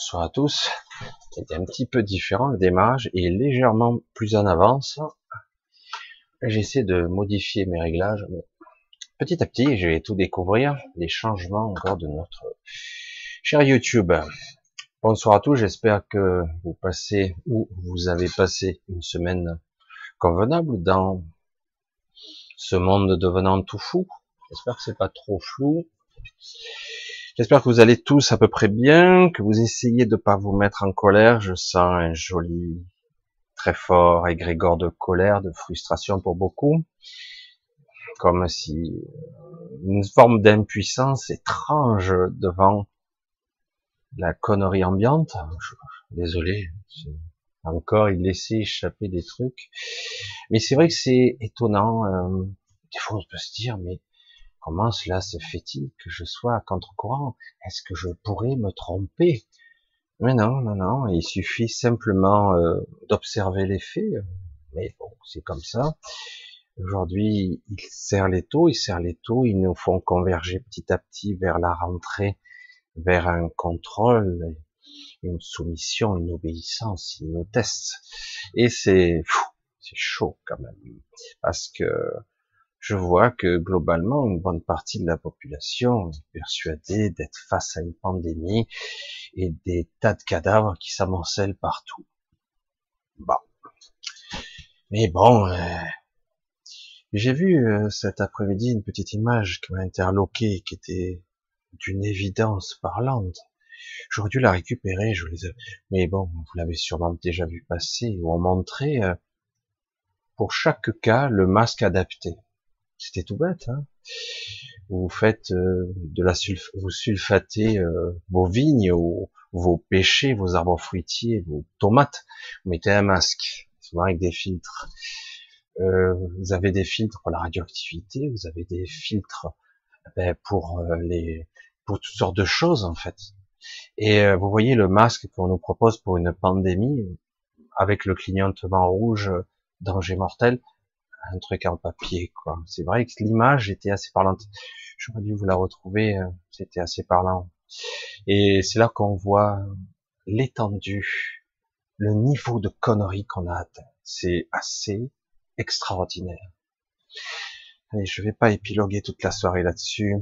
Bonsoir à tous. C'était un petit peu différent le démarrage et légèrement plus en avance. J'essaie de modifier mes réglages. Petit à petit, je vais tout découvrir, les changements encore de notre cher YouTube. Bonsoir à tous. J'espère que vous passez ou vous avez passé une semaine convenable dans ce monde devenant tout fou. J'espère que c'est pas trop flou. J'espère que vous allez tous à peu près bien, que vous essayez de pas vous mettre en colère. Je sens un joli, très fort égrégore de colère, de frustration pour beaucoup. Comme si une forme d'impuissance étrange devant la connerie ambiante. Désolé, encore il laissait échapper des trucs. Mais c'est vrai que c'est étonnant. Euh, des fois on peut se dire, mais Comment cela se fait-il que je sois à contre-courant? Est-ce que je pourrais me tromper? Mais non, non, non, il suffit simplement euh, d'observer les faits. Mais bon, c'est comme ça. Aujourd'hui, il serre les taux, il serre les taux, ils nous font converger petit à petit vers la rentrée, vers un contrôle, une soumission, une obéissance, ils nous. Et c'est, c'est chaud quand même, parce que je vois que globalement, une bonne partie de la population est persuadée d'être face à une pandémie et des tas de cadavres qui s'amoncellent partout. Bon. Mais bon, euh, j'ai vu euh, cet après-midi une petite image qui m'a interloqué, qui était d'une évidence parlante. J'aurais dû la récupérer, je les ai... mais bon, vous l'avez sûrement déjà vu passer, où on montrait euh, pour chaque cas le masque adapté. C'était tout bête. Hein vous faites euh, de la sulf vous sulfatez euh, vos vignes, vos pêchers, vos arbres fruitiers, vos tomates. Vous mettez un masque, souvent avec des filtres. Euh, vous avez des filtres pour la radioactivité, vous avez des filtres ben, pour les pour toutes sortes de choses en fait. Et vous voyez le masque qu'on nous propose pour une pandémie avec le clignotement rouge, danger mortel un truc en papier, quoi. C'est vrai que l'image était assez parlante. J'aurais dû vous la retrouver, euh, c'était assez parlant. Et c'est là qu'on voit l'étendue, le niveau de conneries qu'on a atteint. C'est assez extraordinaire. Allez, je vais pas épiloguer toute la soirée là-dessus.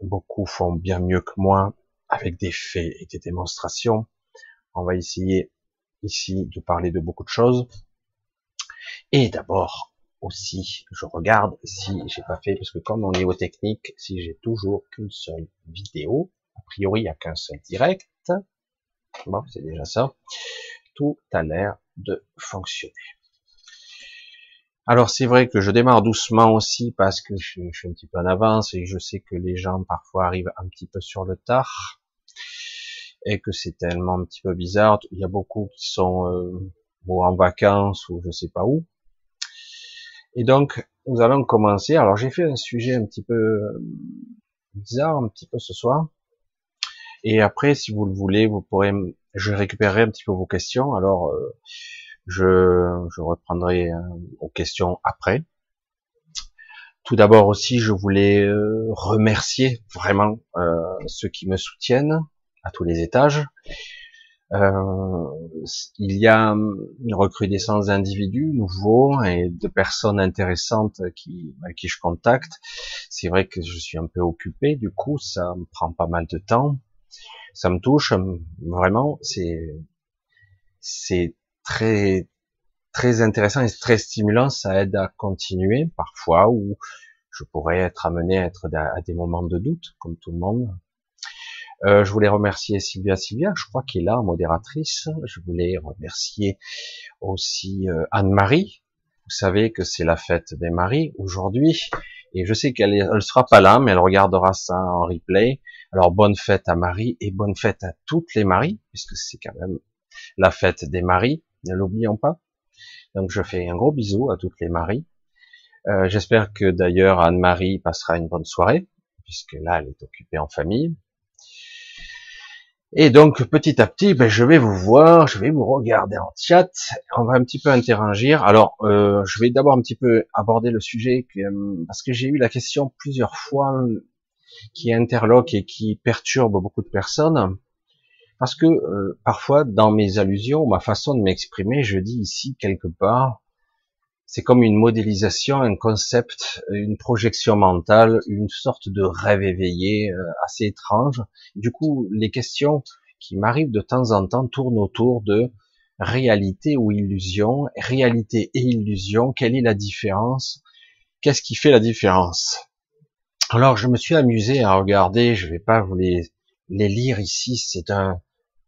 Beaucoup font bien mieux que moi, avec des faits et des démonstrations. On va essayer ici de parler de beaucoup de choses. Et d'abord, aussi, je regarde si j'ai pas fait, parce que comme au niveau technique, si j'ai toujours qu'une seule vidéo, a priori il n'y a qu'un seul direct, bon, c'est déjà ça, tout a l'air de fonctionner. Alors c'est vrai que je démarre doucement aussi parce que je, suis un petit peu en avance et je sais que les gens parfois arrivent un petit peu sur le tard et que c'est tellement un petit peu bizarre. Il y a beaucoup qui sont euh, en vacances ou je sais pas où, et donc, nous allons commencer. Alors, j'ai fait un sujet un petit peu euh, bizarre, un petit peu ce soir. Et après, si vous le voulez, vous pourrez, je récupérerai un petit peu vos questions. Alors, euh, je, je reprendrai euh, vos questions après. Tout d'abord aussi, je voulais remercier vraiment ceux qui me soutiennent à tous les étages. Euh, il y a une recrudescence d'individus nouveaux et de personnes intéressantes qui, qui je contacte. C'est vrai que je suis un peu occupé, du coup, ça me prend pas mal de temps. Ça me touche vraiment. C'est c'est très très intéressant et très stimulant. Ça aide à continuer parfois où je pourrais être amené à être à des moments de doute, comme tout le monde. Euh, je voulais remercier Sylvia Sylvia, je crois qu'elle est là, modératrice. Je voulais remercier aussi euh, Anne-Marie. Vous savez que c'est la fête des maris aujourd'hui. Et je sais qu'elle elle sera pas là, mais elle regardera ça en replay. Alors bonne fête à Marie et bonne fête à toutes les maris, puisque c'est quand même la fête des maris, ne l'oublions pas. Donc je fais un gros bisou à toutes les maris. Euh, J'espère que d'ailleurs Anne-Marie passera une bonne soirée, puisque là elle est occupée en famille. Et donc petit à petit, ben, je vais vous voir, je vais vous regarder en chat, on va un petit peu interagir. Alors, euh, je vais d'abord un petit peu aborder le sujet euh, parce que j'ai eu la question plusieurs fois qui interloque et qui perturbe beaucoup de personnes. Parce que euh, parfois, dans mes allusions, ma façon de m'exprimer, je dis ici quelque part, c'est comme une modélisation, un concept, une projection mentale, une sorte de rêve éveillé euh, assez étrange. Du coup, les questions qui m'arrivent de temps en temps tournent autour de réalité ou illusion, réalité et illusion, quelle est la différence? Qu'est-ce qui fait la différence? Alors je me suis amusé à regarder, je vais pas vous les, les lire ici, c'est un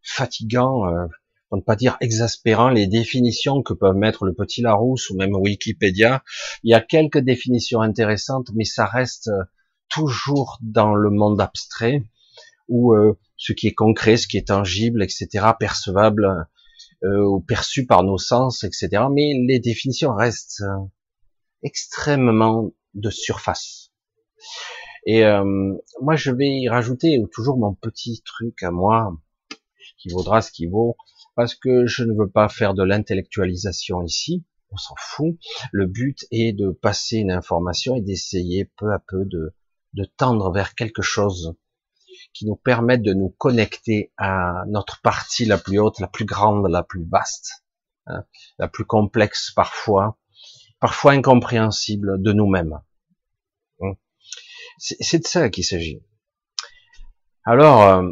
fatigant, euh, pour ne pas dire exaspérant, les définitions que peuvent mettre le petit Larousse ou même Wikipédia. Il y a quelques définitions intéressantes, mais ça reste euh, toujours dans le monde abstrait, où euh, ce qui est concret, ce qui est tangible, etc., percevable, euh, ou perçu par nos sens, etc. Mais les définitions restent euh, extrêmement de surface. Et euh, moi, je vais y rajouter toujours mon petit truc à moi, qui vaudra ce qui vaut, parce que je ne veux pas faire de l'intellectualisation ici, on s'en fout. Le but est de passer une information et d'essayer peu à peu de, de tendre vers quelque chose qui nous permettent de nous connecter à notre partie la plus haute, la plus grande, la plus vaste, hein, la plus complexe parfois, parfois incompréhensible de nous-mêmes. Hein. C'est de ça qu'il s'agit. Alors, euh,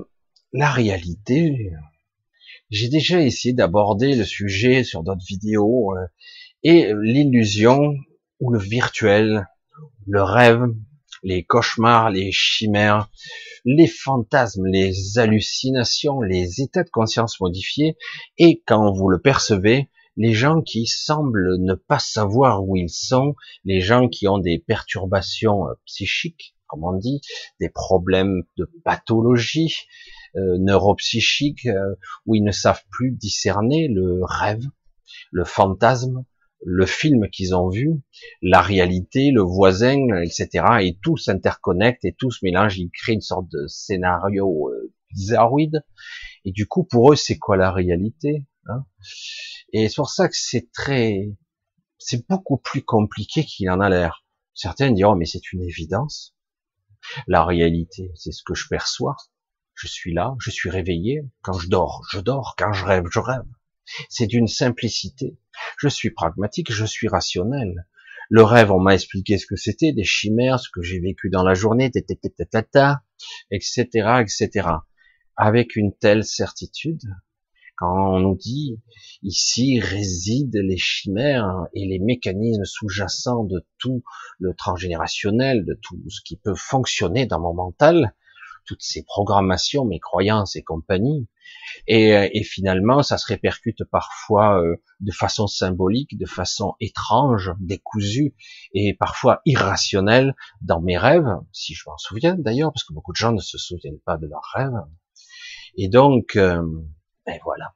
la réalité, j'ai déjà essayé d'aborder le sujet sur d'autres vidéos, euh, et l'illusion ou le virtuel, le rêve, les cauchemars, les chimères, les fantasmes, les hallucinations, les états de conscience modifiés, et quand vous le percevez, les gens qui semblent ne pas savoir où ils sont, les gens qui ont des perturbations euh, psychiques, comme on dit, des problèmes de pathologie euh, neuropsychique, euh, où ils ne savent plus discerner le rêve, le fantasme, le film qu'ils ont vu, la réalité, le voisin, etc. Et tout s'interconnecte et tout se mélange. Ils créent une sorte de scénario euh, bizarroïde. Et du coup, pour eux, c'est quoi la réalité hein? Et c'est pour ça que c'est très, c'est beaucoup plus compliqué qu'il en a l'air. Certains diront, mais c'est une évidence. La réalité, c'est ce que je perçois. Je suis là, je suis réveillé. Quand je dors, je dors. Quand je rêve, je rêve. C'est d'une simplicité. Je suis pragmatique, je suis rationnel. Le rêve, on m'a expliqué ce que c'était, des chimères, ce que j'ai vécu dans la journée, etc., etc. Avec une telle certitude, quand on nous dit ici résident les chimères et les mécanismes sous-jacents de tout le transgénérationnel, de tout ce qui peut fonctionner dans mon mental, toutes ces programmations, mes croyances et compagnie, et, euh, finalement, ça se répercute parfois euh, de façon symbolique, de façon étrange, décousue et parfois irrationnelle dans mes rêves, si je m'en souviens d'ailleurs, parce que beaucoup de gens ne se souviennent pas de leurs rêves. Et donc, euh, ben voilà,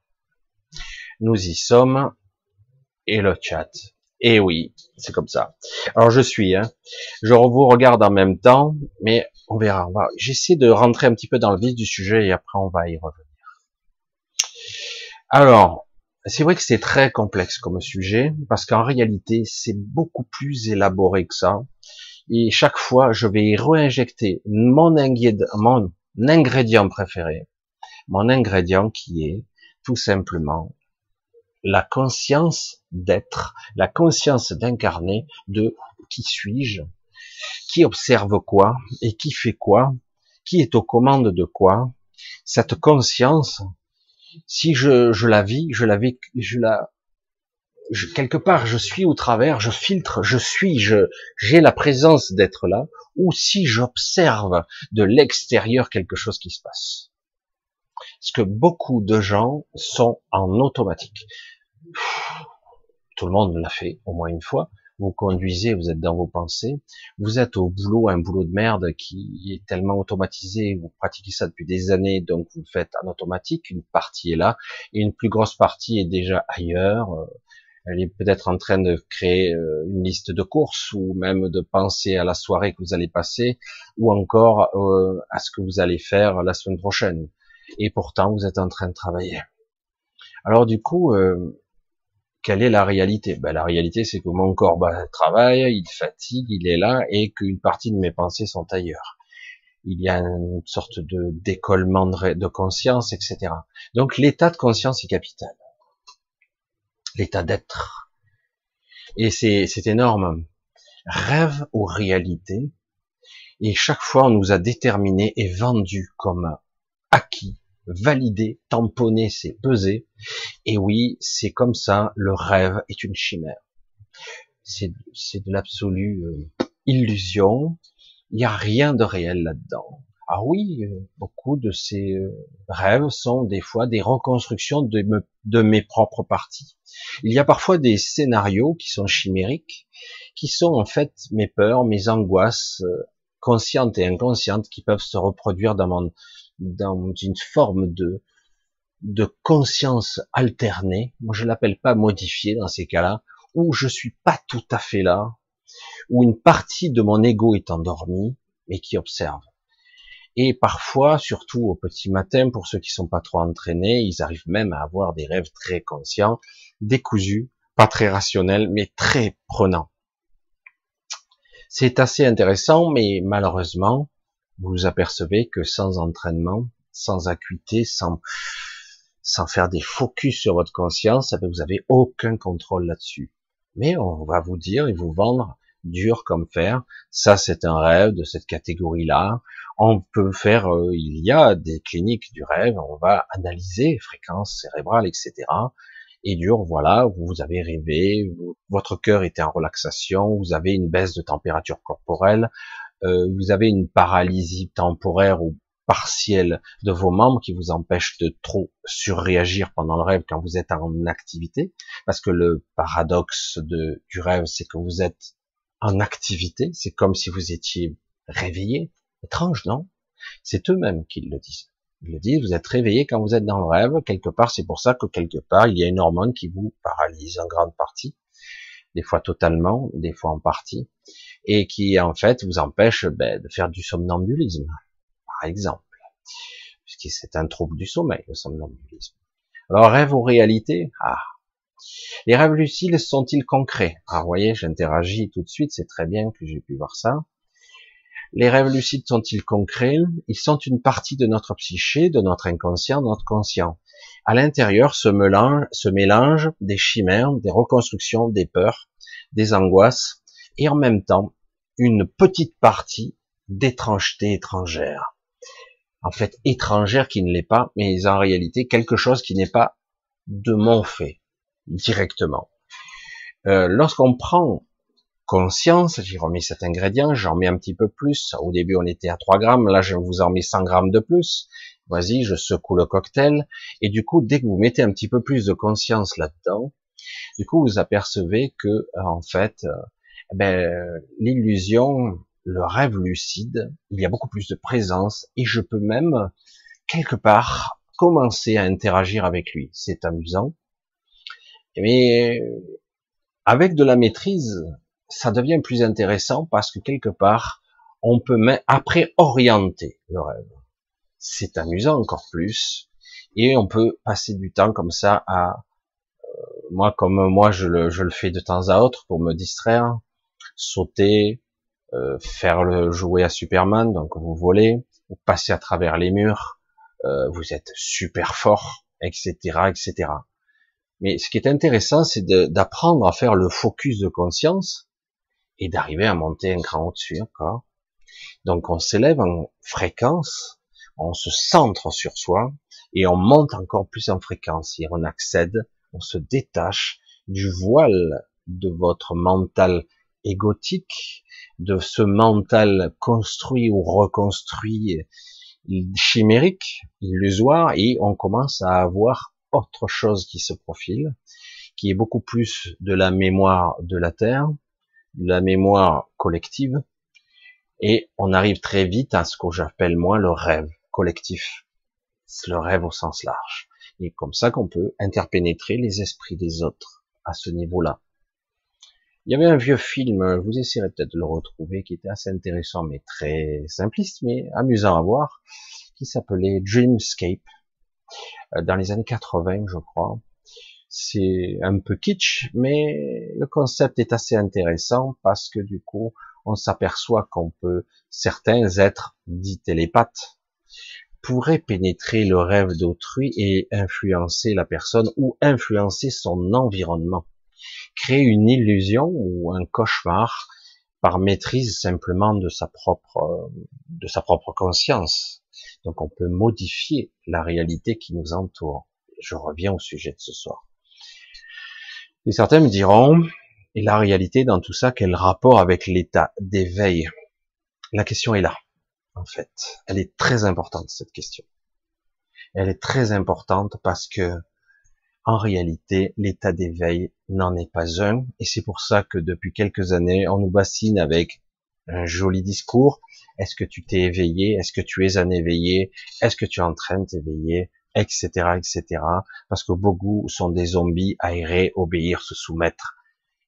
nous y sommes. Et le chat. Et oui, c'est comme ça. Alors je suis, hein, je vous regarde en même temps, mais on verra. J'essaie de rentrer un petit peu dans le vif du sujet et après on va y revenir. Alors, c'est vrai que c'est très complexe comme sujet, parce qu'en réalité, c'est beaucoup plus élaboré que ça. Et chaque fois, je vais y réinjecter mon ingrédient préféré, mon ingrédient qui est tout simplement la conscience d'être, la conscience d'incarner de qui suis-je, qui observe quoi et qui fait quoi, qui est aux commandes de quoi. Cette conscience, si je, je la vis, je la vis, je la, quelque part, je suis au travers, je filtre, je suis, je, j'ai la présence d'être là, ou si j'observe de l'extérieur quelque chose qui se passe. Parce que beaucoup de gens sont en automatique. Tout le monde l'a fait au moins une fois vous conduisez, vous êtes dans vos pensées, vous êtes au boulot, un boulot de merde qui est tellement automatisé, vous pratiquez ça depuis des années, donc vous le faites en automatique, une partie est là, et une plus grosse partie est déjà ailleurs, elle est peut-être en train de créer euh, une liste de courses, ou même de penser à la soirée que vous allez passer, ou encore euh, à ce que vous allez faire la semaine prochaine. Et pourtant, vous êtes en train de travailler. Alors du coup, quelle est la réalité? Ben, La réalité, c'est que mon corps bah, travaille, il fatigue, il est là, et qu'une partie de mes pensées sont ailleurs. il y a une sorte de décollement de conscience, etc. Donc l'état de conscience est capital. L'état d'être. Et c'est énorme. Rêve ou réalité. Et chaque fois, on nous a déterminé et vendu comme acquis, validé, tamponné, c'est pesé. Et oui, c'est comme ça, le rêve est une chimère. C'est de l'absolue euh, illusion, il n'y a rien de réel là-dedans. Ah oui, euh, beaucoup de ces euh, rêves sont des fois des reconstructions de, mes propres parties. Il y a parfois des scénarios qui sont chimériques, qui sont en fait mes peurs, mes angoisses conscientes et inconscientes qui peuvent se reproduire dans, mon, dans une forme de, de conscience alternée. Moi, je l'appelle pas modifiée dans ces cas-là, où je suis pas tout à fait là, où une partie de mon ego est endormie, mais qui observe. Et parfois, surtout au petit matin, pour ceux qui sont pas trop entraînés, ils arrivent même à avoir des rêves très conscients, décousus, pas très rationnels, mais très prenants. C'est assez intéressant, mais malheureusement, vous vous apercevez que sans entraînement, sans acuité, sans, sans faire des focus sur votre conscience, eh vous avez aucun contrôle là-dessus. Mais on va vous dire et vous vendre dur comme fer. Ça, c'est un rêve de cette catégorie-là. On peut faire, euh, il y a des cliniques du rêve, on va analyser fréquences cérébrales, etc. Et dur, voilà, vous avez rêvé, votre cœur était en relaxation, vous avez une baisse de température corporelle, vous avez une paralysie temporaire ou partielle de vos membres qui vous empêche de trop surréagir pendant le rêve quand vous êtes en activité, parce que le paradoxe de, du rêve, c'est que vous êtes en activité, c'est comme si vous étiez réveillé. Étrange, non? C'est eux-mêmes qui le disent. Ils le disent, vous êtes réveillé quand vous êtes dans le rêve, quelque part, c'est pour ça que quelque part, il y a une hormone qui vous paralyse en grande partie, des fois totalement, des fois en partie, et qui, en fait, vous empêche ben, de faire du somnambulisme, par exemple, puisque c'est un trouble du sommeil, le somnambulisme. Alors, rêve ou réalité? Ah, les rêves lucides sont-ils concrets? Alors, vous voyez, j'interagis tout de suite, c'est très bien que j'ai pu voir ça. Les rêves lucides sont-ils concrets? Ils sont une partie de notre psyché, de notre inconscient, de notre conscient. À l'intérieur se mélange, se mélange des chimères, des reconstructions, des peurs, des angoisses, et en même temps une petite partie d'étrangeté étrangère. En fait, étrangère qui ne l'est pas, mais en réalité quelque chose qui n'est pas de mon fait directement. Euh, lorsqu'on prend conscience, j'ai remis cet ingrédient, j'en mets un petit peu plus. Au début, on était à 3 grammes, là, je vous en mets 100 grammes de plus. Vas-y, je secoue le cocktail. Et du coup, dès que vous mettez un petit peu plus de conscience là-dedans, du coup, vous apercevez que, euh, en fait, euh, ben, l'illusion, le rêve lucide, il y a beaucoup plus de présence et je peux même, quelque part, commencer à interagir avec lui. C'est amusant. Mais avec de la maîtrise, ça devient plus intéressant parce que quelque part, on peut après orienter le rêve. C'est amusant encore plus. Et on peut passer du temps comme ça à, euh, moi comme moi je le, je le fais de temps à autre pour me distraire, sauter, euh, faire le jouer à Superman, donc vous volez, vous passez à travers les murs, euh, vous êtes super fort, etc., etc. Mais ce qui est intéressant, c'est d'apprendre à faire le focus de conscience et d'arriver à monter un cran au-dessus encore. Donc on s'élève en fréquence, on se centre sur soi et on monte encore plus en fréquence et on accède, on se détache du voile de votre mental égotique, de ce mental construit ou reconstruit chimérique, illusoire, et on commence à avoir autre chose qui se profile, qui est beaucoup plus de la mémoire de la Terre, de la mémoire collective, et on arrive très vite à ce que j'appelle moi le rêve collectif, le rêve au sens large. Et comme ça qu'on peut interpénétrer les esprits des autres à ce niveau-là. Il y avait un vieux film, vous essayerez peut-être de le retrouver, qui était assez intéressant, mais très simpliste, mais amusant à voir, qui s'appelait Dreamscape. Euh, dans les années 80, je crois. C'est un peu kitsch, mais le concept est assez intéressant parce que du coup, on s'aperçoit qu'on peut, certains êtres dits télépathes, pourraient pénétrer le rêve d'autrui et influencer la personne ou influencer son environnement, créer une illusion ou un cauchemar par maîtrise simplement de sa propre, de sa propre conscience. Donc on peut modifier la réalité qui nous entoure. Je reviens au sujet de ce soir. Et certains me diront, et la réalité dans tout ça, quel rapport avec l'état d'éveil? La question est là, en fait. Elle est très importante, cette question. Elle est très importante parce que, en réalité, l'état d'éveil n'en est pas un, et c'est pour ça que depuis quelques années, on nous bassine avec un joli discours. Est-ce que tu t'es éveillé? Est-ce que tu es un éveillé? Est-ce que tu es en train de t'éveiller? Etc. Etc. Parce que beaucoup sont des zombies aérés, obéir, se soumettre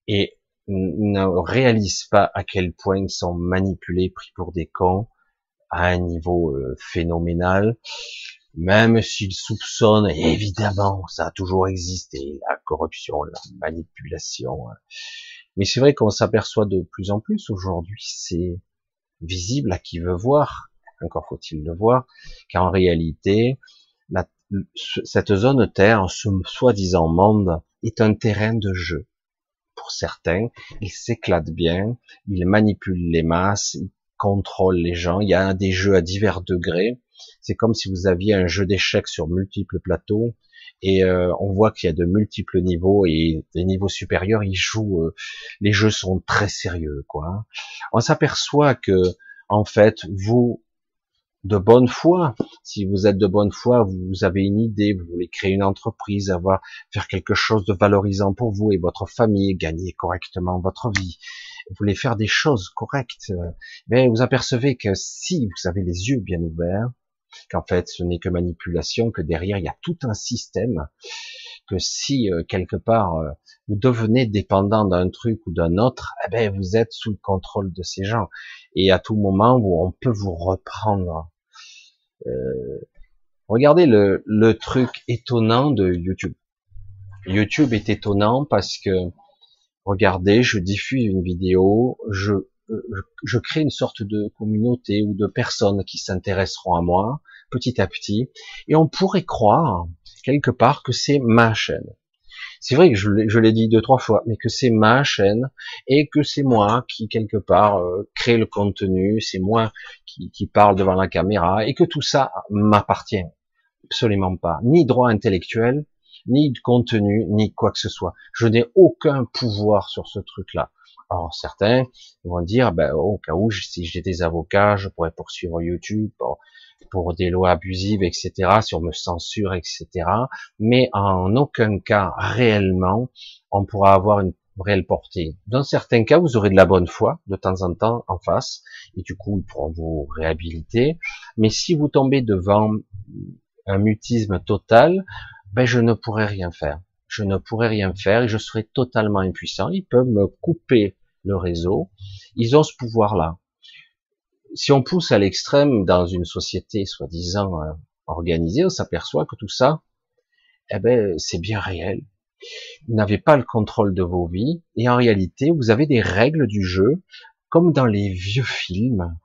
et ne réalisent pas à quel point ils sont manipulés, pris pour des cons à un niveau euh, phénoménal, même s'ils soupçonnent, évidemment, ça a toujours existé, la corruption, la manipulation. Hein. Mais c'est vrai qu'on s'aperçoit de plus en plus aujourd'hui, c'est visible à qui veut voir, encore faut-il le voir, qu'en réalité, cette zone Terre, ce soi-disant monde, est un terrain de jeu pour certains. Ils s'éclatent bien, ils manipulent les masses, ils contrôlent les gens. Il y a des jeux à divers degrés. C'est comme si vous aviez un jeu d'échecs sur multiples plateaux et euh, on voit qu'il y a de multiples niveaux et les niveaux supérieurs ils jouent euh, les jeux sont très sérieux quoi on s'aperçoit que en fait vous de bonne foi. Si vous êtes de bonne foi, vous avez une idée, vous voulez créer une entreprise, avoir, faire quelque chose de valorisant pour vous et votre famille, gagner correctement votre vie. Vous voulez faire des choses correctes. Mais vous apercevez que si vous avez les yeux bien ouverts, qu'en fait ce n'est que manipulation, que derrière il y a tout un système, que si euh, quelque part euh, vous devenez dépendant d'un truc ou d'un autre, eh ben vous êtes sous le contrôle de ces gens. Et à tout moment où on peut vous reprendre euh, regardez le, le truc étonnant de YouTube. YouTube est étonnant parce que, regardez, je diffuse une vidéo, je, je crée une sorte de communauté ou de personnes qui s'intéresseront à moi petit à petit, et on pourrait croire quelque part que c'est ma chaîne. C'est vrai que je l'ai dit deux trois fois, mais que c'est ma chaîne et que c'est moi qui quelque part euh, crée le contenu, c'est moi qui, qui parle devant la caméra et que tout ça m'appartient. Absolument pas, ni droit intellectuel, ni de contenu, ni quoi que ce soit. Je n'ai aucun pouvoir sur ce truc-là. Alors certains vont dire, ben, au cas où, si j'ai des avocats, je pourrais poursuivre YouTube pour des lois abusives, etc., si on me censure, etc. Mais en aucun cas, réellement, on pourra avoir une réelle portée. Dans certains cas, vous aurez de la bonne foi de temps en temps en face, et du coup, ils pourront vous réhabiliter. Mais si vous tombez devant un mutisme total, ben je ne pourrai rien faire. Je ne pourrai rien faire et je serai totalement impuissant. Ils peuvent me couper le réseau. Ils ont ce pouvoir-là si on pousse à l'extrême dans une société soi-disant euh, organisée, on s'aperçoit que tout ça, eh ben, c'est bien réel. Vous n'avez pas le contrôle de vos vies, et en réalité, vous avez des règles du jeu, comme dans les vieux films,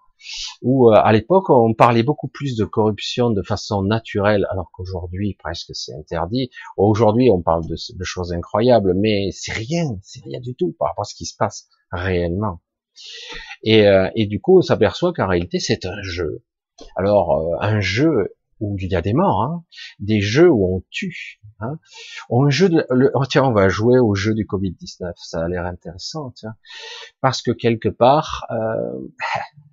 où euh, à l'époque on parlait beaucoup plus de corruption de façon naturelle, alors qu'aujourd'hui presque c'est interdit. Aujourd'hui on parle de, de choses incroyables, mais c'est rien, c'est rien du tout par rapport à ce qui se passe réellement. Et, euh, et du coup, on s'aperçoit qu'en réalité, c'est un jeu. Alors, euh, un jeu où il y a des morts, hein, des jeux où on tue. Hein. On, jeu de, le, oh, tiens, on va jouer au jeu du Covid-19, ça a l'air intéressant, tiens. parce que quelque part, euh,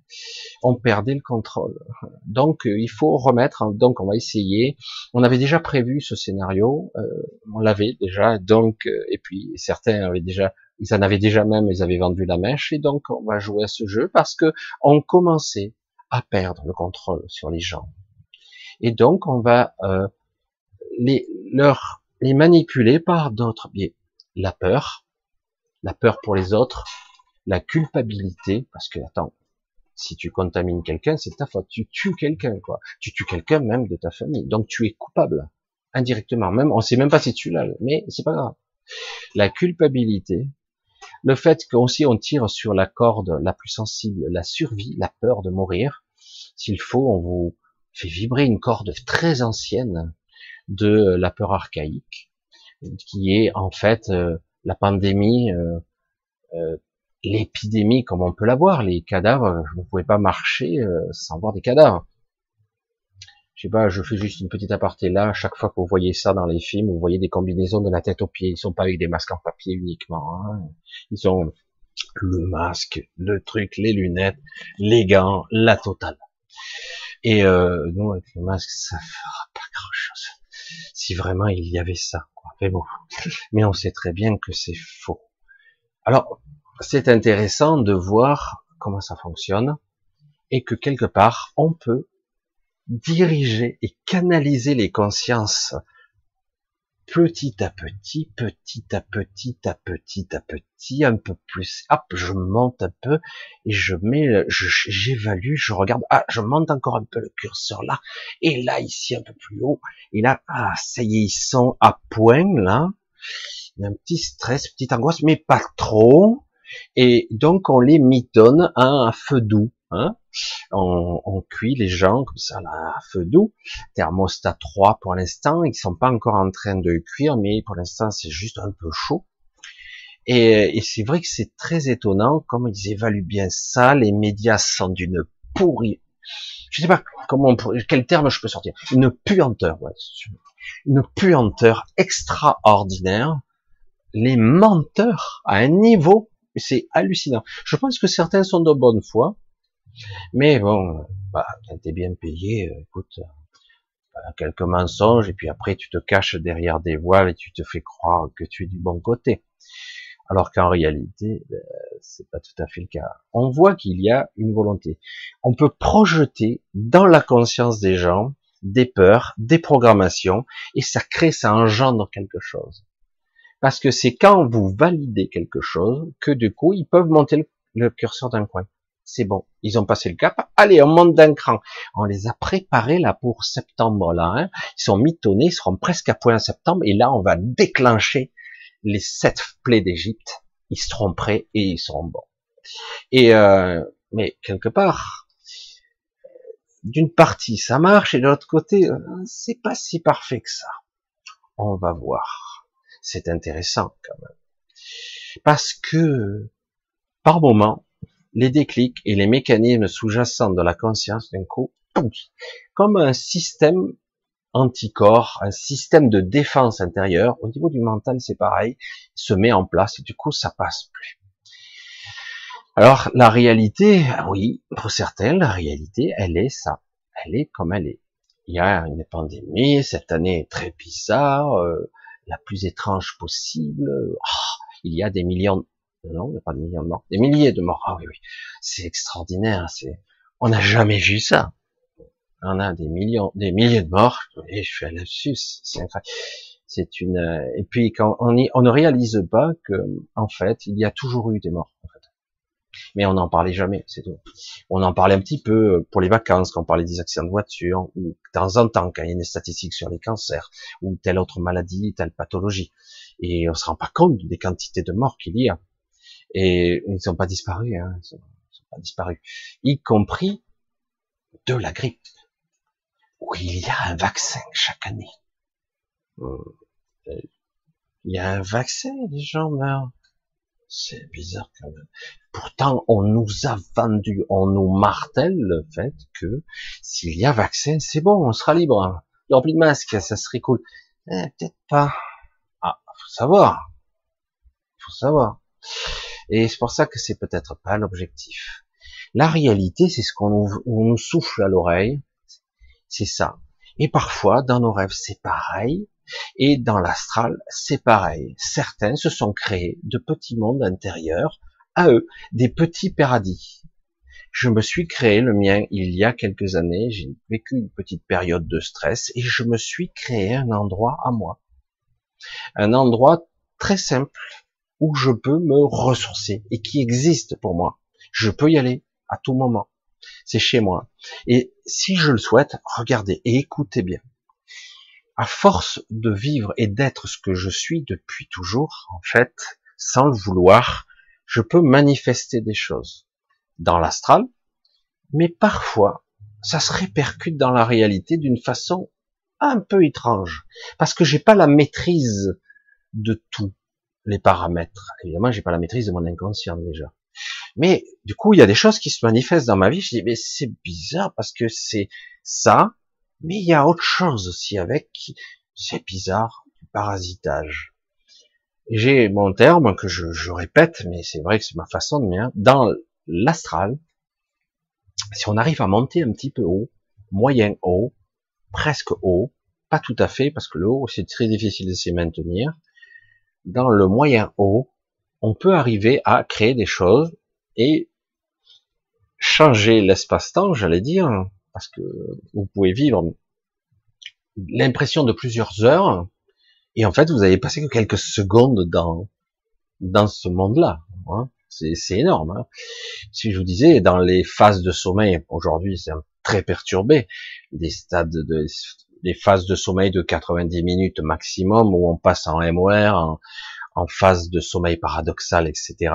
on perdait le contrôle. Donc, il faut remettre. Donc, on va essayer. On avait déjà prévu ce scénario, euh, on l'avait déjà. Donc, et puis certains avaient déjà ils en avaient déjà même, ils avaient vendu la mèche, et donc on va jouer à ce jeu parce que on commençait à perdre le contrôle sur les gens. Et donc on va euh, les leur les manipuler par d'autres biais. La peur, la peur pour les autres, la culpabilité, parce que attends, si tu contamines quelqu'un, c'est ta faute. Tu tues quelqu'un, quoi. Tu tues quelqu'un même de ta famille. Donc tu es coupable indirectement. Même on sait même pas si tu l'as, mais c'est pas grave. La culpabilité, Le fait qu'aussi on tire sur la corde la plus sensible, la survie, la peur de mourir. S'il faut, on vous fait vibrer une corde très ancienne de la peur archaïque, qui est en fait euh, la pandémie, euh, euh, l'épidémie comme on peut la voir, les cadavres, vous ne pouvez pas marcher sans voir des cadavres. Je sais pas, je fais juste une petite aparté là, chaque fois que vous voyez ça dans les films, vous voyez des combinaisons de la tête aux pieds, ils sont pas avec des masques en papier uniquement, hein. ils ont le masque, le truc, les lunettes, les gants, la totale. Et euh, nous, avec les masques, ça fera pas grand-chose. Si vraiment il y avait ça. Mais bon, mais on sait très bien que c'est faux. Alors, c'est intéressant de voir comment ça fonctionne et que quelque part, on peut diriger et canaliser les consciences petit à petit, petit à petit, à petit à petit, un peu plus. Hop, je monte un peu et je mets, j'évalue, je, regarde. Ah, je monte encore un peu le curseur là et là ici un peu plus haut. Et là, ah, ça y est, ils sont à point là. Il y a un petit stress, petite angoisse, mais pas trop. Et donc on les mitonne à feu doux. Hein on, cuit les gens comme ça là, à feu doux. Thermostat 3 pour l'instant, ils sont pas encore en train de cuire, mais pour l'instant c'est juste un peu chaud. Et, et c'est vrai que c'est très étonnant comme ils évaluent bien ça. Les médias sont d'une pourrie. Je sais pas comment on quel terme je peux sortir. Une puanteur, ouais, une puanteur extraordinaire. Les menteurs à un niveau, c'est hallucinant. Je pense que certains sont de bonne foi, mais bon, bah, quand t'es bien payé, euh, écoute, euh, quelques mensonges, et puis après tu te caches derrière des voiles et tu te fais croire que tu es du bon côté. Alors qu'en réalité, ben, c'est pas tout à fait le cas. On voit qu'il y a une volonté. On peut projeter dans la conscience des gens des peurs, des programmations, et ça crée, ça engendre quelque chose. Parce que c'est quand vous validez quelque chose que du coup, ils peuvent monter le curseur d'un coin c'est bon, ils ont passé le cap. Allez, on monte d'un cran. On les a préparés là pour septembre là. Hein. Ils sont mitonnés, ils seront presque à point en septembre. Et là, on va déclencher les sept plaies d'Égypte. Ils seront prêts et ils seront bons. Et euh, mais quelque part, d'une partie ça marche et de l'autre côté, euh, c'est pas si parfait que ça. On va voir. C'est intéressant quand même. Parce que par moment, les déclics et les mécanismes sous-jacents de la conscience d'un coup, comme un système anticorps, un système de défense intérieure, au niveau du mental c'est pareil, se met en place et du coup ça passe plus. Alors la réalité, oui, pour certains, la réalité, elle est ça, elle est comme elle est. Il y a une pandémie, cette année est très bizarre, euh, la plus étrange possible. Oh, il y a des millions, non, il n'y a pas de millions de morts. Des milliers de morts. Ah oui, oui. C'est extraordinaire. C'est, on n'a jamais vu ça. On a des millions, des milliers de morts. Et je fais un lapsus. C'est incroyable. C'est une, et puis quand on, y, on ne réalise pas que, en fait, il y a toujours eu des morts. Mais on n'en parlait jamais, c'est tout. On en parlait un petit peu pour les vacances, quand on parlait des accidents de voiture, ou de temps en temps, quand il y a des statistiques sur les cancers, ou telle autre maladie, telle pathologie. Et on se rend pas compte des quantités de morts qu'il y a. Et ils sont pas disparus, hein, ils sont, pas disparus, y compris de la grippe, où il y a un vaccin chaque année. Euh, il y a un vaccin, les gens meurent. C'est bizarre quand même. Pourtant, on nous a vendu, on nous martèle le fait que s'il y a vaccin, c'est bon, on sera libre. Il de masque, ça serait cool. Eh, peut-être pas. Ah, faut savoir. Faut savoir. Et c'est pour ça que c'est peut-être pas l'objectif. La réalité, c'est ce qu'on nous, souffle à l'oreille. C'est ça. Et parfois, dans nos rêves, c'est pareil. Et dans l'astral, c'est pareil. Certains se sont créés de petits mondes intérieurs, à eux, des petits paradis. Je me suis créé le mien il y a quelques années, j'ai vécu une petite période de stress et je me suis créé un endroit à moi. Un endroit très simple, où je peux me ressourcer et qui existe pour moi. Je peux y aller à tout moment. C'est chez moi. Et si je le souhaite, regardez et écoutez bien. À force de vivre et d'être ce que je suis depuis toujours, en fait, sans le vouloir, je peux manifester des choses dans l'astral, mais parfois, ça se répercute dans la réalité d'une façon un peu étrange, parce que j'ai pas la maîtrise de tous les paramètres. Évidemment, j'ai pas la maîtrise de mon inconscient déjà. Mais du coup, il y a des choses qui se manifestent dans ma vie. Je dis, mais c'est bizarre parce que c'est ça, mais il y a autre chose aussi avec. C'est bizarre, du parasitage. J'ai mon terme que je, répète, mais c'est vrai que c'est ma façon de dire. Dans l'astral, si on arrive à monter un petit peu haut, moyen haut, presque haut, pas tout à fait, parce que le haut, c'est très difficile de s'y maintenir. Dans le moyen haut, on peut arriver à créer des choses et changer l'espace-temps, j'allais dire, parce que vous pouvez vivre l'impression de plusieurs heures, et en fait, vous avez passé que quelques secondes dans, dans ce monde-là. Hein. C'est énorme. Hein. Si je vous disais, dans les phases de sommeil, aujourd'hui c'est très perturbé, des stades de des phases de sommeil de 90 minutes maximum, où on passe en MOR, en, en phase de sommeil paradoxal, etc.,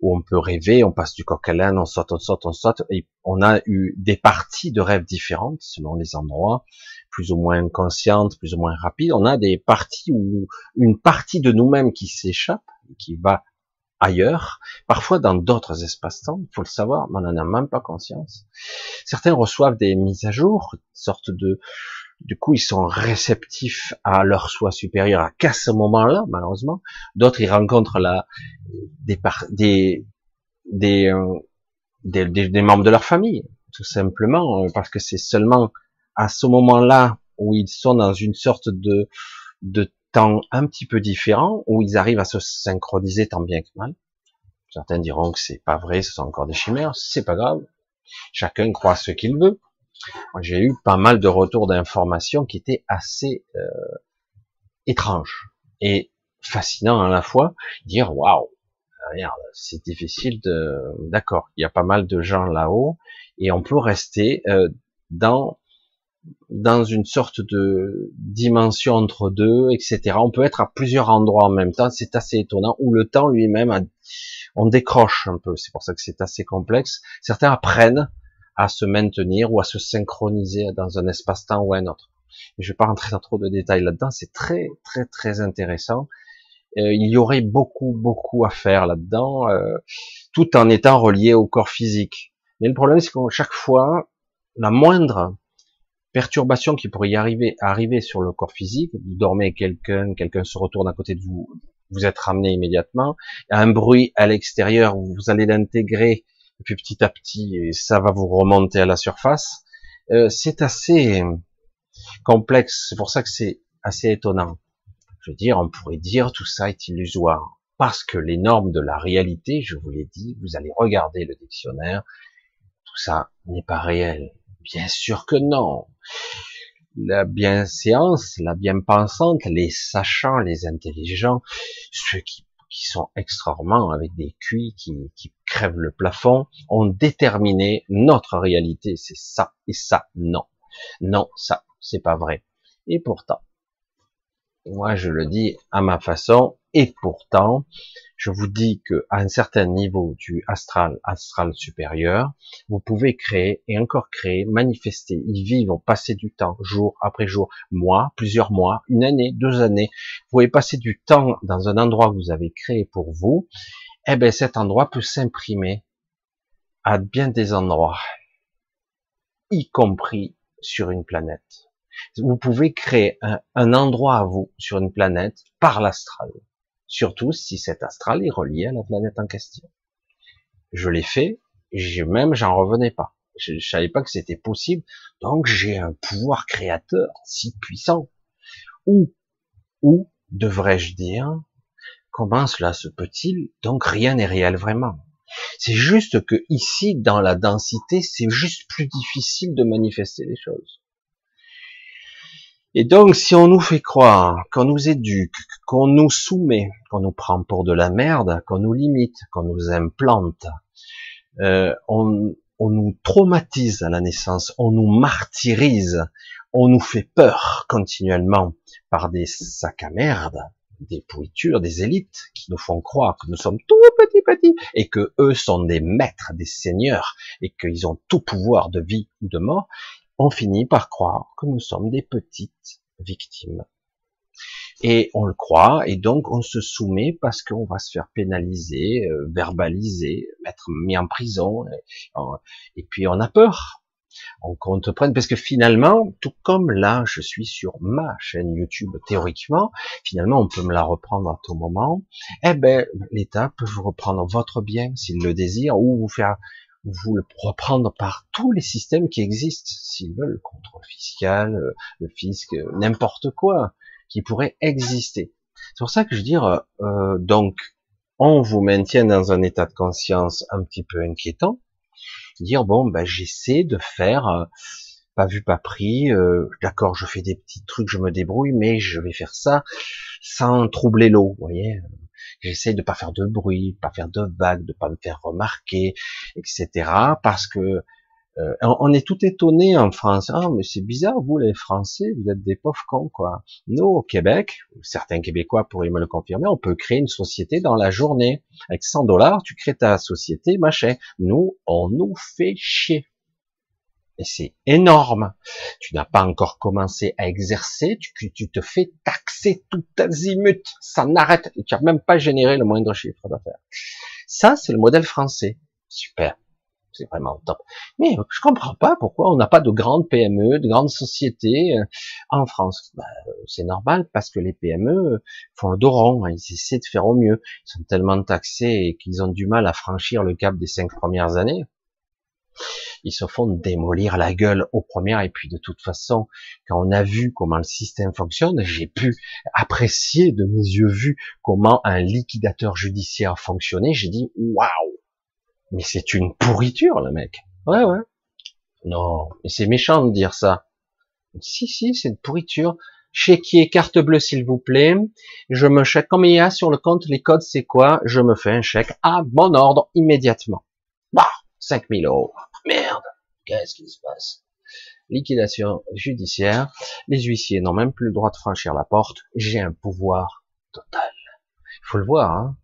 où on peut rêver, on passe du coq à l'âne, on saute, on saute, on saute, et on a eu des parties de rêves différentes selon les endroits, plus ou moins conscientes, plus ou moins rapides. On a des parties où une partie de nous-mêmes qui s'échappe, qui va ailleurs, parfois dans d'autres espaces-temps, il faut le savoir, mais on n'en a même pas conscience. Certains reçoivent des mises à jour, sorte de, du coup, ils sont réceptifs à leur soi supérieur qu'à ce moment-là, malheureusement. D'autres, ils rencontrent la, des, des, euh, membres de leur famille, tout simplement, euh, parce que c'est seulement à ce moment-là où ils sont dans une sorte de, de temps un petit peu différent, où ils arrivent à se synchroniser tant bien que mal. Certains diront que c'est pas vrai, ce sont encore des chimères, c'est pas grave. Chacun croit ce qu'il veut. J'ai eu pas mal de retours d'informations qui étaient assez euh, étranges et fascinants à la fois. Dire waouh, regarde, c'est difficile de. D'accord, il y a pas mal de gens là-haut et on peut rester euh, dans dans une sorte de dimension entre deux, etc. On peut être à plusieurs endroits en même temps. C'est assez étonnant. Ou le temps lui-même, on décroche un peu. C'est pour ça que c'est assez complexe. Certains apprennent à se maintenir ou à se synchroniser dans un espace-temps ou un autre. je ne vais pas rentrer dans trop de détails là-dedans, c'est très très très intéressant. Euh, il y aurait beaucoup beaucoup à faire là-dedans, euh, tout en étant relié au corps physique. Mais le problème, c'est que chaque fois, la moindre perturbation qui pourrait y arriver, arriver sur le corps physique, vous dormez quelqu'un, quelqu'un se retourne à côté de vous, vous êtes ramené immédiatement, un bruit à l'extérieur, vous allez l'intégrer et puis petit à petit, ça va vous remonter à la surface. Euh, c'est assez complexe, c'est pour ça que c'est assez étonnant. Je veux dire, on pourrait dire tout ça est illusoire, parce que les normes de la réalité, je vous l'ai dit, vous allez regarder le dictionnaire, tout ça n'est pas réel. Bien sûr que non. La bienséance, la bien-pensante, les sachants, les intelligents, ceux qui qui sont extraordinairement avec des cuits qui, qui crèvent le plafond, ont déterminé notre réalité. C'est ça et ça, non. Non, ça, c'est pas vrai. Et pourtant, moi je le dis à ma façon, et pourtant, je vous dis que à un certain niveau du astral, astral supérieur, vous pouvez créer et encore créer, manifester, y vivre, passer du temps, jour après jour, mois, plusieurs mois, une année, deux années. Vous pouvez passer du temps dans un endroit que vous avez créé pour vous. Eh bien, cet endroit peut s'imprimer à bien des endroits, y compris sur une planète. Vous pouvez créer un, endroit à vous sur une planète par l'astral surtout si cet astral est relié à la planète en question. Je l'ai fait, même j'en revenais pas. Je, ne savais pas que c'était possible, donc j'ai un pouvoir créateur si puissant. Ou, ou devrais-je dire, comment cela se peut-il Donc rien n'est réel vraiment. C'est juste que ici, dans la densité, c'est juste plus difficile de manifester les choses. Et donc, si on nous fait croire, qu'on nous éduque, qu'on nous soumet, qu'on nous prend pour de la merde, qu'on nous limite, qu'on nous implante, euh, on, on nous traumatise à la naissance, on nous martyrise, on nous fait peur continuellement par des sacs à merde, des pourritures, des élites qui nous font croire que nous sommes tout petits petits et que eux sont des maîtres, des seigneurs et qu'ils ont tout pouvoir de vie ou de mort, on finit par croire que nous sommes des petites victimes. Et on le croit, et donc on se soumet parce qu'on va se faire pénaliser, euh, verbaliser, mettre mis en prison, et, puis on a peur. On compte prendre, parce que finalement, tout comme là, je suis sur ma chaîne YouTube, théoriquement, finalement, on peut me la reprendre à tout moment. Eh ben, l'État peut vous reprendre votre bien s'il le désire, ou vous faire vous le reprendre par tous les systèmes qui existent, s'ils veulent, le contrôle fiscal, le fisc, n'importe quoi qui pourrait exister. C'est pour ça que je veux dire, euh, donc, on vous maintient dans un état de conscience un petit peu inquiétant, dire bon, ben j'essaie de faire, euh, pas vu pas pris, euh, d'accord, je fais des petits trucs, je me débrouille, mais je vais faire ça sans troubler l'eau, vous voyez. J'essaie de pas faire de bruit, pas faire de vagues, de pas me faire remarquer, etc. Parce que euh, on est tout étonné en France. Ah, mais c'est bizarre, vous les Français, vous êtes des pauvres cons, quoi. Nous, au Québec, certains Québécois pourraient me le confirmer, on peut créer une société dans la journée. Avec 100 dollars, tu crées ta société, machin. Nous, on nous fait chier. Et c'est énorme. Tu n'as pas encore commencé à exercer, tu, tu te fais taxer tout azimut. Ça n'arrête. Tu n'as même pas généré le moindre chiffre d'affaires. Ça, c'est le modèle français. Super c'est vraiment top. Mais je comprends pas pourquoi on n'a pas de grandes PME, de grandes sociétés euh, en France. Ben, c'est normal parce que les PME font le dos rond, hein, ils essaient de faire au mieux. Ils sont tellement taxés qu'ils ont du mal à franchir le cap des cinq premières années. Ils se font démolir la gueule aux premières et puis de toute façon, quand on a vu comment le système fonctionne, j'ai pu apprécier de mes yeux vus comment un liquidateur judiciaire fonctionnait. J'ai dit waouh mais c'est une pourriture, le mec. Ouais, ouais. Non, mais c'est méchant de dire ça. Si, si, c'est une pourriture. Chéquier carte bleue, s'il vous plaît. Je me chèque. Comme il y a sur le compte, les codes, c'est quoi? Je me fais un chèque à bon ordre immédiatement. Bah, 5000 euros. Merde, qu'est-ce qui se passe? Liquidation judiciaire. Les huissiers n'ont même plus le droit de franchir la porte. J'ai un pouvoir total. Il faut le voir. Hein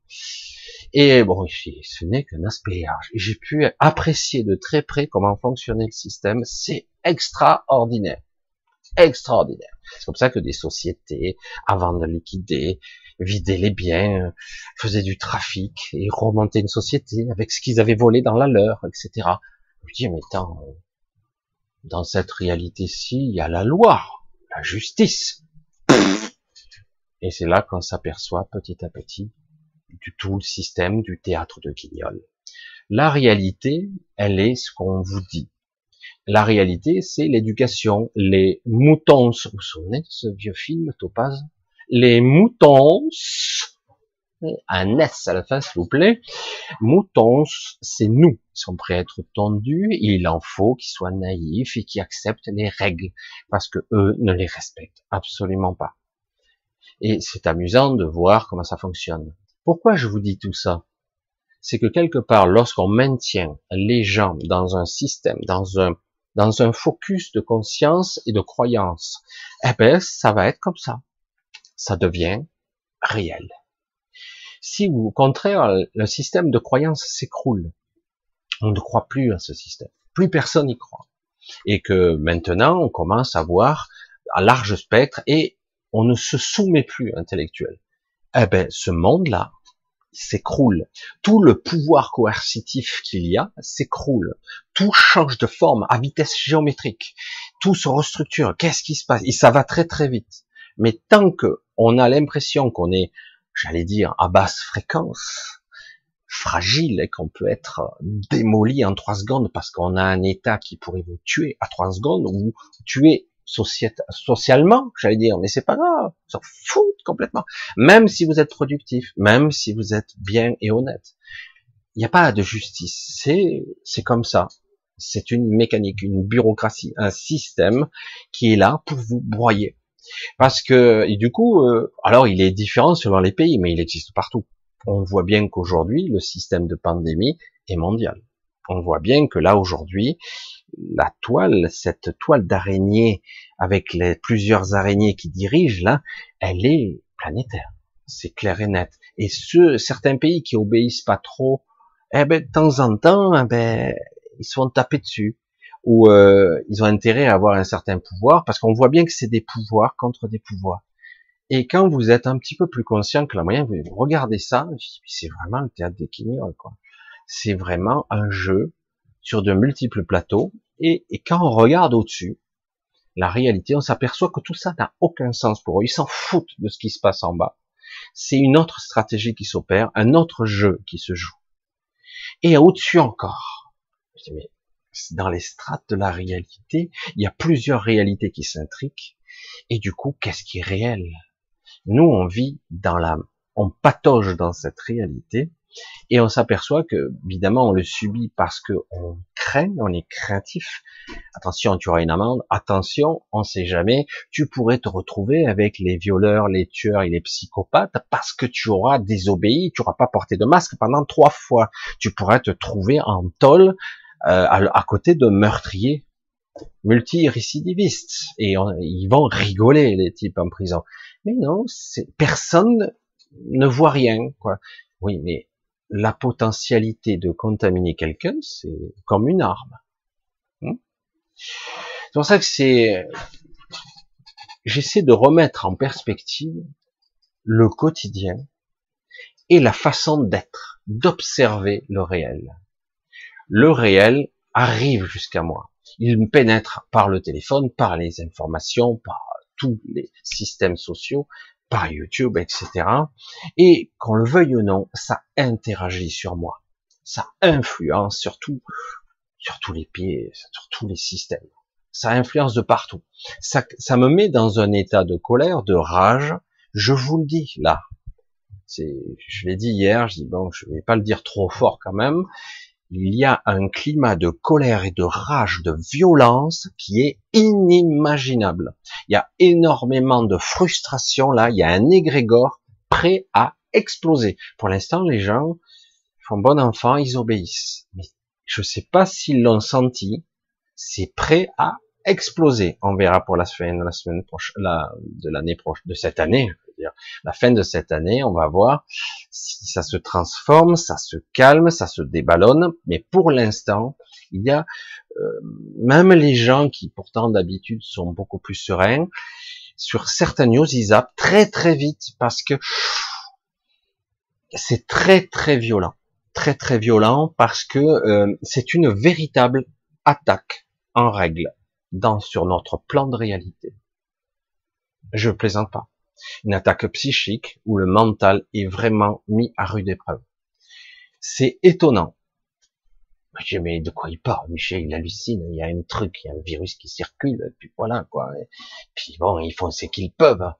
et bon, ce n'est qu'un aspect. J'ai pu apprécier de très près comment fonctionnait le système. C'est extraordinaire. Extraordinaire. C'est comme ça que des sociétés, avant de liquider, vidaient les biens, faisaient du trafic et remontaient une société avec ce qu'ils avaient volé dans la leur, etc. Je me dis, mais attends, dans cette réalité-ci, il y a la loi, la justice. Et c'est là qu'on s'aperçoit petit à petit du tout le système du théâtre de Guignol. La réalité, elle est ce qu'on vous dit. La réalité, c'est l'éducation. Les moutons, vous vous souvenez de ce vieux film, Topaz? Les moutons, un S à la fin, s'il vous plaît. Moutons, c'est nous qui sommes prêts à être tendus. Il en faut qu'ils soient naïfs et qui acceptent les règles, parce que eux ne les respectent absolument pas. Et c'est amusant de voir comment ça fonctionne. Pourquoi je vous dis tout ça? C'est que quelque part, lorsqu'on maintient les gens dans un système, dans un dans un focus de conscience et de croyance, eh ben ça va être comme ça. Ça devient réel. Si au contraire le système de croyance s'écroule, on ne croit plus à ce système, plus personne n'y croit, et que maintenant on commence à voir à large spectre et on ne se soumet plus intellectuel. Eh ben ce monde-là, s'écroule. Tout le pouvoir coercitif qu'il y a s'écroule. Tout change de forme à vitesse géométrique. Tout se restructure. Qu'est-ce qui se passe? Et ça va très très vite. Mais tant que on a l'impression qu'on est, j'allais dire, à basse fréquence, fragile et qu'on peut être démoli en trois secondes parce qu'on a un état qui pourrait vous tuer à trois secondes ou tuer socialement, j'allais dire, mais c'est pas grave, s'en foutent complètement. Même si vous êtes productif, même si vous êtes bien et honnête, il n'y a pas de justice. C'est c'est comme ça. C'est une mécanique, une bureaucratie, un système qui est là pour vous broyer. Parce que du coup, euh, alors il est différent selon les pays, mais il existe partout. On voit bien qu'aujourd'hui le système de pandémie est mondial. On voit bien que là aujourd'hui, la toile, cette toile d'araignée avec les plusieurs araignées qui dirigent là, elle est planétaire. c'est clair et net. Et ceux, certains pays qui obéissent pas trop, eh ben, de temps en temps, eh ben, ils se font taper dessus. Ou euh, ils ont intérêt à avoir un certain pouvoir, parce qu'on voit bien que c'est des pouvoirs contre des pouvoirs. Et quand vous êtes un petit peu plus conscient que la moyenne, vous regardez ça, c'est vraiment le théâtre des quoi. C'est vraiment un jeu sur de multiples plateaux, et, quand on regarde au-dessus, la réalité, on s'aperçoit que tout ça n'a aucun sens pour eux. Ils s'en foutent de ce qui se passe en bas. C'est une autre stratégie qui s'opère, un autre jeu qui se joue. Et au-dessus encore, dans les strates de la réalité, il y a plusieurs réalités qui s'intriquent. Et du coup, qu'est-ce qui est réel? Nous, on vit dans la, on patauge dans cette réalité et on s'aperçoit que, évidemment, on le subit parce que on craint, on est craintif. Attention, tu auras une amende. Attention, on sait jamais. Tu pourrais te retrouver avec les violeurs, les tueurs et les psychopathes parce que tu auras désobéi, tu n'auras pas porté de masque pendant trois fois. Tu pourrais te trouver en tôle euh, à, côté de meurtriers multi-récidivistes. Et ils vont rigoler, les types en prison. Mais non, personne ne voit rien. Quoi. Oui, mais la potentialité de contaminer quelqu'un, c'est comme une arme. Hmm c'est pour ça que c'est, j'essaie de remettre en perspective le quotidien et la façon d'être, d'observer le réel. Le réel arrive jusqu'à moi. Il me pénètre par le téléphone, par les informations, par tous les systèmes sociaux, par YouTube, etc. Et qu'on le veuille ou non, ça interagit sur moi. Ça influence sur tout, sur tous les pieds, sur tous les systèmes. Ça influence de partout. Ça, ça me met dans un état de colère, de rage. Je vous le dis là. C'est, je l'ai dit hier. Je dis bon, je vais pas le dire trop fort quand même il y a un climat de colère et de rage, de violence qui est inimaginable. Il y a énormément de frustration là, il y a un égrégore prêt à exploser. Pour l'instant, les gens font bon enfant, ils obéissent. Mais je ne sais pas s'ils l'ont senti, c'est prêt à exploser. On verra pour la semaine, prochaine, la, de l'année prochaine, de cette année, la fin de cette année, on va voir si ça se transforme, ça se calme, ça se déballonne, mais pour l'instant, il y a euh, même les gens qui pourtant d'habitude sont beaucoup plus sereins, sur certaines news, ils zappent très très vite parce que c'est très très violent, très très violent parce que euh, c'est une véritable attaque en règle dans sur notre plan de réalité. Je plaisante pas une attaque psychique où le mental est vraiment mis à rude épreuve. C'est étonnant. Je dis, mais de quoi il parle Michel, il hallucine, il y a un truc, il y a un virus qui circule, puis voilà, quoi. Puis bon, ils font ce qu'ils peuvent.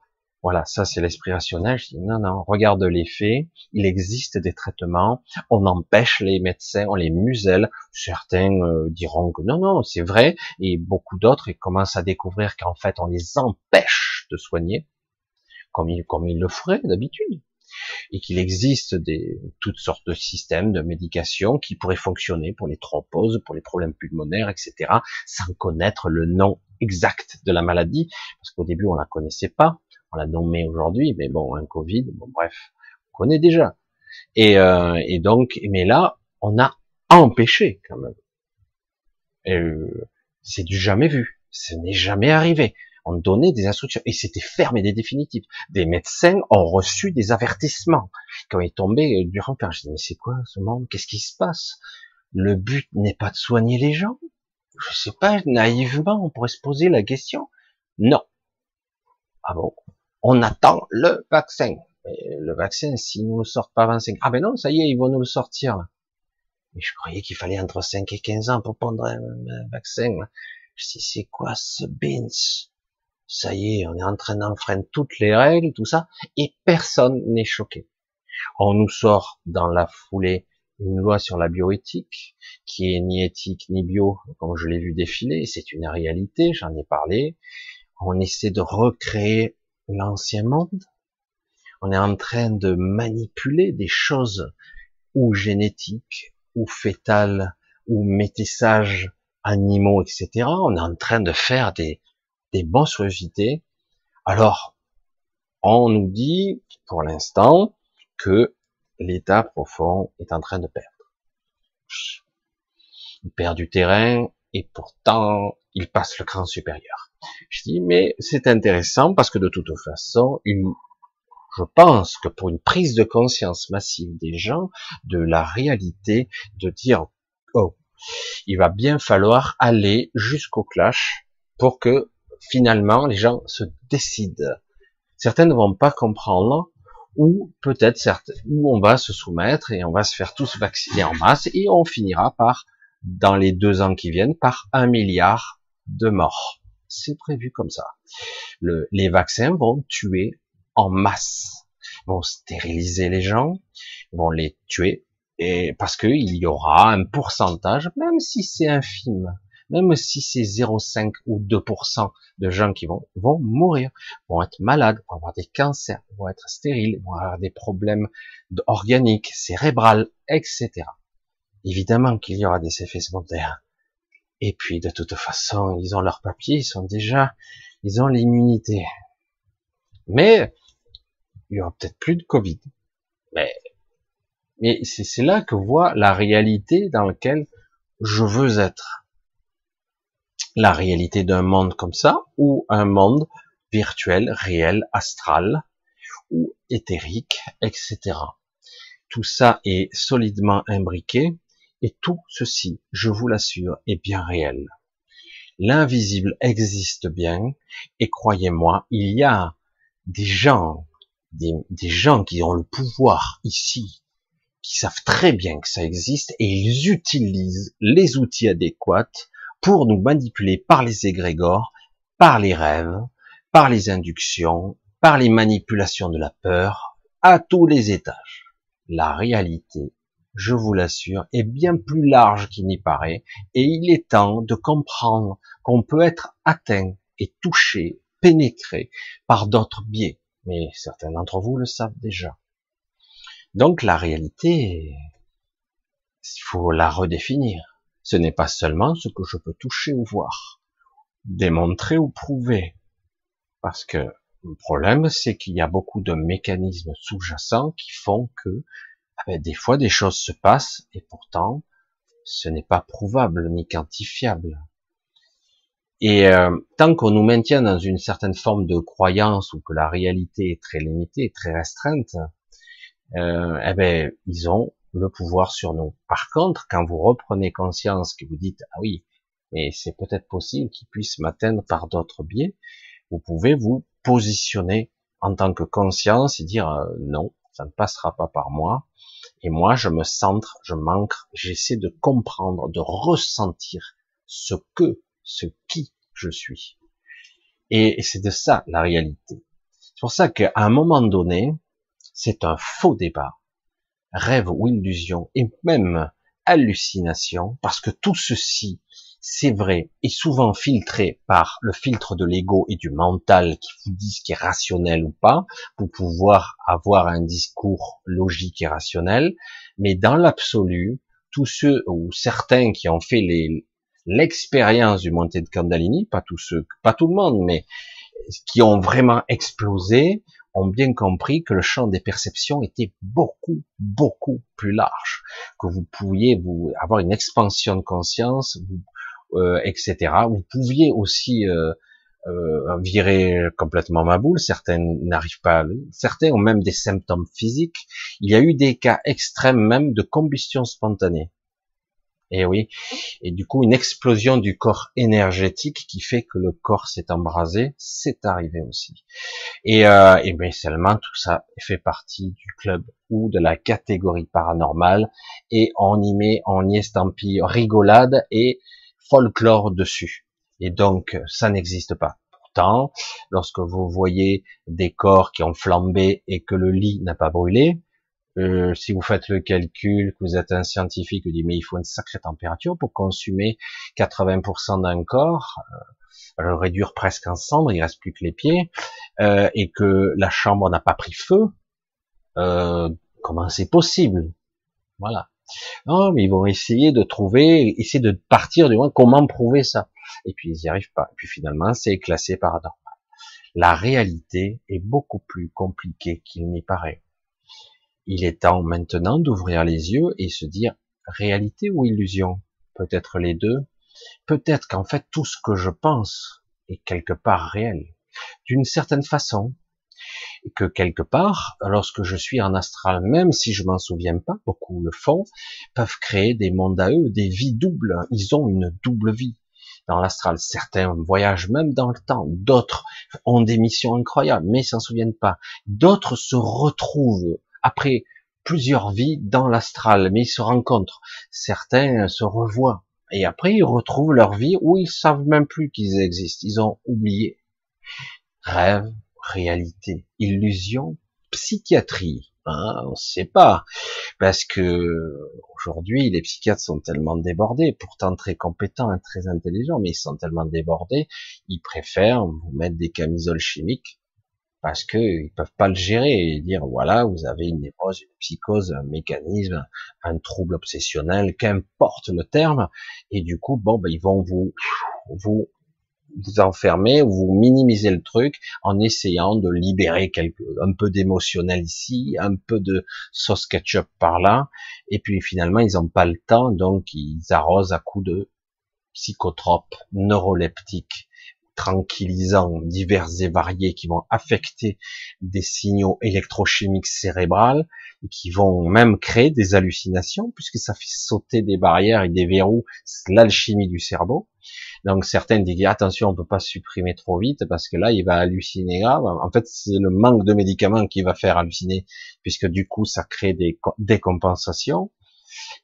Voilà, ça c'est l'esprit rationnel. Je dis, non, non, regarde les faits, il existe des traitements, on empêche les médecins, on les muselle. Certains euh, diront que non, non, c'est vrai, et beaucoup d'autres commencent à découvrir qu'en fait on les empêche de soigner comme il, comme il le ferait d'habitude, et qu'il existe des, toutes sortes de systèmes de médication qui pourraient fonctionner pour les thromboses, pour les problèmes pulmonaires, etc., sans connaître le nom exact de la maladie, parce qu'au début on la connaissait pas, on l'a nommé aujourd'hui, mais bon, un Covid, bon bref, on connaît déjà. Et, euh, et donc, mais là, on a empêché quand même. Euh, c'est du jamais vu, ce n'est jamais arrivé on donnait des instructions et c'était fermé des définitives. Des médecins ont reçu des avertissements quand ils tombaient du rempart. Je dis mais c'est quoi ce monde? Qu'est-ce qui se passe? Le but n'est pas de soigner les gens. Je sais pas, naïvement, on pourrait se poser la question. Non. Ah bon? On attend le vaccin. le vaccin, s'il nous le sort pas avant 5 ah ben non, ça y est, ils vont nous le sortir. Mais je croyais qu'il fallait entre 5 et 15 ans pour prendre un, vaccin. Je dis, c'est quoi ce bins ça y est, on est en train d'enfreindre toutes les règles, tout ça, et personne n'est choqué. On nous sort dans la foulée une loi sur la bioéthique, qui est ni éthique ni bio, comme je l'ai vu défiler, c'est une réalité, j'en ai parlé. On essaie de recréer l'ancien monde. On est en train de manipuler des choses ou génétiques, ou fétales, ou métissages animaux, etc. On est en train de faire des, des monstruosités. Alors, on nous dit, pour l'instant, que l'état profond est en train de perdre. Il perd du terrain et pourtant il passe le cran supérieur. Je dis mais c'est intéressant parce que de toute façon, une, je pense que pour une prise de conscience massive des gens de la réalité, de dire oh, il va bien falloir aller jusqu'au clash pour que finalement les gens se décident. Certains ne vont pas comprendre ou peut-être certes, où on va se soumettre et on va se faire tous vacciner en masse et on finira par, dans les deux ans qui viennent, par un milliard de morts. C'est prévu comme ça. Le, les vaccins vont tuer en masse, vont stériliser les gens, vont les tuer, et parce qu'il y aura un pourcentage, même si c'est infime, même si c'est 0,5 ou 2% de gens qui vont, vont mourir, vont être malades, vont avoir des cancers, vont être stériles, vont avoir des problèmes organiques, cérébrales, etc. Évidemment qu'il y aura des effets secondaires. Et puis, de toute façon, ils ont leur papier, ils sont déjà, ils ont l'immunité. Mais, il y aura peut-être plus de Covid. Mais, mais c'est là que voit la réalité dans laquelle je veux être la réalité d'un monde comme ça, ou un monde virtuel, réel, astral, ou éthérique, etc. Tout ça est solidement imbriqué, et tout ceci, je vous l'assure, est bien réel. L'invisible existe bien, et croyez-moi, il y a des gens, des, gens qui ont le pouvoir ici, qui savent très bien que ça existe, et ils utilisent les outils adéquats pour nous manipuler par les égrégores, par les rêves, par les inductions, par les manipulations de la peur, à tous les étages. La réalité, je vous l'assure, est bien plus large qu'il n'y paraît, et il est temps de comprendre qu'on peut être atteint et touché, pénétré par d'autres biais, mais certains d'entre vous le savent déjà. Donc la réalité, il faut la redéfinir ce n'est pas seulement ce que je peux toucher ou voir, démontrer ou prouver. Parce que le problème, c'est qu'il y a beaucoup de mécanismes sous-jacents qui font que ah ben, des fois des choses se passent et pourtant ce n'est pas prouvable ni quantifiable. Et euh, tant qu'on nous maintient dans une certaine forme de croyance ou que la réalité est très limitée, très restreinte, euh, eh ben ils ont le pouvoir sur nous. Par contre, quand vous reprenez conscience, que vous dites, ah oui, mais c'est peut-être possible qu'il puisse m'atteindre par d'autres biais, vous pouvez vous positionner en tant que conscience et dire, euh, non, ça ne passera pas par moi. Et moi, je me centre, je manque, j'essaie de comprendre, de ressentir ce que, ce qui je suis. Et c'est de ça la réalité. C'est pour ça qu'à un moment donné, c'est un faux départ rêve ou illusion, et même hallucination, parce que tout ceci, c'est vrai, est souvent filtré par le filtre de l'ego et du mental qui vous dit ce qui est rationnel ou pas, pour pouvoir avoir un discours logique et rationnel, mais dans l'absolu, tous ceux ou certains qui ont fait l'expérience du montée de Kandalini, pas tous ceux, pas tout le monde, mais qui ont vraiment explosé, ont bien compris que le champ des perceptions était beaucoup, beaucoup plus large, que vous pouviez vous avoir une expansion de conscience, euh, etc. Vous pouviez aussi euh, euh, virer complètement ma boule. Certains n'arrivent pas. Certains ont même des symptômes physiques. Il y a eu des cas extrêmes même de combustion spontanée. Et oui. Et du coup, une explosion du corps énergétique qui fait que le corps s'est embrasé, c'est arrivé aussi. Et, euh, bien seulement tout ça fait partie du club ou de la catégorie paranormale et on y met, on y estampille rigolade et folklore dessus. Et donc, ça n'existe pas. Pourtant, lorsque vous voyez des corps qui ont flambé et que le lit n'a pas brûlé, euh, si vous faites le calcul, que vous êtes un scientifique, vous dites mais il faut une sacrée température pour consumer 80% d'un corps, euh, le réduire presque en cendres, il reste plus que les pieds, euh, et que la chambre n'a pas pris feu, euh, comment c'est possible? Voilà. Non, mais ils vont essayer de trouver, essayer de partir du moins comment prouver ça? Et puis ils n'y arrivent pas. Et puis finalement, c'est classé paranormal. La réalité est beaucoup plus compliquée qu'il n'y paraît. Il est temps maintenant d'ouvrir les yeux et se dire réalité ou illusion Peut-être les deux. Peut-être qu'en fait tout ce que je pense est quelque part réel. D'une certaine façon, et que quelque part, lorsque je suis en astral, même si je m'en souviens pas, beaucoup le font, peuvent créer des mondes à eux, des vies doubles. Ils ont une double vie dans l'astral. Certains voyagent même dans le temps, d'autres ont des missions incroyables, mais s'en souviennent pas. D'autres se retrouvent après plusieurs vies dans l'astral, mais ils se rencontrent. Certains se revoient. Et après, ils retrouvent leur vie où ils savent même plus qu'ils existent. Ils ont oublié. Rêve, réalité, illusion, psychiatrie. Hein, on ne sait pas, parce que aujourd'hui les psychiatres sont tellement débordés, pourtant très compétents et très intelligents, mais ils sont tellement débordés, ils préfèrent vous mettre des camisoles chimiques parce qu'ils peuvent pas le gérer et dire voilà vous avez une névrose, une psychose, un mécanisme, un trouble obsessionnel, qu'importe le terme, et du coup bon ben ils vont vous vous vous enfermez ou vous minimisez le truc en essayant de libérer quelque, un peu d'émotionnel ici, un peu de sauce ketchup par là, et puis finalement ils n'ont pas le temps, donc ils arrosent à coups de psychotropes, neuroleptiques, tranquillisants divers et variés qui vont affecter des signaux électrochimiques cérébrales et qui vont même créer des hallucinations puisque ça fait sauter des barrières et des verrous, l'alchimie du cerveau. Donc certains disent attention, on peut pas supprimer trop vite parce que là il va halluciner grave. En fait, c'est le manque de médicaments qui va faire halluciner puisque du coup ça crée des décompensations.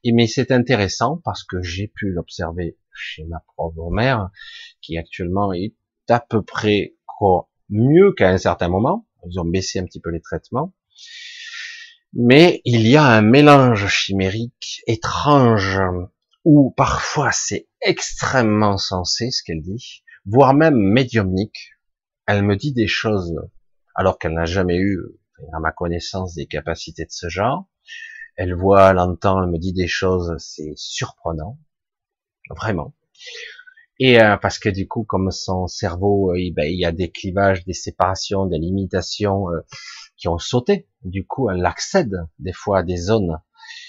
Et mais c'est intéressant parce que j'ai pu l'observer chez ma propre mère qui actuellement est à peu près mieux qu'à un certain moment. Ils ont baissé un petit peu les traitements. Mais il y a un mélange chimérique étrange où parfois c'est extrêmement sensé ce qu'elle dit, voire même médiumnique. Elle me dit des choses alors qu'elle n'a jamais eu, à ma connaissance, des capacités de ce genre. Elle voit, elle entend, elle me dit des choses, c'est surprenant, vraiment. Et euh, parce que du coup, comme son cerveau, euh, ben, il y a des clivages, des séparations, des limitations euh, qui ont sauté. Du coup, elle accède des fois à des zones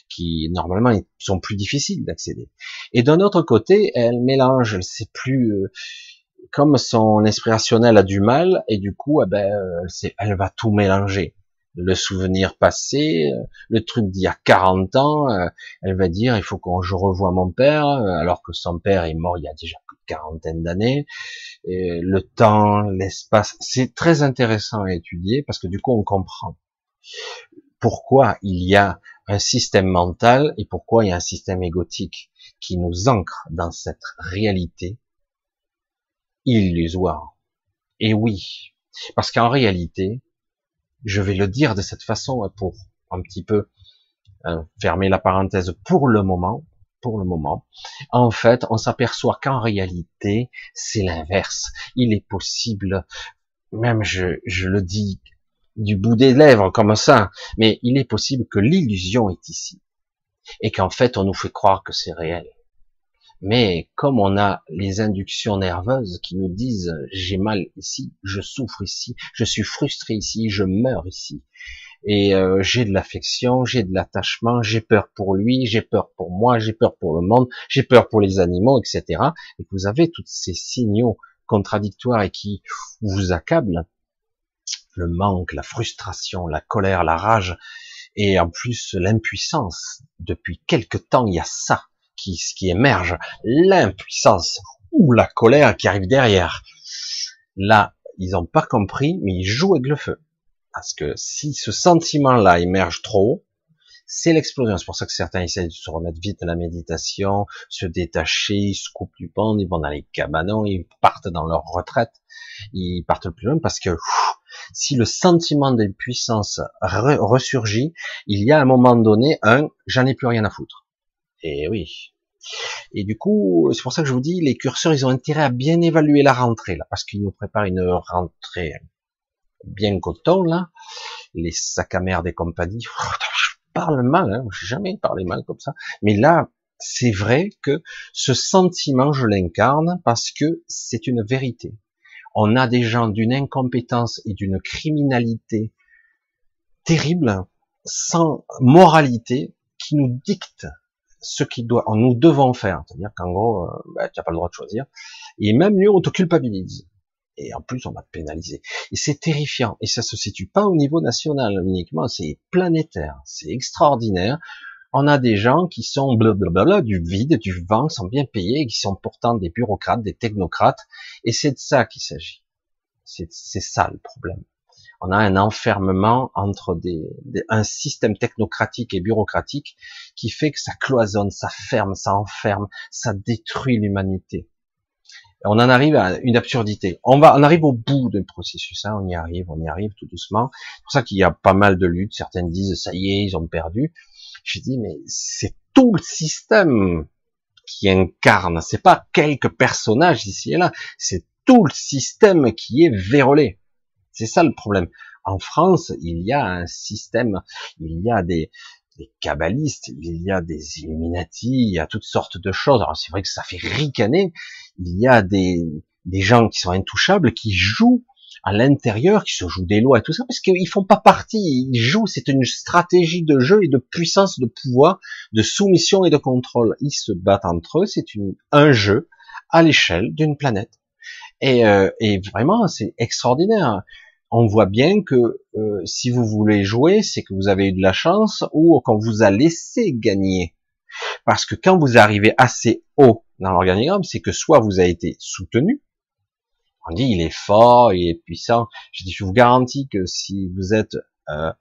qui normalement sont plus difficiles d'accéder. Et d'un autre côté, elle mélange, elle sait plus, comme son esprit rationnel a du mal, et du coup, eh ben, elle va tout mélanger. Le souvenir passé, euh, le truc d'il y a 40 ans, euh, elle va dire, il faut que je revoie mon père, alors que son père est mort il y a déjà quarantaine d'années. Le temps, l'espace, c'est très intéressant à étudier parce que du coup, on comprend pourquoi il y a un système mental et pourquoi il y a un système égotique qui nous ancre dans cette réalité illusoire. Et oui, parce qu'en réalité, je vais le dire de cette façon pour un petit peu euh, fermer la parenthèse pour le moment, pour le moment, en fait, on s'aperçoit qu'en réalité, c'est l'inverse. Il est possible, même je, je le dis du bout des lèvres comme ça, mais il est possible que l'illusion est ici et qu'en fait on nous fait croire que c'est réel. Mais comme on a les inductions nerveuses qui nous disent j'ai mal ici, je souffre ici, je suis frustré ici, je meurs ici, et euh, j'ai de l'affection, j'ai de l'attachement, j'ai peur pour lui, j'ai peur pour moi, j'ai peur pour le monde, j'ai peur pour les animaux, etc. Et que vous avez tous ces signaux contradictoires et qui vous accablent, le manque, la frustration, la colère, la rage, et en plus l'impuissance. Depuis quelque temps, il y a ça qui, qui émerge, l'impuissance ou la colère qui arrive derrière. Là, ils n'ont pas compris, mais ils jouent avec le feu. Parce que si ce sentiment-là émerge trop, c'est l'explosion. C'est pour ça que certains essaient de se remettre vite à la méditation, se détacher, ils se coupent du monde, ils vont dans les cabanons, ils partent dans leur retraite, ils partent le plus loin parce que si le sentiment d'impuissance ressurgit, il y a à un moment donné un j'en ai plus rien à foutre. Et oui. Et du coup, c'est pour ça que je vous dis, les curseurs, ils ont intérêt à bien évaluer la rentrée, là, parce qu'ils nous préparent une rentrée bien coton, là. Les sacs à merde et compagnie. Je parle mal, hein, j'ai jamais parlé mal comme ça. Mais là, c'est vrai que ce sentiment, je l'incarne parce que c'est une vérité. On a des gens d'une incompétence et d'une criminalité terrible, sans moralité, qui nous dictent ce qu'ils doit, nous devons faire. C'est-à-dire qu'en gros, euh, bah, tu n'as pas le droit de choisir. Et même mieux, on te culpabilise. Et en plus, on va te pénaliser. Et c'est terrifiant. Et ça se situe pas au niveau national uniquement, c'est planétaire. C'est extraordinaire. On a des gens qui sont blablabla, du vide, du vent, sont bien payés, qui sont pourtant des bureaucrates, des technocrates. Et c'est de ça qu'il s'agit. C'est ça le problème on a un enfermement entre des, un système technocratique et bureaucratique qui fait que ça cloisonne, ça ferme, ça enferme, ça détruit l'humanité. On en arrive à une absurdité. On va, on arrive au bout du processus. Hein, on y arrive, on y arrive tout doucement. C'est pour ça qu'il y a pas mal de luttes. Certaines disent ça y est, ils ont perdu. Je dis mais c'est tout le système qui incarne. C'est pas quelques personnages ici et là. C'est tout le système qui est vérolé. C'est ça le problème. En France, il y a un système, il y a des, des kabbalistes, il y a des Illuminati, il y a toutes sortes de choses. Alors c'est vrai que ça fait ricaner. Il y a des, des gens qui sont intouchables, qui jouent à l'intérieur, qui se jouent des lois et tout ça, parce qu'ils font pas partie, ils jouent, c'est une stratégie de jeu et de puissance, de pouvoir, de soumission et de contrôle. Ils se battent entre eux, c'est un jeu à l'échelle d'une planète. Et, euh, et vraiment, c'est extraordinaire on voit bien que euh, si vous voulez jouer, c'est que vous avez eu de la chance ou qu'on vous a laissé gagner. Parce que quand vous arrivez assez haut dans l'organigramme, c'est que soit vous avez été soutenu, on dit il est fort, il est puissant. Je dis, je vous garantis que si vous êtes euh,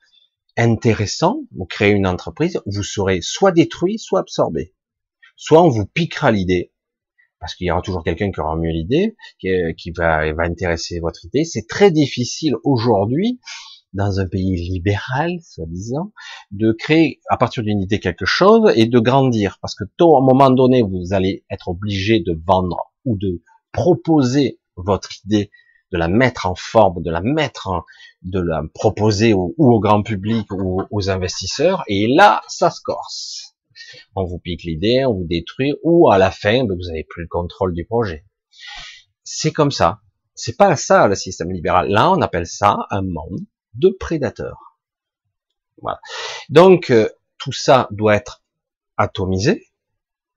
intéressant, vous créez une entreprise, vous serez soit détruit, soit absorbé. Soit on vous piquera l'idée, parce qu'il y aura toujours quelqu'un qui aura mieux l'idée, qui, va, va intéresser votre idée. C'est très difficile aujourd'hui, dans un pays libéral, soi-disant, de créer à partir d'une idée quelque chose et de grandir, parce que tôt, à un moment donné, vous allez être obligé de vendre ou de proposer votre idée, de la mettre en forme, de la mettre de la proposer ou au grand public ou aux investisseurs, et là, ça se corse on vous pique l'idée, on vous détruit, ou à la fin, ben, vous n'avez plus le contrôle du projet. C'est comme ça. C'est pas ça le système libéral. Là, on appelle ça un monde de prédateurs. Voilà. Donc euh, tout ça doit être atomisé.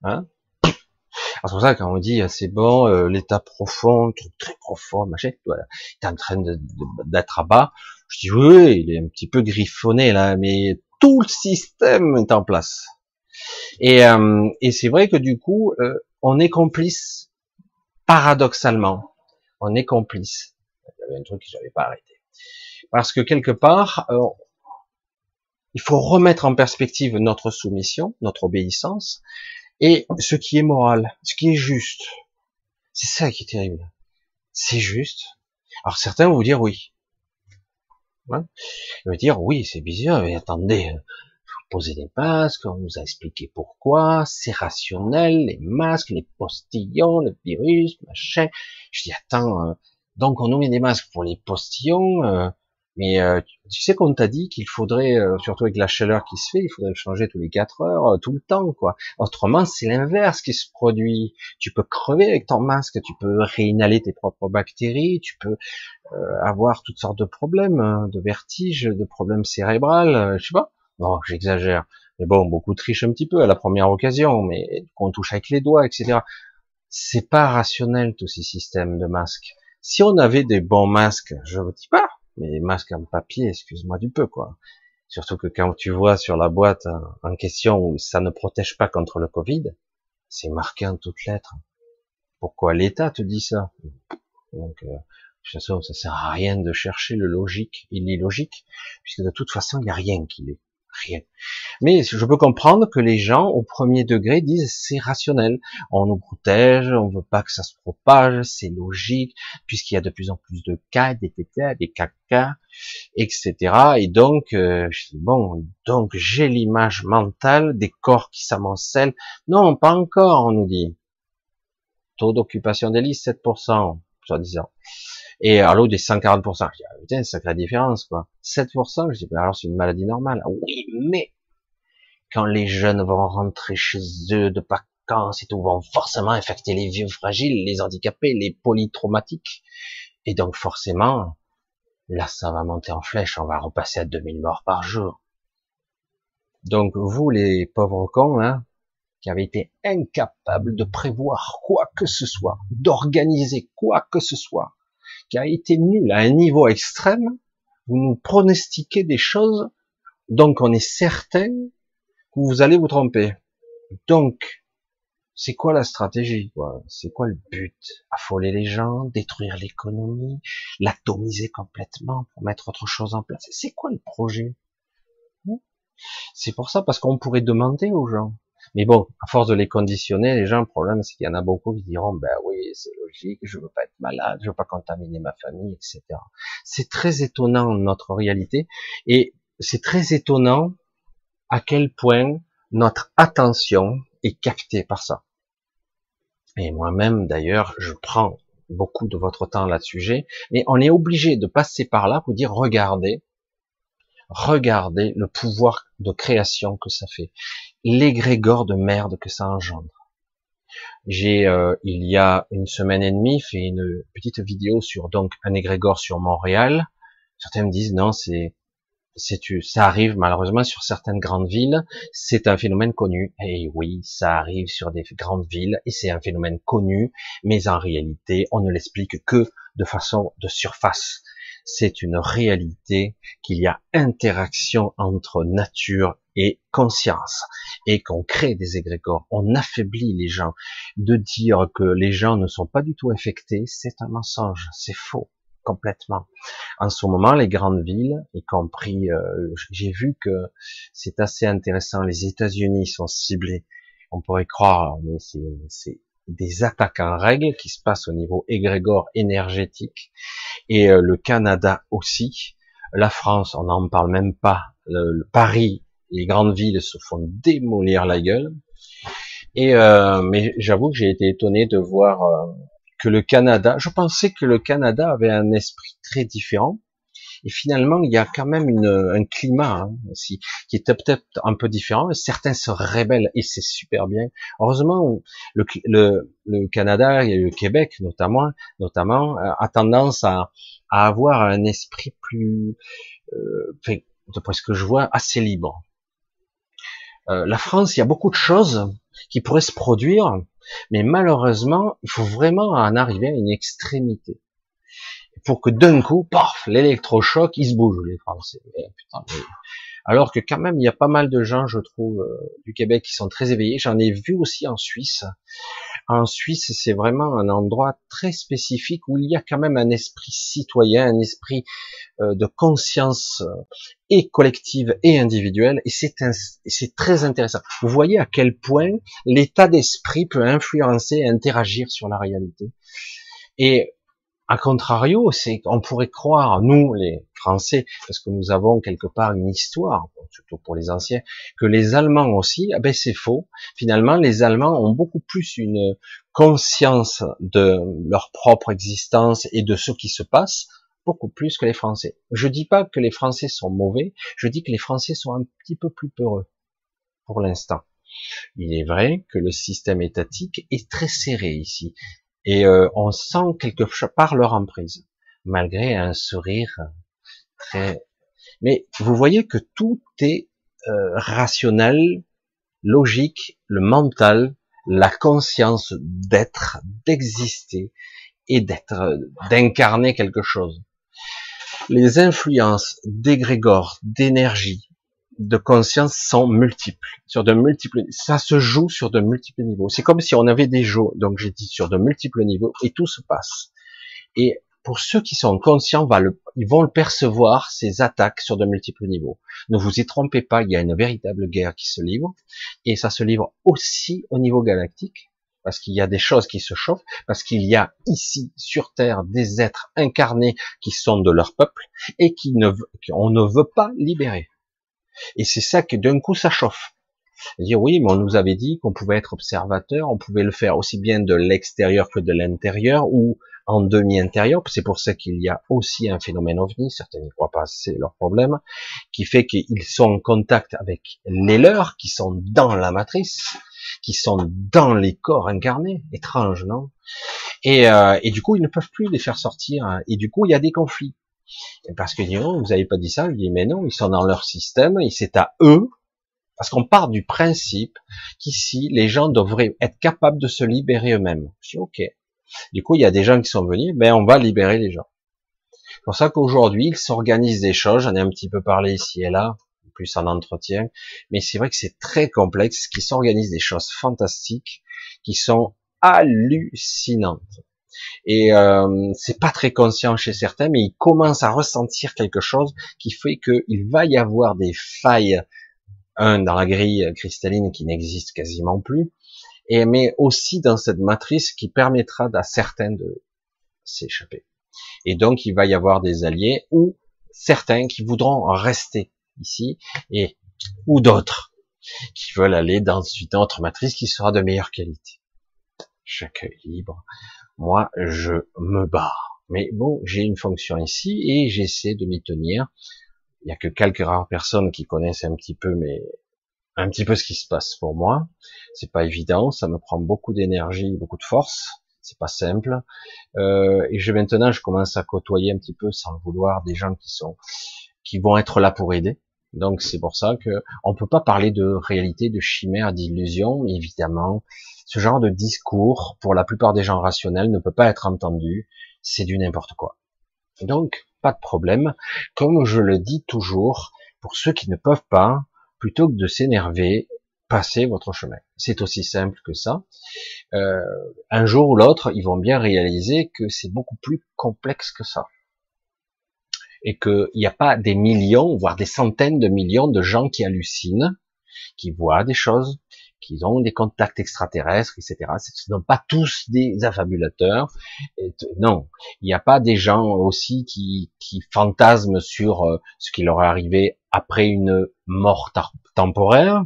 Hein c'est pour ça quand on dit c'est bon, euh, l'état profond, très profond, machin, voilà, il est en train d'être à bas. Je dis oui, il est un petit peu griffonné là, mais tout le système est en place. Et, euh, et c'est vrai que du coup, euh, on est complice, paradoxalement, on est complice. Il y avait un truc que j'avais pas arrêté. Parce que quelque part, euh, il faut remettre en perspective notre soumission, notre obéissance, et ce qui est moral, ce qui est juste. C'est ça qui est terrible. C'est juste. Alors certains vont vous dire oui. Hein? Ils vont dire oui, c'est bizarre, mais attendez, poser des masques, on nous a expliqué pourquoi, c'est rationnel, les masques, les postillons, le virus, machin. Je dis, attends, euh, donc on nous met des masques pour les postillons, euh, mais euh, tu sais qu'on t'a dit qu'il faudrait, surtout avec la chaleur qui se fait, il faudrait le changer tous les quatre heures, tout le temps, quoi. Autrement, c'est l'inverse qui se produit. Tu peux crever avec ton masque, tu peux réinhaler tes propres bactéries, tu peux avoir toutes sortes de problèmes, hein, de vertiges, de problèmes cérébrales, je sais pas. Bon, j'exagère. Mais bon, beaucoup trichent un petit peu à la première occasion, mais qu'on touche avec les doigts, etc. C'est pas rationnel tous ces systèmes de masques. Si on avait des bons masques, je vous dis pas, mais des masques en papier, excuse-moi du peu, quoi. Surtout que quand tu vois sur la boîte en question où ça ne protège pas contre le Covid, c'est marqué en toutes lettres. Pourquoi l'État te dit ça? Donc, euh, de toute façon, ça sert à rien de chercher le logique et l'illogique, puisque de toute façon, il n'y a rien qui l'est rien. Mais je peux comprendre que les gens au premier degré disent c'est rationnel, on nous protège, on veut pas que ça se propage, c'est logique, puisqu'il y a de plus en plus de cas, des tétas, des caca, etc. Et donc, euh, bon, donc j'ai l'image mentale des corps qui s'amoncellent. Non, pas encore, on nous dit. Taux d'occupation des listes, 7%, soi-disant. Et à l'eau des 140%. Je dis, ah, putain, sacrée différence, quoi. 7%, je dis, bah, alors c'est une maladie normale. Oui, mais quand les jeunes vont rentrer chez eux de vacances et tout, vont forcément infecter les vieux fragiles, les handicapés, les polytraumatiques. Et donc forcément, là ça va monter en flèche, on va repasser à 2000 morts par jour. Donc vous les pauvres cons, hein, qui avez été incapables de prévoir quoi que ce soit, d'organiser quoi que ce soit, qui a été nul à un niveau extrême, vous nous pronostiquez des choses, donc on est certain que vous allez vous tromper. Donc, c'est quoi la stratégie C'est quoi le but? Affoler les gens, détruire l'économie, l'atomiser complètement pour mettre autre chose en place? C'est quoi le projet? Hein? C'est pour ça, parce qu'on pourrait demander aux gens. Mais bon, à force de les conditionner, les gens, le problème, c'est qu'il y en a beaucoup qui diront, ben oui, c'est logique, je veux pas être malade, je veux pas contaminer ma famille, etc. C'est très étonnant notre réalité, et c'est très étonnant à quel point notre attention est captée par ça. Et moi-même, d'ailleurs, je prends beaucoup de votre temps là-dessus, mais on est obligé de passer par là pour dire, regardez, regardez le pouvoir de création que ça fait, l'égrégore de merde que ça engendre. J'ai, euh, il y a une semaine et demie, fait une petite vidéo sur donc un égrégore sur Montréal. Certains me disent non, c'est c'est ça arrive malheureusement sur certaines grandes villes, c'est un phénomène connu. Et oui, ça arrive sur des grandes villes et c'est un phénomène connu, mais en réalité, on ne l'explique que de façon de surface. C'est une réalité qu'il y a interaction entre nature et conscience et qu'on crée des égrégores. On affaiblit les gens. De dire que les gens ne sont pas du tout affectés, c'est un mensonge, c'est faux complètement. En ce moment, les grandes villes, y compris, euh, j'ai vu que c'est assez intéressant, les États-Unis sont ciblés. On pourrait croire, mais c'est des attaques en règle qui se passent au niveau égrégore énergétique, et euh, le Canada aussi. La France, on n'en parle même pas. Le, Paris, les grandes villes se font démolir la gueule. Et euh, mais j'avoue que j'ai été étonné de voir que le Canada, je pensais que le Canada avait un esprit très différent. Et finalement, il y a quand même un climat hein, qui est peut-être un peu différent. Certains se rebellent et c'est super bien. Heureusement, le, le, le, Canada et le Québec notamment, notamment euh, a tendance à, avoir un esprit plus, euh, d'après ce que je vois, assez libre. Euh, la France, il y a beaucoup de choses qui pourraient se produire mais malheureusement, il faut vraiment en arriver à une extrémité. Pour que d'un coup, paf, l'électrochoc, il se bouge, les Français. Eh, Alors que quand même, il y a pas mal de gens, je trouve, euh, du Québec qui sont très éveillés. J'en ai vu aussi en Suisse. En Suisse, c'est vraiment un endroit très spécifique où il y a quand même un esprit citoyen, un esprit euh, de conscience euh, et collective et individuelle, et c'est très intéressant. Vous voyez à quel point l'état d'esprit peut influencer et interagir sur la réalité. Et a contrario, c'est on pourrait croire, nous les Français, parce que nous avons quelque part une histoire, surtout pour les anciens, que les Allemands aussi, ah ben c'est faux. Finalement, les Allemands ont beaucoup plus une conscience de leur propre existence et de ce qui se passe, beaucoup plus que les Français. Je dis pas que les Français sont mauvais, je dis que les Français sont un petit peu plus peureux pour l'instant. Il est vrai que le système étatique est très serré ici. Et euh, on sent quelque chose par leur emprise, malgré un sourire très. Mais vous voyez que tout est euh, rationnel, logique, le mental, la conscience d'être, d'exister et d'être, d'incarner quelque chose. Les influences d'égrégore, d'énergie, de conscience sont multiples, sur de multiples, ça se joue sur de multiples niveaux. C'est comme si on avait des jeux, donc j'ai dit sur de multiples niveaux, et tout se passe. Et pour ceux qui sont conscients, ils vont le percevoir, ces attaques sur de multiples niveaux. Ne vous y trompez pas, il y a une véritable guerre qui se livre, et ça se livre aussi au niveau galactique, parce qu'il y a des choses qui se chauffent, parce qu'il y a ici sur Terre des êtres incarnés qui sont de leur peuple et qui qu'on ne veut pas libérer. Et c'est ça que d'un coup ça chauffe. Dire oui, mais on nous avait dit qu'on pouvait être observateur, on pouvait le faire aussi bien de l'extérieur que de l'intérieur ou en demi-intérieur. C'est pour ça qu'il y a aussi un phénomène ovni, certains n'y croient pas, c'est leur problème, qui fait qu'ils sont en contact avec les leurs, qui sont dans la matrice, qui sont dans les corps incarnés. Étrange, non? Et, euh, et du coup, ils ne peuvent plus les faire sortir. Et du coup, il y a des conflits. Parce que non, vous n'avez pas dit ça. Je dis mais non, ils sont dans leur système et c'est à eux. Parce qu'on part du principe qu'ici, les gens devraient être capables de se libérer eux-mêmes. Je dis ok. Du coup, il y a des gens qui sont venus, ben on va libérer les gens. C'est pour ça qu'aujourd'hui, il s'organise des choses. J'en ai un petit peu parlé ici et là, plus en entretien. Mais c'est vrai que c'est très complexe, qu'il s'organise des choses fantastiques qui sont hallucinantes. Et euh, c'est pas très conscient chez certains, mais ils commencent à ressentir quelque chose qui fait qu'il va y avoir des failles, un dans la grille cristalline qui n'existe quasiment plus, et mais aussi dans cette matrice qui permettra à certains de s'échapper. Et donc il va y avoir des alliés ou certains qui voudront rester ici et ou d'autres qui veulent aller dans une autre matrice qui sera de meilleure qualité. Chacun libre. Moi, je me barre. Mais bon, j'ai une fonction ici et j'essaie de m'y tenir. Il y a que quelques rares personnes qui connaissent un petit peu, mais un petit peu ce qui se passe pour moi. C'est pas évident, ça me prend beaucoup d'énergie, beaucoup de force. C'est pas simple. Euh, et je maintenant, je commence à côtoyer un petit peu, sans le vouloir, des gens qui sont, qui vont être là pour aider. Donc c'est pour ça que on peut pas parler de réalité, de chimère, d'illusion. Évidemment, ce genre de discours, pour la plupart des gens rationnels, ne peut pas être entendu. C'est du n'importe quoi. Donc pas de problème. Comme je le dis toujours, pour ceux qui ne peuvent pas, plutôt que de s'énerver, passez votre chemin. C'est aussi simple que ça. Euh, un jour ou l'autre, ils vont bien réaliser que c'est beaucoup plus complexe que ça et qu'il n'y a pas des millions, voire des centaines de millions de gens qui hallucinent, qui voient des choses, qui ont des contacts extraterrestres, etc. Ce ne sont pas tous des affabulateurs. non, il n'y a pas des gens aussi qui, qui fantasment sur euh, ce qui leur est arrivé après une mort temporaire,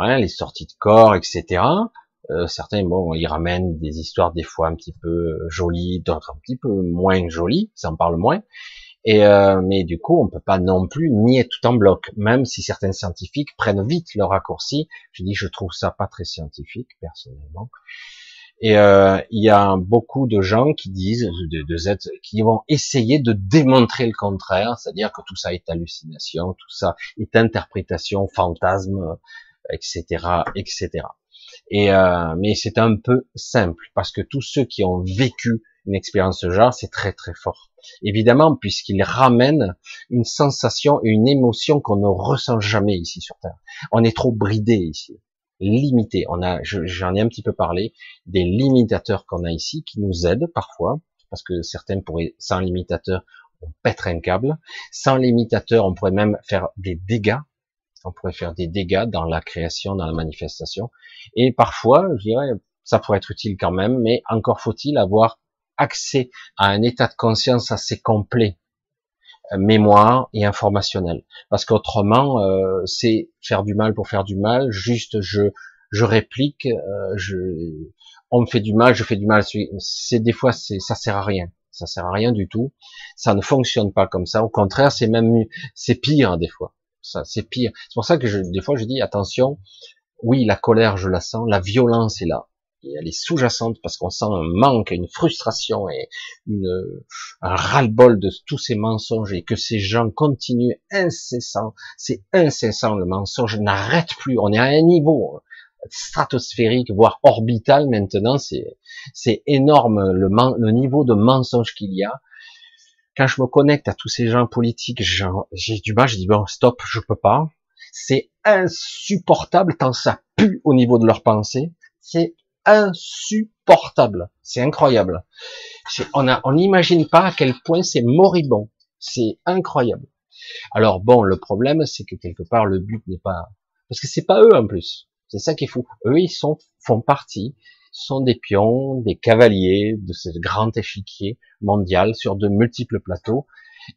les sorties de corps, etc. Euh, certains, bon, ils ramènent des histoires des fois un petit peu jolies, d'autres un petit peu moins jolies, ça en parle moins. Et euh, mais du coup, on peut pas non plus nier tout en bloc, même si certains scientifiques prennent vite le raccourci. Je dis, je trouve ça pas très scientifique personnellement. Et euh, il y a beaucoup de gens qui disent, de, de qui vont essayer de démontrer le contraire, c'est-à-dire que tout ça est hallucination, tout ça est interprétation, fantasme, etc., etc. Et euh, mais c'est un peu simple parce que tous ceux qui ont vécu une expérience de ce genre, c'est très très fort. Évidemment, puisqu'il ramène une sensation et une émotion qu'on ne ressent jamais ici sur Terre. On est trop bridé ici, limité. On a, j'en ai un petit peu parlé, des limitateurs qu'on a ici qui nous aident parfois, parce que certains pourraient, sans limitateur, on pèterait un câble. Sans limitateur, on pourrait même faire des dégâts. On pourrait faire des dégâts dans la création, dans la manifestation. Et parfois, je dirais, ça pourrait être utile quand même, mais encore faut-il avoir accès à un état de conscience assez complet, euh, mémoire et informationnel. Parce qu'autrement, euh, c'est faire du mal pour faire du mal. Juste, je je réplique, euh, je, on me fait du mal, je fais du mal. C'est des fois, c'est ça sert à rien. Ça sert à rien du tout. Ça ne fonctionne pas comme ça. Au contraire, c'est même c'est pire des fois. Ça, c'est pire. C'est pour ça que je, des fois, je dis attention. Oui, la colère, je la sens. La violence est là et elle est sous-jacente parce qu'on sent un manque, une frustration et une, un ras-le-bol de tous ces mensonges et que ces gens continuent incessant, c'est incessant le mensonge n'arrête plus, on est à un niveau stratosphérique, voire orbital maintenant, c'est, c'est énorme le, le niveau de mensonge qu'il y a. Quand je me connecte à tous ces gens politiques, j'ai du mal, je dis bon, stop, je peux pas. C'est insupportable tant ça pue au niveau de leur pensée. C'est insupportable. C'est incroyable. On n'imagine pas à quel point c'est moribond. C'est incroyable. Alors bon, le problème, c'est que quelque part, le but n'est pas, parce que c'est pas eux en plus. C'est ça qui est fou. Eux, ils sont, font partie, sont des pions, des cavaliers de ce grand échiquier mondial sur de multiples plateaux.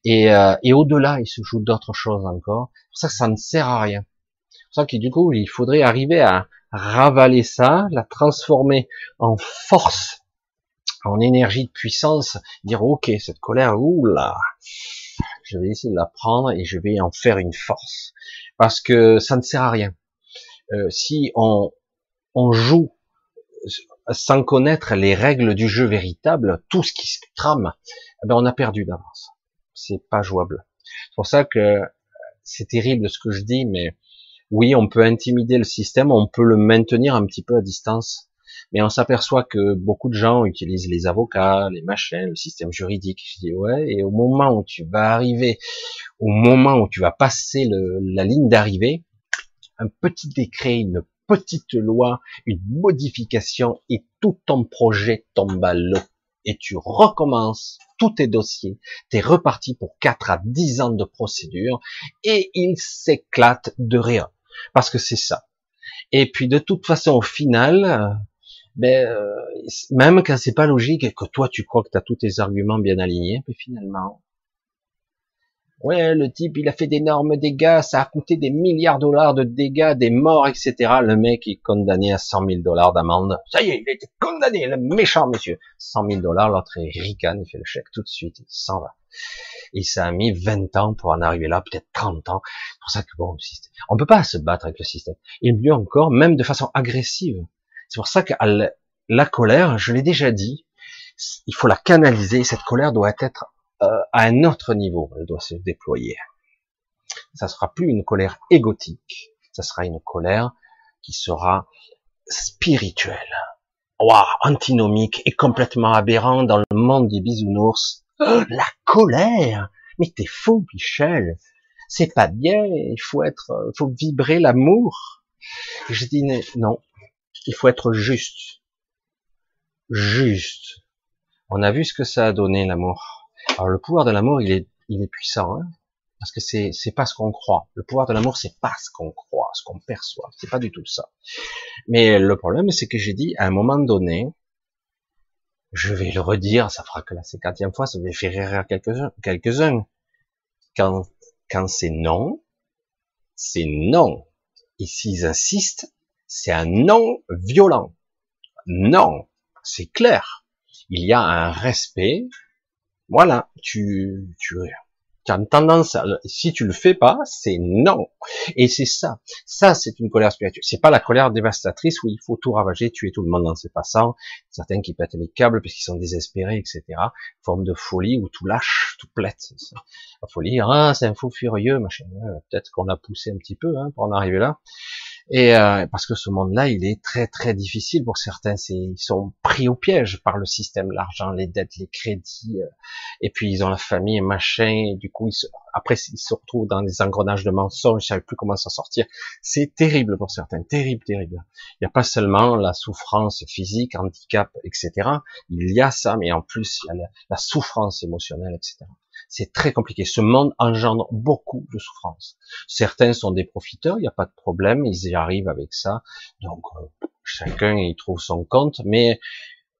Et, euh, et au-delà, il se joue d'autres choses encore. Pour ça ça ne sert à rien. Pour ça que du coup, il faudrait arriver à, ravaler ça, la transformer en force, en énergie de puissance, dire ok cette colère, oula, je vais essayer de la prendre et je vais en faire une force, parce que ça ne sert à rien. Euh, si on, on joue sans connaître les règles du jeu véritable, tout ce qui se trame, eh ben on a perdu d'avance. C'est pas jouable. C'est pour ça que c'est terrible ce que je dis, mais oui, on peut intimider le système, on peut le maintenir un petit peu à distance, mais on s'aperçoit que beaucoup de gens utilisent les avocats, les machins, le système juridique. Je dis ouais, et au moment où tu vas arriver, au moment où tu vas passer la ligne d'arrivée, un petit décret, une petite loi, une modification et tout ton projet tombe à l'eau. Et tu recommences tous tes dossiers. T'es reparti pour 4 à 10 ans de procédure et il s'éclate de rien. Parce que c'est ça. Et puis de toute façon, au final, ben, euh, même quand c'est pas logique et que toi tu crois que tu as tous tes arguments bien alignés, mais finalement, Ouais, le type, il a fait d'énormes dégâts, ça a coûté des milliards de dollars de dégâts, des morts, etc. Le mec est condamné à 100 000 dollars d'amende. Ça y est, il a été condamné, le méchant monsieur. 100 000 dollars, l'autre ricane, il fait le chèque tout de suite, il s'en va. Et ça a mis 20 ans pour en arriver là, peut-être 30 ans. C'est pour ça que bon, on peut pas se battre avec le système. Et mieux encore, même de façon agressive. C'est pour ça que la colère, je l'ai déjà dit, il faut la canaliser. Cette colère doit être euh, à un autre niveau, elle doit se déployer. Ça sera plus une colère égotique, ça sera une colère qui sera spirituelle. Waouh, antinomique et complètement aberrant dans le monde des bisounours. Oh, la colère Mais t'es fou, Michel C'est pas bien, il faut être, il faut vibrer l'amour. Je dis non, il faut être juste. Juste. On a vu ce que ça a donné l'amour. Alors le pouvoir de l'amour, il est, il est puissant, hein parce que c'est, c'est pas ce qu'on croit. Le pouvoir de l'amour, c'est pas ce qu'on croit, ce qu'on perçoit. C'est pas du tout ça. Mais le problème, c'est que j'ai dit, à un moment donné, je vais le redire, ça fera que la cinquantième fois, ça va faire rire quelques-uns. Quand, quand c'est non, c'est non. Et s'ils insistent, c'est un non violent. Non. C'est clair. Il y a un respect, voilà, tu, tu, as une tendance, si tu le fais pas, c'est non. Et c'est ça. Ça, c'est une colère spirituelle. C'est pas la colère dévastatrice où il faut tout ravager, tuer tout le monde dans ses passants. Certains qui pètent les câbles parce qu'ils sont désespérés, etc. Forme de folie où tout lâche, tout plète. La folie, ah, c'est un fou furieux, machin. Peut-être qu'on l'a poussé un petit peu, hein, pour en arriver là. Et euh, parce que ce monde-là, il est très très difficile pour certains. C'est, ils sont pris au piège par le système, l'argent, les dettes, les crédits, euh, et puis ils ont la famille, machin. Et du coup, ils après ils se retrouvent dans des engrenages de mensonges, ils savent plus comment s'en sortir. C'est terrible pour certains, terrible, terrible. Il n'y a pas seulement la souffrance physique, handicap, etc. Il y a ça, mais en plus il y a la souffrance émotionnelle, etc. C'est très compliqué. Ce monde engendre beaucoup de souffrance. Certains sont des profiteurs, il n'y a pas de problème, ils y arrivent avec ça. Donc euh, chacun y trouve son compte, mais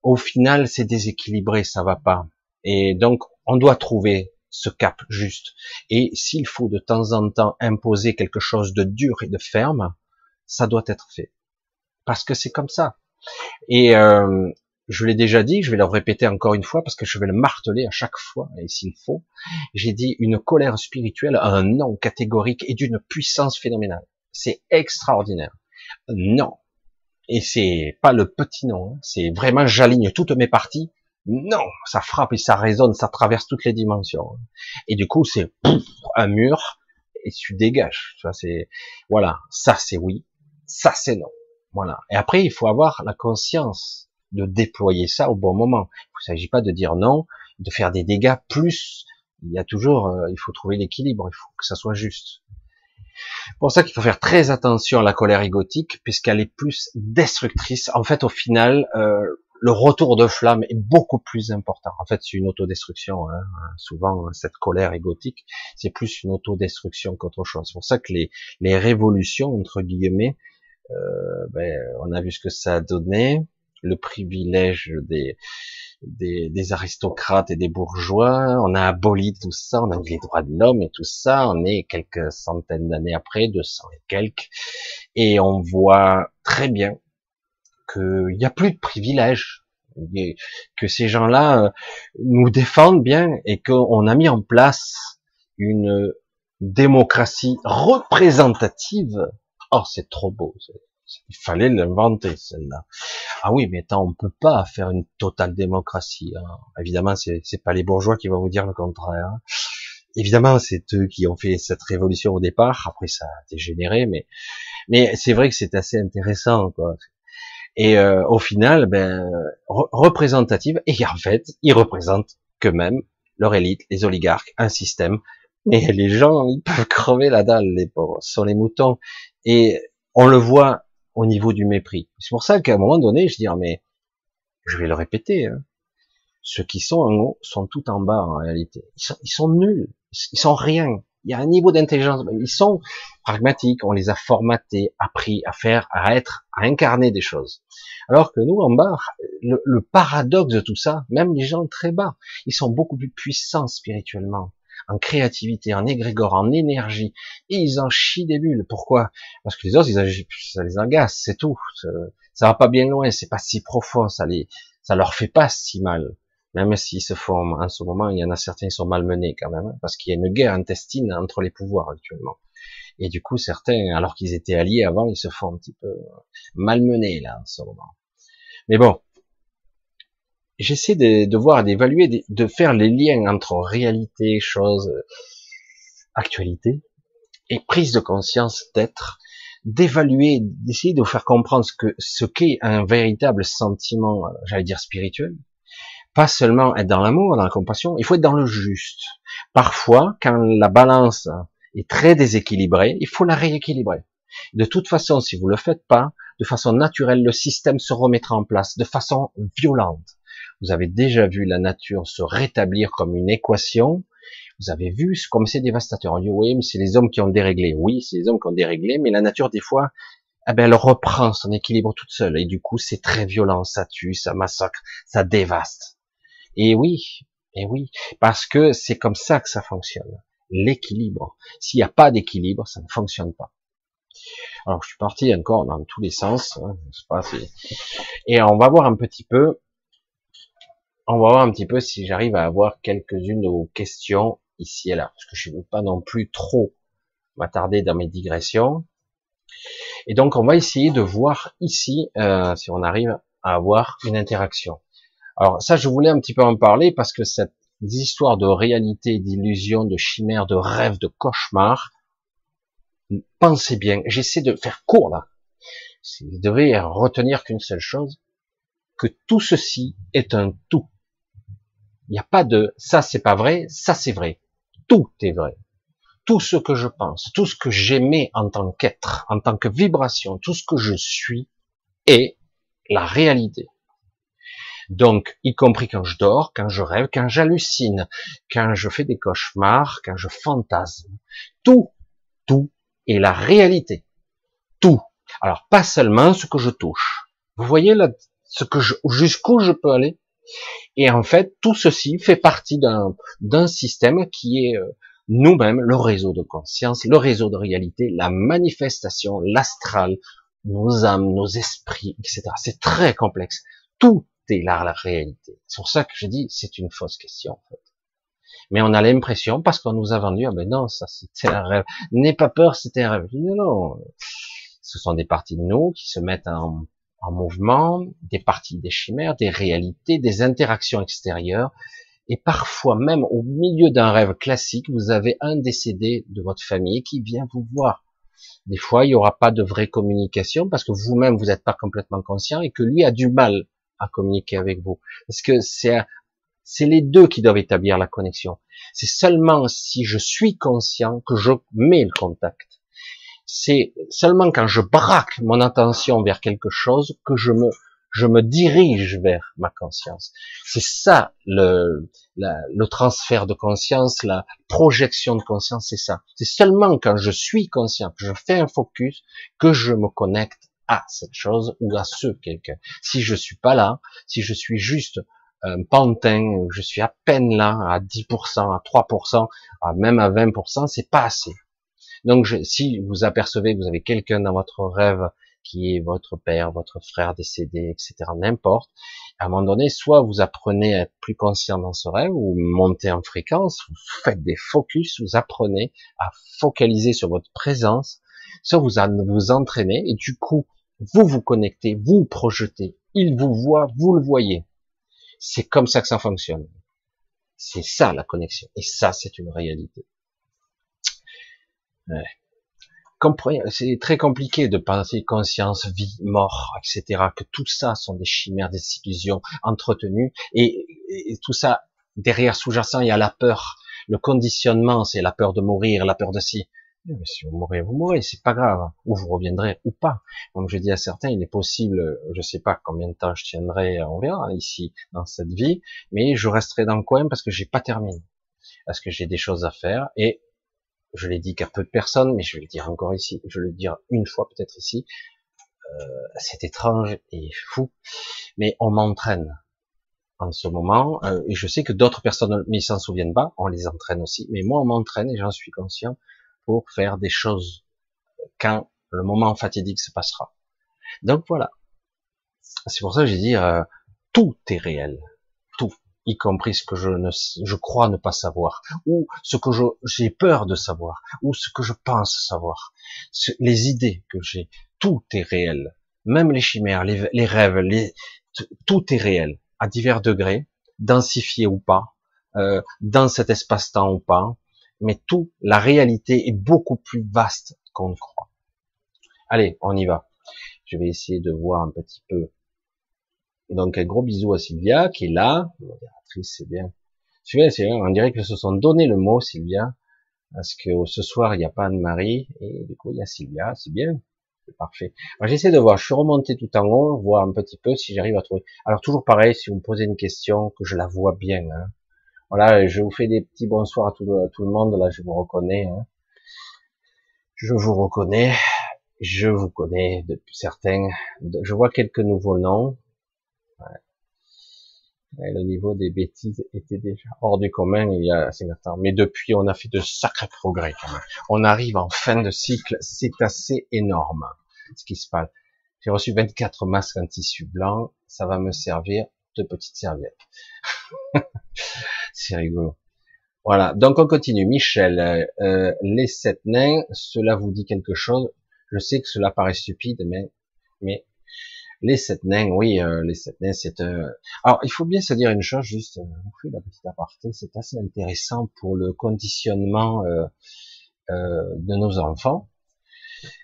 au final c'est déséquilibré, ça va pas. Et donc on doit trouver ce cap juste. Et s'il faut de temps en temps imposer quelque chose de dur et de ferme, ça doit être fait. Parce que c'est comme ça. Et euh, je l'ai déjà dit, je vais le répéter encore une fois parce que je vais le marteler à chaque fois, et s'il faut. J'ai dit une colère spirituelle un non catégorique et d'une puissance phénoménale. C'est extraordinaire. Non. Et c'est pas le petit non, hein. c'est vraiment j'aligne toutes mes parties. Non, ça frappe et ça résonne, ça traverse toutes les dimensions. Et du coup, c'est un mur et tu dégages. Ça c'est voilà, ça c'est oui, ça c'est non. Voilà. Et après, il faut avoir la conscience de déployer ça au bon moment. Il ne s'agit pas de dire non, de faire des dégâts plus. Il y a toujours, euh, il faut trouver l'équilibre, il faut que ça soit juste. Pour ça qu'il faut faire très attention à la colère égotique, puisqu'elle est plus destructrice. En fait, au final, euh, le retour de flamme est beaucoup plus important. En fait, c'est une autodestruction. Hein. Souvent, cette colère égotique, c'est plus une autodestruction qu'autre chose. C'est pour ça que les, les révolutions, entre guillemets, euh, ben, on a vu ce que ça a donné le privilège des, des, aristocrates et des bourgeois, on a aboli tout ça, on a les droits de l'homme et tout ça, on est quelques centaines d'années après, 200 et quelques, et on voit très bien qu'il n'y a plus de privilèges, que ces gens-là euh, nous défendent bien et qu'on a mis en place une démocratie représentative. Oh, c'est trop beau. Il fallait l'inventer, celle-là. Ah oui, mais attends, on peut pas faire une totale démocratie. Hein. Évidemment, c'est, c'est pas les bourgeois qui vont vous dire le contraire. Hein. Évidemment, c'est eux qui ont fait cette révolution au départ. Après, ça a dégénéré, mais mais c'est vrai que c'est assez intéressant, quoi. Et euh, au final, ben représentative. Et en fait, ils représentent que même leur élite, les oligarques, un système. Mais les gens, ils peuvent crever la dalle, les pauvres, sont les moutons. Et on le voit au niveau du mépris. C'est pour ça qu'à un moment donné, je dis, ah, mais je vais le répéter, hein, ceux qui sont en haut sont tout en bas en réalité. Ils sont, ils sont nuls, ils sont rien. Il y a un niveau d'intelligence, ils sont pragmatiques, on les a formatés, appris à faire, à être, à incarner des choses. Alors que nous, en bas, le, le paradoxe de tout ça, même les gens très bas, ils sont beaucoup plus puissants spirituellement en créativité, en égrégore, en énergie, et ils en chient des bulles. Pourquoi? Parce que les autres, ils, ça les agace, c'est tout. Ça, va pas bien loin, c'est pas si profond, ça les, ça leur fait pas si mal. Même s'ils se font, en ce moment, il y en a certains qui sont malmenés quand même, hein, parce qu'il y a une guerre intestine entre les pouvoirs actuellement. Et du coup, certains, alors qu'ils étaient alliés avant, ils se font un petit peu malmenés là en ce moment. Mais bon, j'essaie de, de, voir, d'évaluer, de, faire les liens entre réalité, choses, actualité, et prise de conscience d'être, d'évaluer, d'essayer de vous faire comprendre ce que ce qu'est un véritable sentiment, j'allais dire spirituel. Pas seulement être dans l'amour, dans la compassion, il faut être dans le juste. Parfois, quand la balance est très déséquilibrée, il faut la rééquilibrer. De toute façon, si vous le faites pas, de façon naturelle, le système se remettra en place de façon violente. Vous avez déjà vu la nature se rétablir comme une équation. Vous avez vu comme c'est dévastateur. On dit oui, mais c'est les hommes qui ont déréglé. Oui, c'est les hommes qui ont déréglé, mais la nature des fois, eh ben, elle reprend son équilibre toute seule. Et du coup, c'est très violent. Ça tue, ça massacre, ça dévaste. Et oui, et oui, parce que c'est comme ça que ça fonctionne. L'équilibre. S'il n'y a pas d'équilibre, ça ne fonctionne pas. Alors, je suis parti encore dans tous les sens. Hein, pas, et on va voir un petit peu on va voir un petit peu si j'arrive à avoir quelques-unes de vos questions ici et là, parce que je ne veux pas non plus trop m'attarder dans mes digressions. Et donc, on va essayer de voir ici euh, si on arrive à avoir une interaction. Alors ça, je voulais un petit peu en parler parce que cette histoire de réalité, d'illusion, de chimère, de rêve, de cauchemar, pensez bien, j'essaie de faire court là. Vous devez retenir qu'une seule chose, que tout ceci est un tout. Il n'y a pas de ça c'est pas vrai, ça c'est vrai. Tout est vrai. Tout ce que je pense, tout ce que j'aimais en tant qu'être, en tant que vibration, tout ce que je suis est la réalité. Donc, y compris quand je dors, quand je rêve, quand j'hallucine, quand je fais des cauchemars, quand je fantasme. Tout, tout est la réalité. Tout. Alors, pas seulement ce que je touche. Vous voyez là, ce que jusqu'où je peux aller? Et en fait, tout ceci fait partie d'un système qui est euh, nous-mêmes, le réseau de conscience, le réseau de réalité, la manifestation, l'astral, nos âmes, nos esprits, etc. C'est très complexe. Tout est là, la réalité. C'est pour ça que je dis, c'est une fausse question, en fait. Mais on a l'impression, parce qu'on nous a vendu, ah ben non, ça c'était un rêve. N'aie pas peur, c'était un rêve. Non, non. Ce sont des parties de nous qui se mettent en, en mouvement, des parties des chimères, des réalités, des interactions extérieures. Et parfois, même au milieu d'un rêve classique, vous avez un décédé de votre famille qui vient vous voir. Des fois, il n'y aura pas de vraie communication parce que vous-même, vous n'êtes pas complètement conscient et que lui a du mal à communiquer avec vous. Parce que c'est, c'est les deux qui doivent établir la connexion. C'est seulement si je suis conscient que je mets le contact c'est seulement quand je braque mon attention vers quelque chose que je me je me dirige vers ma conscience. C'est ça le, le transfert de conscience, la projection de conscience, c'est ça. C'est seulement quand je suis conscient, que je fais un focus, que je me connecte à cette chose ou à ce quelqu'un. Si je suis pas là, si je suis juste un pantin, je suis à peine là, à 10%, à 3%, à même à 20%, c'est pas assez. Donc, si vous apercevez que vous avez quelqu'un dans votre rêve qui est votre père, votre frère décédé, etc., n'importe, à un moment donné, soit vous apprenez à être plus conscient dans ce rêve, ou montez en fréquence, vous faites des focus, vous apprenez à focaliser sur votre présence, soit vous vous entraînez, et du coup, vous vous connectez, vous projetez, il vous voit, vous le voyez. C'est comme ça que ça fonctionne. C'est ça la connexion. Et ça, c'est une réalité. Ouais c'est très compliqué de penser conscience, vie, mort, etc. Que tout ça sont des chimères, des illusions entretenues, et, tout ça derrière sous-jacent, il y a la peur, le conditionnement, c'est la peur de mourir, la peur de si. Mais si vous mourrez, vous mourrez, c'est pas grave, ou vous reviendrez ou pas. Comme je dis à certains, il est possible, je sais pas combien de temps je tiendrai, on verra ici dans cette vie, mais je resterai dans le coin parce que j'ai pas terminé, parce que j'ai des choses à faire et je l'ai dit qu'à peu de personnes, mais je vais le dire encore ici, je vais le dire une fois peut-être ici, euh, c'est étrange et fou, mais on m'entraîne en ce moment, euh, et je sais que d'autres personnes ne s'en souviennent pas, on les entraîne aussi, mais moi on m'entraîne et j'en suis conscient pour faire des choses quand le moment fatidique se passera. Donc voilà. C'est pour ça que j'ai dit, euh, tout est réel y compris ce que je ne, je crois ne pas savoir, ou ce que j'ai peur de savoir, ou ce que je pense savoir, les idées que j'ai, tout est réel, même les chimères, les, rêves, les, tout est réel, à divers degrés, densifié ou pas, euh, dans cet espace-temps ou pas, mais tout, la réalité est beaucoup plus vaste qu'on ne croit. Allez, on y va. Je vais essayer de voir un petit peu donc un gros bisou à Sylvia qui est là. Modératrice, c'est bien. Sylvia, c'est bien. On dirait que se sont donné le mot Sylvia parce que ce soir il n'y a pas Anne-Marie et du coup il y a Sylvia. C'est bien. C'est parfait. j'essaie de voir. Je suis remonté tout en haut, voir un petit peu si j'arrive à trouver. Alors toujours pareil, si vous me posez une question, que je la vois bien. Hein. Voilà, je vous fais des petits bonsoirs à tout, le monde. Là, je vous reconnais. Hein. Je vous reconnais. Je vous connais depuis certains. Je vois quelques nouveaux noms. Ouais. le niveau des bêtises était déjà hors du commun il y a assez longtemps. Mais depuis, on a fait de sacrés progrès quand même. On arrive en fin de cycle, c'est assez énorme ce qui se passe. J'ai reçu 24 masques en tissu blanc, ça va me servir de petites serviettes. c'est rigolo. Voilà, donc on continue. Michel, euh, les sept nains, cela vous dit quelque chose? Je sais que cela paraît stupide, mais mais les sept nains, oui, euh, les sept nains, c'est euh... Alors, il faut bien se dire une chose, juste, euh, on fait la petite aparté, c'est assez intéressant pour le conditionnement euh, de nos enfants.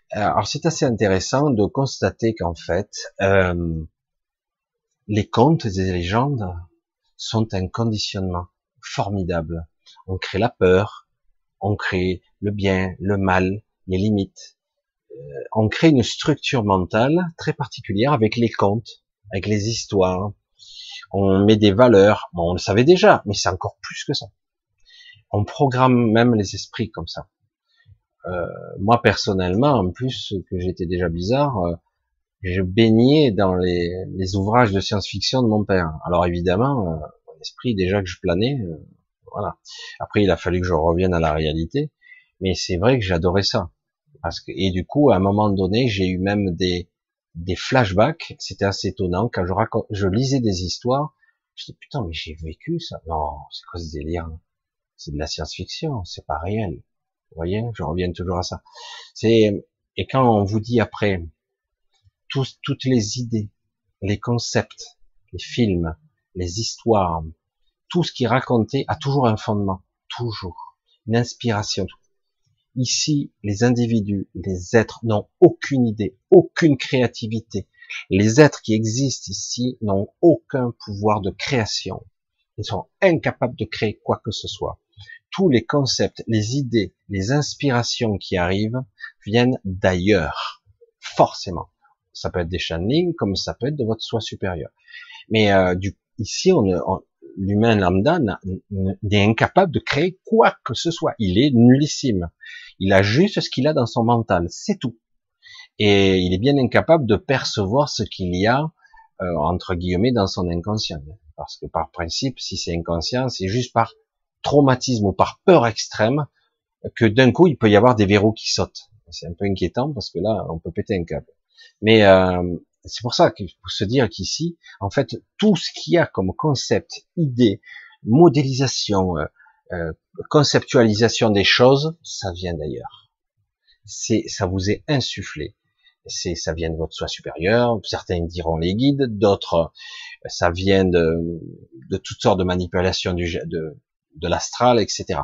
Alors, c'est assez intéressant de constater qu'en fait, les contes et les légendes sont un conditionnement formidable. On crée la peur, on crée le bien, le mal, les limites, euh, on crée une structure mentale très particulière avec les contes, avec les histoires. On met des valeurs. Bon, on le savait déjà, mais c'est encore plus que ça. On programme même les esprits comme ça. Euh, moi personnellement, en plus que j'étais déjà bizarre, euh, je baignais dans les, ouvrages de science-fiction de mon père. Alors évidemment, euh, mon déjà que je planais, voilà. Après, il a fallu que je revienne à la réalité, mais c'est vrai que j'adorais ça. Parce que, et du coup, à un moment donné, j'ai eu même des, des flashbacks. C'était assez étonnant. Quand je raconte, je lisais des histoires, je dis, putain, mais j'ai vécu ça. Non, c'est quoi ce délire? C'est de la science-fiction, c'est pas réel. Vous voyez, je reviens toujours à ça. C'est, et quand on vous dit après, toutes les idées, les concepts, les films, les histoires, tout ce qui est raconté a toujours un fondement. Toujours. Une inspiration. Ici, les individus, les êtres n'ont aucune idée, aucune créativité. Les êtres qui existent ici n'ont aucun pouvoir de création. Ils sont incapables de créer quoi que ce soit. Tous les concepts, les idées, les inspirations qui arrivent viennent d'ailleurs, forcément. Ça peut être des channelings, comme ça peut être de votre soi supérieur. Mais euh, du, ici, on, on, l'humain lambda n'est incapable de créer quoi que ce soit. Il est nullissime. Il a juste ce qu'il a dans son mental, c'est tout. Et il est bien incapable de percevoir ce qu'il y a euh, entre guillemets dans son inconscient. Parce que par principe, si c'est inconscient, c'est juste par traumatisme ou par peur extrême que d'un coup il peut y avoir des verrous qui sautent. C'est un peu inquiétant parce que là on peut péter un câble. Mais euh, c'est pour ça qu'il faut se dire qu'ici, en fait, tout ce qu'il y a comme concept, idée, modélisation, euh, euh, conceptualisation des choses, ça vient d'ailleurs. C'est, ça vous est insufflé. c'est ça vient de votre soi supérieur. Certains diront les guides, d'autres ça vient de, de toutes sortes de manipulations de, de l'astral, etc.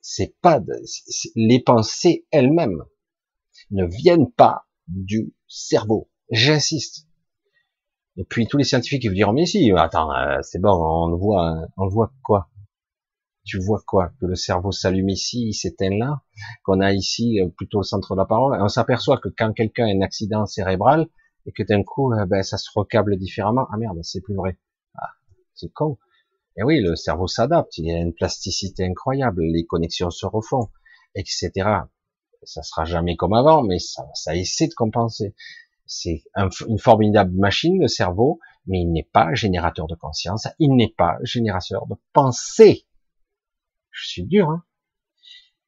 C'est pas les pensées elles-mêmes ne viennent pas du cerveau. J'insiste. Et puis tous les scientifiques ils diront mais si, attends, euh, c'est bon, on voit, on voit quoi? Tu vois quoi? Que le cerveau s'allume ici, il s'éteint là, qu'on a ici euh, plutôt le centre de la parole. on s'aperçoit que quand quelqu'un a un accident cérébral et que d'un coup, euh, ben, ça se recable différemment. Ah merde, c'est plus vrai. Ah, c'est con. Et oui, le cerveau s'adapte. Il y a une plasticité incroyable. Les connexions se refont, etc. Ça sera jamais comme avant, mais ça, ça essaie de compenser. C'est une formidable machine, le cerveau, mais il n'est pas générateur de conscience, il n'est pas générateur de pensée. Je suis dur, hein.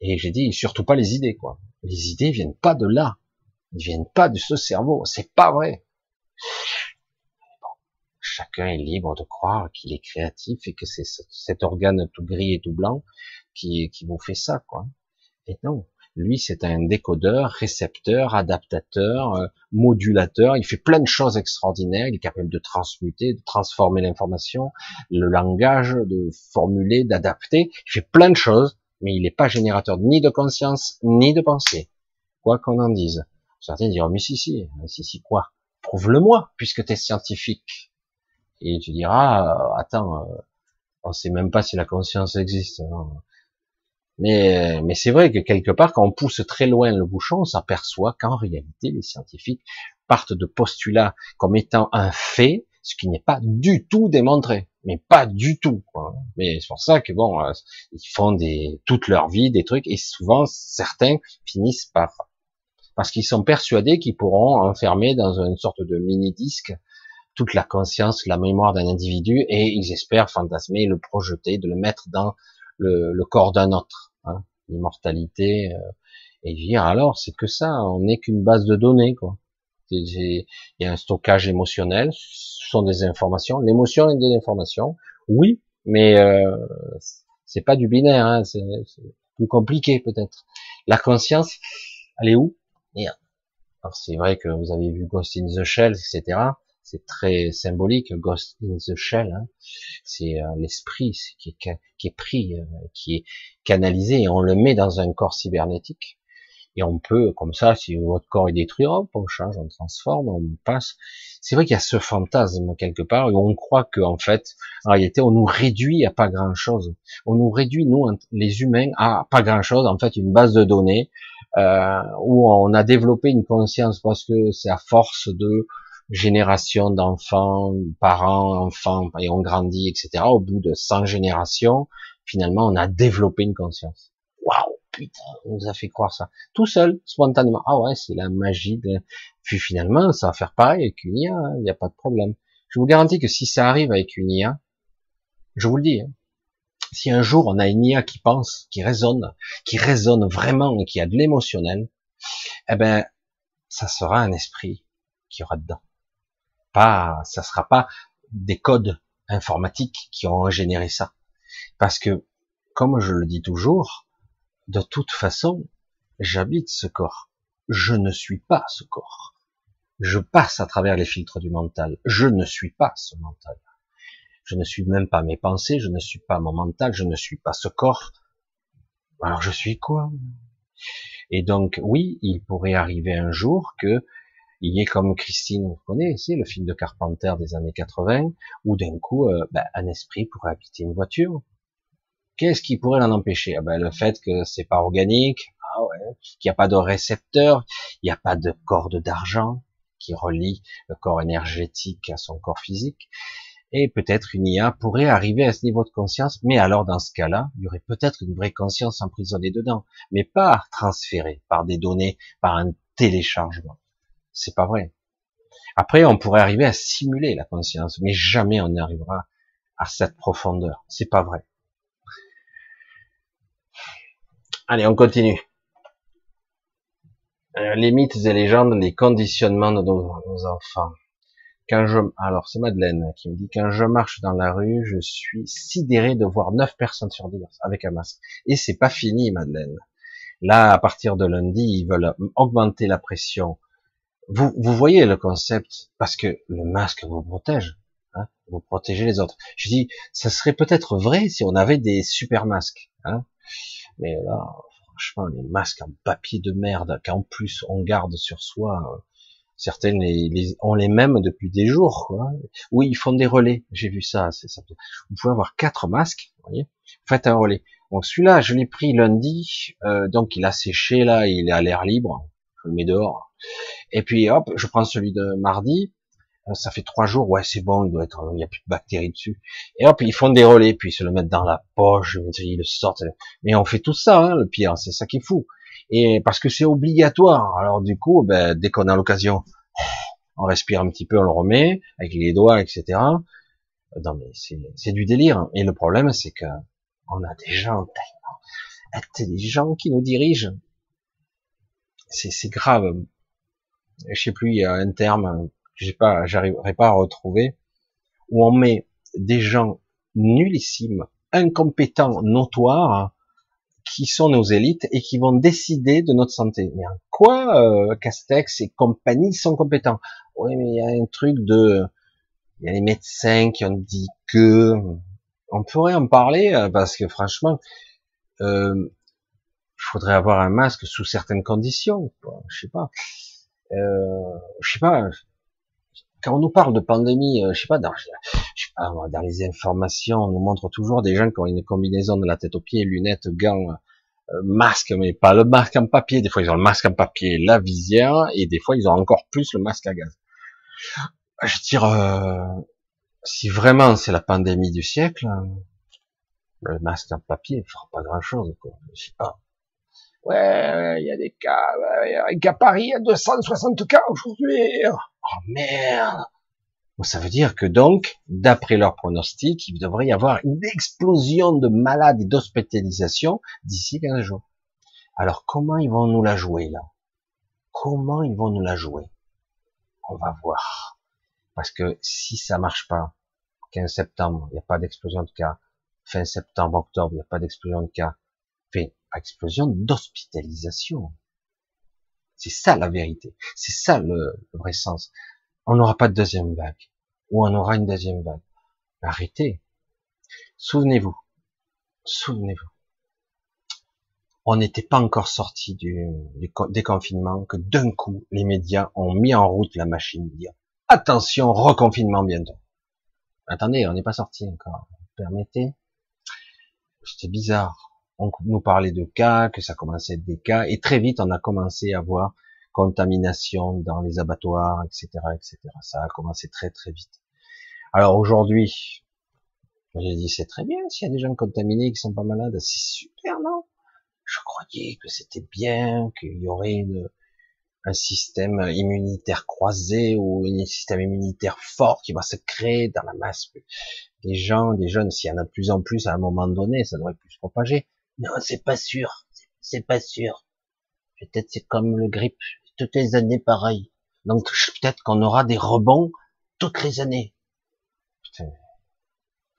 Et j'ai dit, surtout pas les idées, quoi. Les idées viennent pas de là. Ils viennent pas de ce cerveau. C'est pas vrai. chacun est libre de croire qu'il est créatif et que c'est cet organe tout gris et tout blanc qui, qui vous fait ça, quoi. Et non. Lui, c'est un décodeur, récepteur, adaptateur, euh, modulateur. Il fait plein de choses extraordinaires. Il est capable de transmuter, de transformer l'information, le langage, de formuler, d'adapter. Il fait plein de choses, mais il n'est pas générateur ni de conscience, ni de pensée. Quoi qu'on en dise. Certains diront, mais si, si, si, si, quoi? Prouve-le-moi, puisque tu es scientifique. Et tu diras, euh, attends, euh, on sait même pas si la conscience existe. Mais, mais c'est vrai que quelque part, quand on pousse très loin le bouchon, on s'aperçoit qu'en réalité, les scientifiques partent de postulats comme étant un fait, ce qui n'est pas du tout démontré, mais pas du tout. Quoi. Mais c'est pour ça que bon, euh, ils font des toute leur vie des trucs et souvent certains finissent par parce qu'ils sont persuadés qu'ils pourront enfermer dans une sorte de mini disque toute la conscience, la mémoire d'un individu et ils espèrent fantasmer, le projeter, de le mettre dans le, corps d'un autre, hein, l'immortalité, euh, et dire alors c'est que ça, on n'est qu'une base de données quoi. Il y a un stockage émotionnel, ce sont des informations, l'émotion est des informations, oui, mais euh, c'est pas du binaire, hein, c'est plus compliqué peut-être. La conscience, elle est où? Alors c'est vrai que vous avez vu Ghost in the Shell, etc c'est très symbolique, Ghost in the Shell, hein. c'est euh, l'esprit qui qui est pris, euh, qui est canalisé, et on le met dans un corps cybernétique, et on peut, comme ça, si votre corps est détruit, on change, on transforme, on passe. C'est vrai qu'il y a ce fantasme quelque part, où on croit que en fait, en réalité, on nous réduit à pas grand-chose. On nous réduit, nous, les humains, à pas grand-chose, en fait, une base de données, euh, où on a développé une conscience parce que c'est à force de génération d'enfants, parents, enfants, et on grandit, etc. Au bout de 100 générations, finalement, on a développé une conscience. Waouh, putain, on nous a fait croire ça. Tout seul, spontanément. Ah ouais, c'est la magie de... Puis finalement, ça va faire pareil avec une IA, il hein, n'y a pas de problème. Je vous garantis que si ça arrive avec une IA, je vous le dis, hein, si un jour on a une IA qui pense, qui raisonne, qui raisonne vraiment et qui a de l'émotionnel, eh ben, ça sera un esprit qui aura dedans pas, ça sera pas des codes informatiques qui ont généré ça. Parce que, comme je le dis toujours, de toute façon, j'habite ce corps. Je ne suis pas ce corps. Je passe à travers les filtres du mental. Je ne suis pas ce mental. Je ne suis même pas mes pensées, je ne suis pas mon mental, je ne suis pas ce corps. Alors je suis quoi? Et donc oui, il pourrait arriver un jour que il est comme Christine, vous connaissez le film de Carpenter des années 80, où d'un coup, euh, ben, un esprit pourrait habiter une voiture. Qu'est-ce qui pourrait l'en empêcher? Ah ben, Le fait que c'est pas organique, ah ouais, qu'il n'y a pas de récepteur, il n'y a pas de corde d'argent qui relie le corps énergétique à son corps physique. Et peut-être une IA pourrait arriver à ce niveau de conscience, mais alors dans ce cas-là, il y aurait peut-être une vraie conscience emprisonnée dedans, mais pas transférée par des données, par un téléchargement. C'est pas vrai. Après, on pourrait arriver à simuler la conscience, mais jamais on n'arrivera à cette profondeur. C'est pas vrai. Allez, on continue. Euh, les mythes et légendes, les conditionnements de nos, enfants. Quand je, alors c'est Madeleine qui me dit quand je marche dans la rue, je suis sidéré de voir neuf personnes sur 10 avec un masque. Et c'est pas fini, Madeleine. Là, à partir de lundi, ils veulent augmenter la pression vous, vous voyez le concept, parce que le masque vous protège, hein, vous protégez les autres. Je dis, ça serait peut-être vrai si on avait des super masques, hein, mais là, franchement, les masques en papier de merde, qu'en plus on garde sur soi, euh, certaines les, les, ont les mêmes depuis des jours, quoi. Oui, ils font des relais, j'ai vu ça, ça. Vous pouvez avoir quatre masques, vous voyez, faites un relais. Donc celui-là, je l'ai pris lundi, euh, donc il a séché là, il est à l'air libre, je le mets dehors. Et puis hop, je prends celui de mardi, euh, ça fait trois jours, ouais c'est bon, il doit être, il n'y a plus de bactéries dessus. Et hop, ils font des relais, puis ils se le mettent dans la poche, ils le sortent. Mais on fait tout ça, hein, le pire, c'est ça qui est fou. Et parce que c'est obligatoire. Alors du coup, ben, dès qu'on a l'occasion, on respire un petit peu, on le remet avec les doigts, etc. Non mais c'est du délire. Et le problème, c'est que on a des gens tellement intelligents qui nous dirigent. C'est grave. Je sais plus, il y a un terme que j'ai pas, j'arriverai pas à retrouver, où on met des gens nullissimes, incompétents, notoires, qui sont nos élites et qui vont décider de notre santé. Mais en quoi euh, Castex et compagnie sont compétents? Oui, mais il y a un truc de, il y a les médecins qui ont dit que, on pourrait en parler euh, parce que franchement, euh, il faudrait avoir un masque sous certaines conditions. Quoi. Je sais pas. Euh, je sais pas. Quand on nous parle de pandémie, euh, je sais pas, dans, les informations, on nous montre toujours des gens qui ont une combinaison de la tête aux pieds, lunettes, gants, euh, masque, mais pas le masque en papier. Des fois, ils ont le masque en papier, la visière, et des fois, ils ont encore plus le masque à gaz. Je tire, euh, si vraiment c'est la pandémie du siècle, le masque en papier ne fera pas grand chose, quoi. Je sais pas. Ouais, il y a des cas, il y a Paris, il y a 260 cas aujourd'hui. Oh merde. ça veut dire que donc, d'après leur pronostic, il devrait y avoir une explosion de malades et d'hospitalisation d'ici 15 jours. Alors comment ils vont nous la jouer là? Comment ils vont nous la jouer? On va voir. Parce que si ça marche pas, 15 septembre, il n'y a pas d'explosion de cas. Fin septembre, octobre, il n'y a pas d'explosion de cas. Explosion d'hospitalisation. C'est ça la vérité. C'est ça le, vrai sens. On n'aura pas de deuxième vague. Ou on aura une deuxième vague. Arrêtez. Souvenez-vous. Souvenez-vous. On n'était pas encore sorti du, du déconfinement que d'un coup, les médias ont mis en route la machine. Dire, attention, reconfinement bientôt. Attendez, on n'est pas sorti encore. Permettez. C'était bizarre. On nous parlait de cas, que ça commençait à être des cas, et très vite on a commencé à voir contamination dans les abattoirs, etc., etc. Ça a commencé très très vite. Alors aujourd'hui, j'ai dit c'est très bien s'il y a des gens contaminés qui sont pas malades, c'est super, non? Je croyais que c'était bien, qu'il y aurait une, un système immunitaire croisé ou un système immunitaire fort qui va se créer dans la masse des gens, des jeunes, s'il y en a de plus en plus à un moment donné, ça devrait plus se propager. Non, c'est pas sûr, c'est pas sûr. Peut-être c'est comme le grippe, toutes les années pareil. Donc peut-être qu'on aura des rebonds toutes les années. Putain.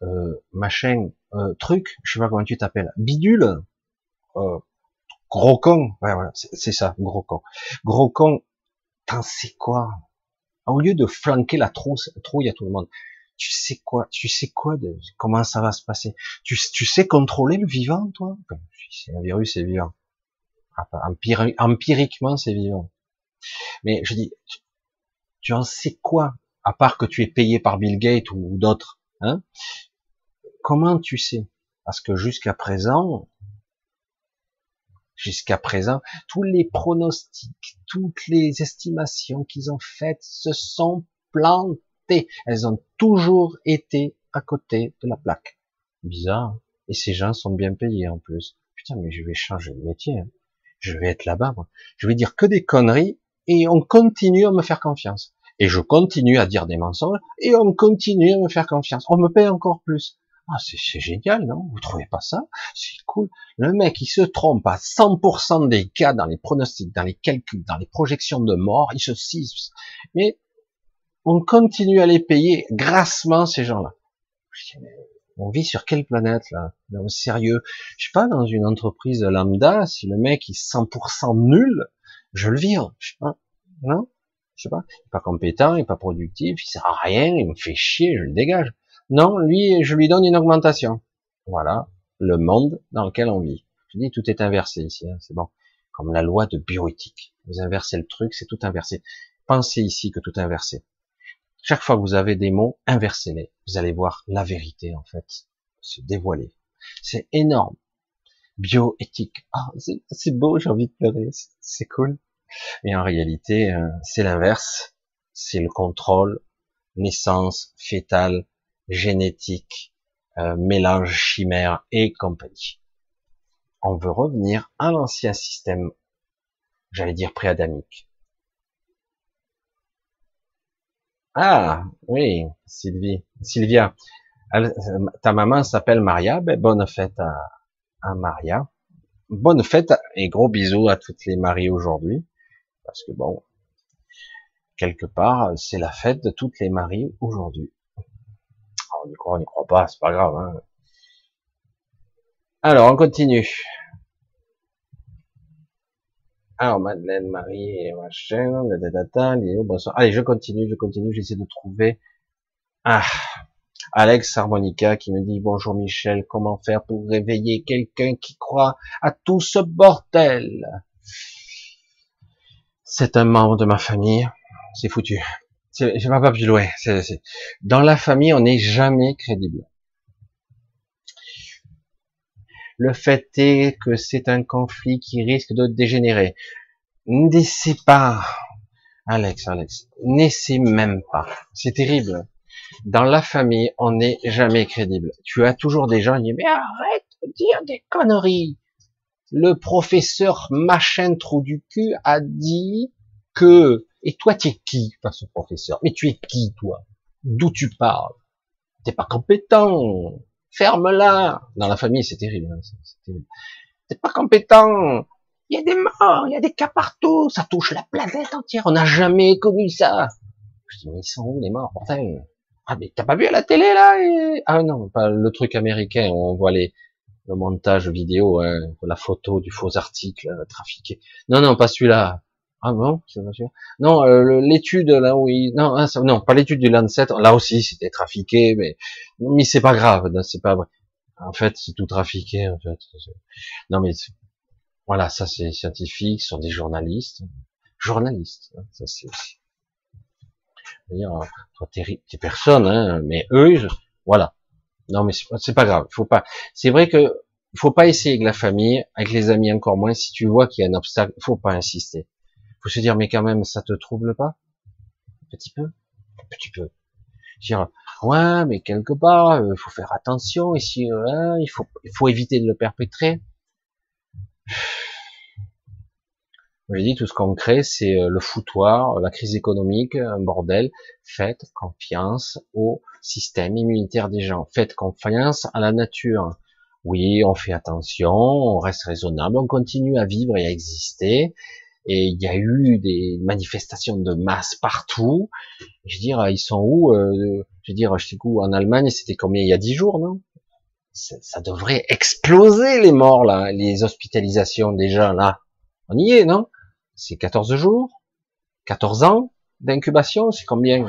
Euh, machin, euh, truc, je sais pas comment tu t'appelles, bidule, euh, Gros con, ouais, voilà, c'est ça, gros con. Gros con, t'en sais quoi? Au lieu de flanquer la trousse, trouille à tout le monde, tu sais quoi Tu sais quoi de comment ça va se passer? Tu, tu sais contrôler le vivant, toi? C'est un virus, c'est vivant. empiriquement, c'est vivant. Mais je dis, tu en sais quoi À part que tu es payé par Bill Gates ou d'autres, hein? Comment tu sais? Parce que jusqu'à présent, jusqu'à présent, tous les pronostics, toutes les estimations qu'ils ont faites se sont Elles ont toujours été à côté de la plaque. Bizarre. Hein. Et ces gens sont bien payés en plus. Putain, mais je vais changer de métier. Hein. Je vais être là-bas. Je vais dire que des conneries et on continue à me faire confiance. Et je continue à dire des mensonges et on continue à me faire confiance. On me paye encore plus. Ah, c'est génial, non? Vous trouvez pas ça? C'est cool. Le mec, il se trompe à 100% des cas dans les pronostics, dans les calculs, dans les projections de mort, il se cisse. Mais on continue à les payer grassement, ces gens-là. On vit sur quelle planète, là? Non, Sérieux Je sais pas, dans une entreprise lambda, si le mec est 100% nul, je le vire. Je sais pas. Non? Je sais pas, il est pas compétent, il est pas productif, il sert à rien, il me fait chier, je le dégage. Non, lui, je lui donne une augmentation. Voilà, le monde dans lequel on vit. Je dis, tout est inversé ici, hein, c'est bon. Comme la loi de bioéthique. Vous inversez le truc, c'est tout inversé. Pensez ici que tout est inversé. Chaque fois que vous avez des mots, inversez-les. Vous allez voir la vérité, en fait, se dévoiler. C'est énorme. Bioéthique. Ah, c'est beau, j'ai envie de pleurer. C'est cool. Mais en réalité, euh, c'est l'inverse. C'est le contrôle, naissance, fétale, génétique, euh, mélange chimère et compagnie. On veut revenir à l'ancien système, j'allais dire préadamique. Ah, oui, Sylvie, Sylvia, ta maman s'appelle Maria, ben bonne fête à, à Maria. Bonne fête et gros bisous à toutes les maries aujourd'hui. Parce que bon, quelque part, c'est la fête de toutes les maries aujourd'hui. On y croit, on n'y croit pas, c'est pas grave. Hein. Alors, on continue. Alors, Madeleine, Marie et machin, bonsoir. Allez, je continue, je continue, j'essaie de trouver. Ah, Alex Harmonica qui me dit bonjour Michel, comment faire pour réveiller quelqu'un qui croit à tout ce bordel? C'est un membre de ma famille, c'est foutu. Vais pas plus loin. Dans la famille, on n'est jamais crédible. Le fait est que c'est un conflit qui risque de dégénérer. N'essaie pas, Alex, Alex, n'essaie même pas. C'est terrible. Dans la famille, on n'est jamais crédible. Tu as toujours des gens qui disent, mais arrête de dire des conneries. Le professeur machin trou du cul a dit que, et toi, tu es qui, pas ce professeur? Mais tu es qui, toi? D'où tu parles? T'es pas compétent. Ferme-la. Dans la famille, c'est terrible. Hein, T'es pas compétent. Il y a des morts, il y a des cas partout. Ça touche la planète entière. On n'a jamais connu ça. Je mais ils sont où les morts, ah mais t'as pas vu à la télé là Ah non, pas le truc américain, on voit les le montage vidéo, hein, la photo du faux article euh, trafiqué. Non non, pas celui-là. Ah bon, c'est pas sûr. Non, euh, l'étude là oui, non, hein, non, pas l'étude du Lancet. Là aussi, c'était trafiqué, mais mais c'est pas grave, c'est pas vrai. En fait, c'est tout trafiqué en fait. Non mais voilà, ça c'est scientifique, ce sont des journalistes, journalistes. Hein, ça c'est dire, euh, toi t'es, personne, hein, mais eux, voilà. Non, mais c'est pas grave. Faut pas. C'est vrai que faut pas essayer avec la famille, avec les amis encore moins. Si tu vois qu'il y a un obstacle, faut pas insister. Faut se dire, mais quand même, ça te trouble pas? Un petit peu, un petit peu. Dire, ouais, mais quelque part, il euh, faut faire attention. Ici, euh, il faut, il faut éviter de le perpétrer. J'ai dit, tout ce qu'on crée, c'est euh, le foutoir, la crise économique, un bordel. Faites confiance au système immunitaire des gens. Faites confiance à la nature. Oui, on fait attention, on reste raisonnable, on continue à vivre et à exister. Et il y a eu des manifestations de masse partout. Je veux dire, ils sont où euh, Je veux dire, je sais où en Allemagne, c'était combien il y a dix jours, non? Ça, ça devrait exploser les morts là, les hospitalisations déjà là. On y est, non? C'est 14 jours, 14 ans d'incubation, c'est combien?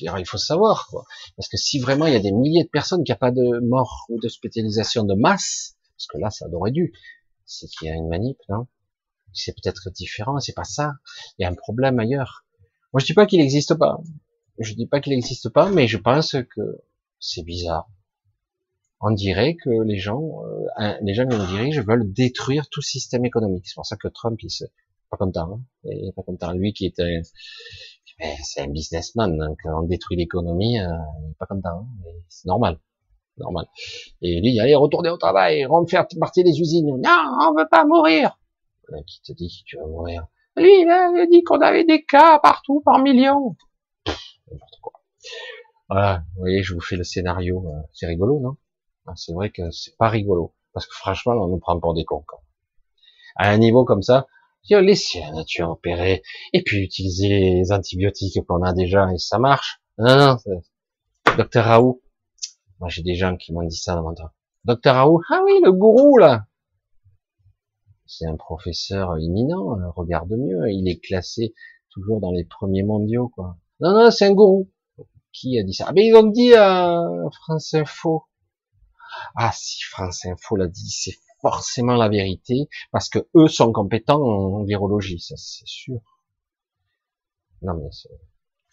Je il faut savoir, quoi. Parce que si vraiment il y a des milliers de personnes qui n'ont pas de mort ou d'hospitalisation de masse, parce que là, ça aurait dû, c'est qu'il y a une manip, non? C'est peut-être différent, c'est pas ça. Il y a un problème ailleurs. Moi, je dis pas qu'il n'existe pas. Je dis pas qu'il n'existe pas, mais je pense que c'est bizarre. On dirait que les gens, euh, les gens qui nous dirigent veulent détruire tout système économique. C'est pour ça que Trump, il se pas content. Hein. Il est pas content. Lui qui est un, c'est un businessman, donc on détruit l'économie, euh, il est pas content. Hein. C'est normal, normal. Et lui, allez, retourner au travail, on faire partie des usines. Non, on veut pas mourir. Qui te dit tu vas mourir Lui, il a dit qu'on avait des cas partout, par millions. N'importe quoi. Voilà, vous voyez, je vous fais le scénario. Euh, c'est rigolo, non? Ah, C'est vrai que c'est pas rigolo, parce que franchement, on nous prend pour des cons. À un niveau comme ça, laisser la nature opérer, et puis utiliser les antibiotiques qu'on a déjà, et ça marche. Non, non, docteur Raoult. Moi, j'ai des gens qui m'ont dit ça dans mon temps. Docteur Raoult, ah oui, le gourou, là. C'est un professeur éminent, regarde mieux, il est classé toujours dans les premiers mondiaux, quoi. Non, non, c'est un gourou. Qui a dit ça? Ah, mais ils ont dit à France Info. Ah, si France Info l'a dit, c'est forcément la vérité, parce que eux sont compétents en virologie, ça c'est sûr. Non mais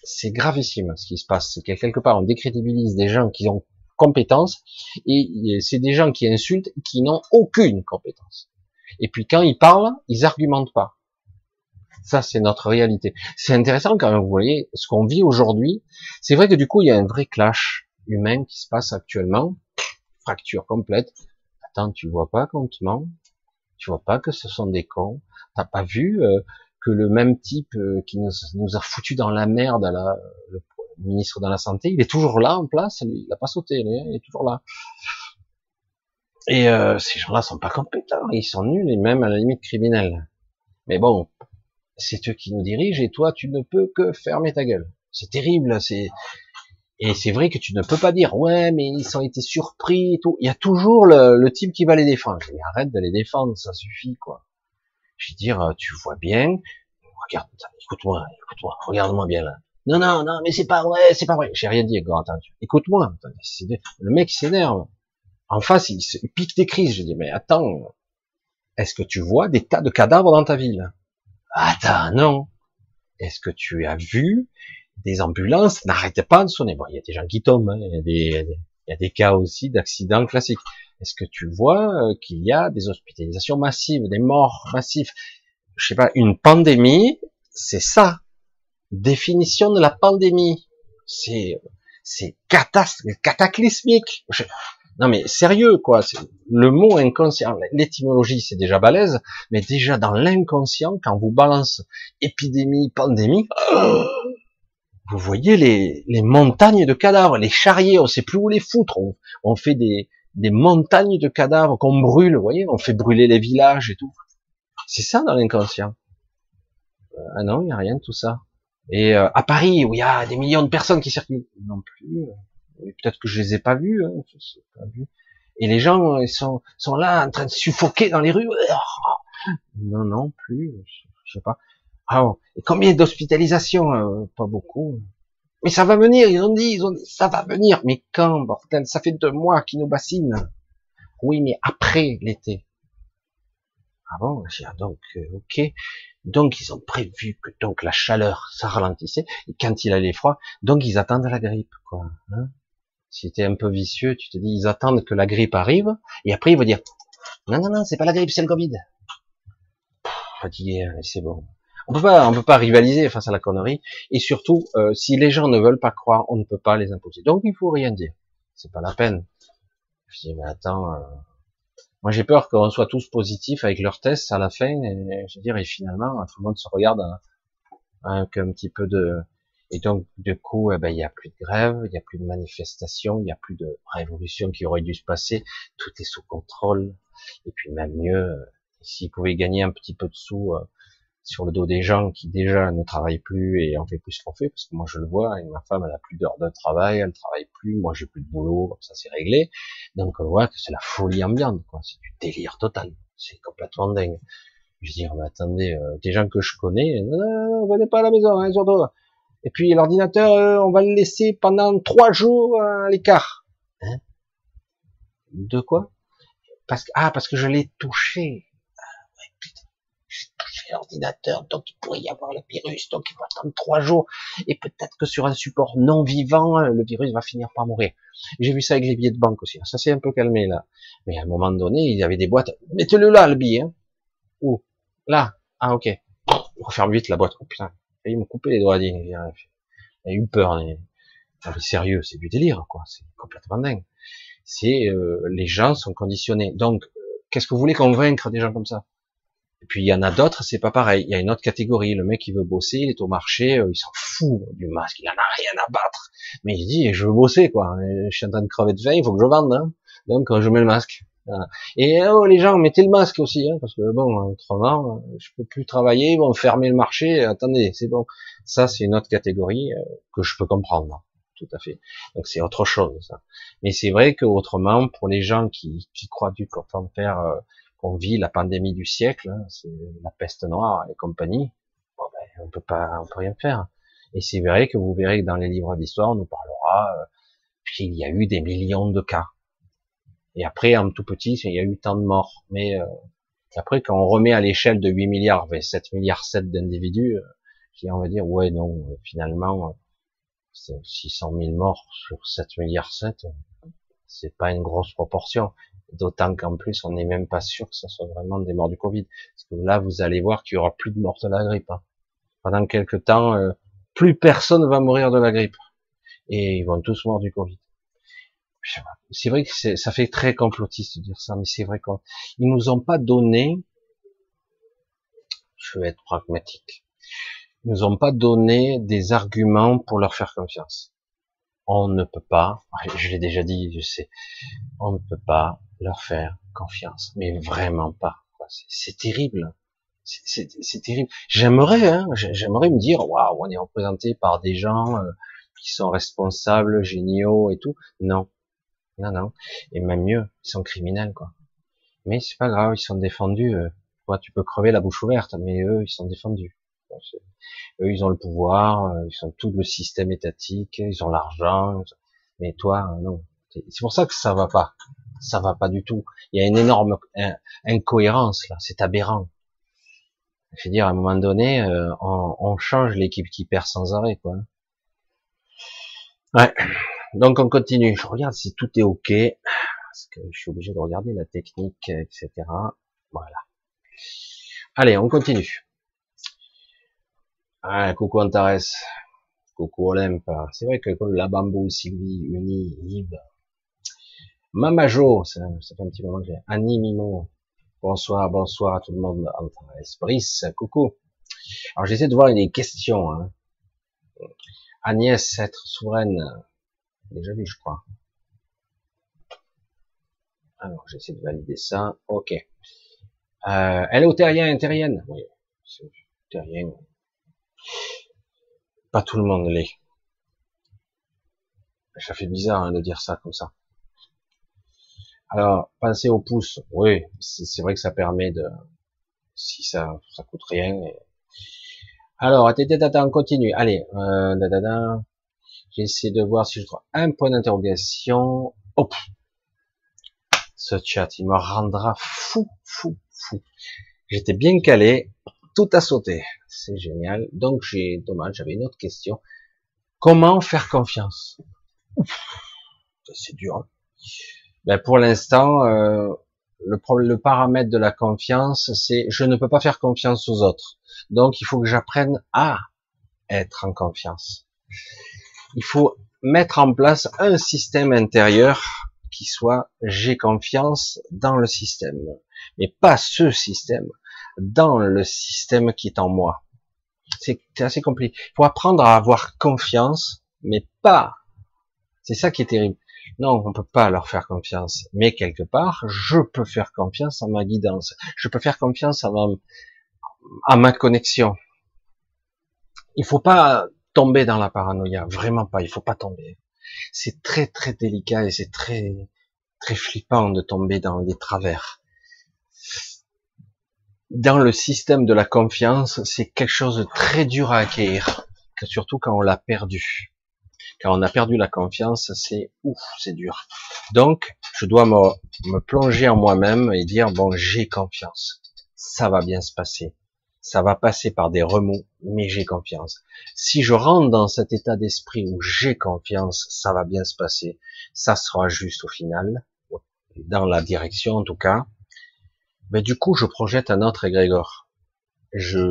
c'est gravissime ce qui se passe, c'est que quelque part on décrédibilise des gens qui ont compétences et c'est des gens qui insultent qui n'ont aucune compétence. Et puis quand ils parlent, ils argumentent pas. Ça, c'est notre réalité. C'est intéressant quand vous voyez ce qu'on vit aujourd'hui. C'est vrai que du coup, il y a un vrai clash humain qui se passe actuellement. Fracture complète. Attends, tu vois pas qu'on te ment? Tu vois pas que ce sont des cons? T'as pas vu euh, que le même type euh, qui nous, a foutu dans la merde, à la, le ministre de la Santé, il est toujours là en place, il n'a pas sauté, il est toujours là. Et euh, ces gens-là sont pas compétents, ils sont nuls et même à la limite criminels. Mais bon, c'est eux qui nous dirigent et toi tu ne peux que fermer ta gueule. C'est terrible, c'est et c'est vrai que tu ne peux pas dire ouais mais ils ont été surpris et tout. Il y a toujours le, type qui va les défendre. Mais arrête de les défendre, ça suffit quoi. Je veux dire, tu vois bien, regarde, écoute-moi, écoute-moi, regarde-moi bien là. Non non non mais c'est pas vrai, c'est pas vrai. J'ai rien dit, encore. Écoute-moi. Le mec s'énerve. En face, il, pique des crises. Je dis mais attends, est-ce que tu vois des tas de cadavres dans ta ville? Attends, non. Est-ce que tu as vu des ambulances? N'arrêtent pas de sonner Bon, il y a des gens qui tombent, hein. il, y a des, il y a des cas aussi d'accidents classiques. Est-ce que tu vois euh, qu'il y a des hospitalisations massives, des morts massives? Je sais pas, une pandémie, c'est ça. Définition de la pandémie. C'est c'est cataclysmique. Non mais sérieux quoi, le mot inconscient, l'étymologie c'est déjà balèze, mais déjà dans l'inconscient, quand vous balance épidémie, pandémie, vous voyez les, les, montagnes de cadavres, les charriers, on sait plus où les foutre, on, fait des, des montagnes de cadavres qu'on brûle, vous voyez, on fait brûler les villages et tout. C'est ça dans l'inconscient. Euh, ah non, il n'y a rien de tout ça. Et euh, à Paris, où il y a des millions de personnes qui circulent, non plus peut-être que je les ai pas vus, hein, pas vu. Et les gens, ils sont, là en train de suffoquer dans les rues. Non, non, plus, je sais pas. Ah, et combien d'hospitalisations euh, Pas beaucoup. Mais ça va venir, ils ont dit, ils ont dit, ça va venir. Mais quand, bordel, ça fait deux mois qu'ils nous bassinent. Oui, mais après l'été. Ah bon, donc, euh, ok. Donc ils ont prévu que donc la chaleur, ça ralentissait. Et quand il allait froid, donc ils attendent la grippe, quoi. Hein si tu es un peu vicieux, tu te dis, ils attendent que la grippe arrive, et après ils vont dire, non, non, non, c'est pas la grippe, c'est le Covid. Fatigué, c'est bon. On peut pas, on peut pas rivaliser face à la connerie, et surtout, euh, si les gens ne veulent pas croire, on ne peut pas les imposer. Donc il faut rien dire. C'est pas la peine. Je dis, mais attends, euh, moi j'ai peur qu'on soit tous positifs avec leurs tests à la fin, et, je veux dire, et finalement, tout le monde se regarde avec un petit peu de, et donc, du coup, eh ben, il n'y a plus de grève, il n'y a plus de manifestation, il n'y a plus de révolution qui aurait dû se passer. Tout est sous contrôle. Et puis même mieux, euh, s'ils pouvaient gagner un petit peu de sous euh, sur le dos des gens qui déjà ne travaillent plus et en fait plus qu'on fait, parce que moi je le vois, et ma femme elle a plus d'heures de travail, elle travaille plus, moi j'ai plus de boulot, ça c'est réglé. Donc on voit que c'est la folie ambiante, quoi. C'est du délire total. C'est complètement dingue. Je veux dire, mais attendez, euh, des gens que je connais, non, non, non, venez pas à la maison, hein, surtout. Et puis l'ordinateur, euh, on va le laisser pendant trois jours à l'écart. Hein? De quoi? Parce que ah parce que je l'ai touché. Ah, j'ai touché l'ordinateur, donc il pourrait y avoir le virus, donc il faut attendre trois jours. Et peut-être que sur un support non vivant, le virus va finir par mourir. J'ai vu ça avec les billets de banque aussi. Ça s'est un peu calmé là. Mais à un moment donné, il y avait des boîtes. Mettez-le là le billet. Hein. Où? Là. Ah ok. On referme vite la boîte. Oh putain ils m'ont coupé les doigts. Il a eu peur. Mais, sérieux, c'est du délire, quoi. C'est complètement dingue. C'est euh, les gens sont conditionnés. Donc, euh, qu'est-ce que vous voulez convaincre des gens comme ça? Et puis il y en a d'autres, c'est pas pareil. Il y a une autre catégorie. Le mec qui veut bosser, il est au marché, euh, il s'en fout du masque, il en a rien à battre. Mais il dit, je veux bosser, quoi. Je suis en train de crever de faim, il faut que je vende. Hein. Donc je mets le masque. Et oh, les gens, mettez le masque aussi, hein, parce que bon, autrement, je peux plus travailler, vont fermer le marché. Attendez, c'est bon. Ça, c'est une autre catégorie euh, que je peux comprendre, tout à fait. Donc c'est autre chose. Ça. Mais c'est vrai que autrement, pour les gens qui, qui croient du faire euh, qu'on vit la pandémie du siècle, hein, c'est la peste noire et compagnie. Bon ben, on peut pas, on peut rien faire. Et c'est vrai que vous verrez que dans les livres d'histoire, on nous parlera euh, qu'il y a eu des millions de cas. Et après, en tout petit, il y a eu tant de morts. Mais euh, après, quand on remet à l'échelle de 8 milliards, 7 milliards 7 d'individus, euh, on va dire, ouais, non, finalement, 600 000 morts sur 7 milliards 7, c'est pas une grosse proportion. D'autant qu'en plus, on n'est même pas sûr que ce soit vraiment des morts du Covid. Parce que là, vous allez voir qu'il y aura plus de morts de la grippe. Hein. Pendant quelques temps, euh, plus personne va mourir de la grippe. Et ils vont tous mourir du Covid. C'est vrai que ça fait très complotiste de dire ça, mais c'est vrai qu'ils nous ont pas donné, je vais être pragmatique, ils nous ont pas donné des arguments pour leur faire confiance. On ne peut pas, je l'ai déjà dit, je sais, on ne peut pas leur faire confiance, mais vraiment pas. C'est terrible, c'est terrible. J'aimerais, hein, j'aimerais me dire, waouh, on est représenté par des gens euh, qui sont responsables, géniaux et tout. Non, non, non. Et même mieux, ils sont criminels, quoi. Mais c'est pas grave, ils sont défendus. Euh. Toi, tu peux crever la bouche ouverte, mais eux, ils sont défendus. eux, ils ont le pouvoir, euh, ils ont tout le système étatique, ils ont l'argent. Mais toi, non. C'est pour ça que ça va pas ça va pas du tout. Il y a une énorme incohérence là, c'est aberrant. Je veux dire, à un moment donné, euh, on, change l'équipe qui perd sans arrêt, quoi. Ouais. Donc on continue. Je regarde si tout est ok, parce que je suis obligé de regarder la technique, etc. Voilà. Allez, on continue. Ah, coucou Antares, coucou Olympe. C'est vrai que la Bambou, Sylvie, Uni, Yves, Mamajo, ça, fait un petit moment que j'ai. Annie Mimo. Bonsoir, bonsoir à tout le monde. Brice, coucou. Alors j'essaie de voir les questions. Hein. Agnès, être souveraine. Déjà vu, je crois. Alors j'essaie de valider ça. Ok. Euh, elle est au terrien, terrienne. Oui, c'est terrien. Pas tout le monde l'est. Ça fait bizarre hein, de dire ça comme ça. Alors, penser au pouce, oui, c'est vrai que ça permet de, si ça, ça coûte rien. Alors, attends, on continue. Allez, euh, j'essaie de voir si je trouve un point d'interrogation. Hop, ce chat, il me rendra fou, fou, fou. J'étais bien calé, tout a sauté. C'est génial. Donc j'ai, dommage, j'avais une autre question. Comment faire confiance? C'est dur. Hein ben pour l'instant, euh, le, le paramètre de la confiance, c'est je ne peux pas faire confiance aux autres. Donc il faut que j'apprenne à être en confiance. Il faut mettre en place un système intérieur qui soit j'ai confiance dans le système, mais pas ce système, dans le système qui est en moi. C'est assez compliqué. Il faut apprendre à avoir confiance, mais pas. C'est ça qui est terrible. Non, on peut pas leur faire confiance. Mais quelque part, je peux faire confiance à ma guidance. Je peux faire confiance à ma, à ma connexion. Il faut pas tomber dans la paranoïa. Vraiment pas. Il faut pas tomber. C'est très, très délicat et c'est très, très flippant de tomber dans les travers. Dans le système de la confiance, c'est quelque chose de très dur à acquérir, surtout quand on l'a perdu. Quand on a perdu la confiance, c'est ouf, c'est dur. Donc, je dois me, me plonger en moi-même et dire bon, j'ai confiance. Ça va bien se passer. Ça va passer par des remous, mais j'ai confiance. Si je rentre dans cet état d'esprit où j'ai confiance, ça va bien se passer. Ça sera juste au final, dans la direction en tout cas. Mais du coup, je projette un autre égrégore. Je,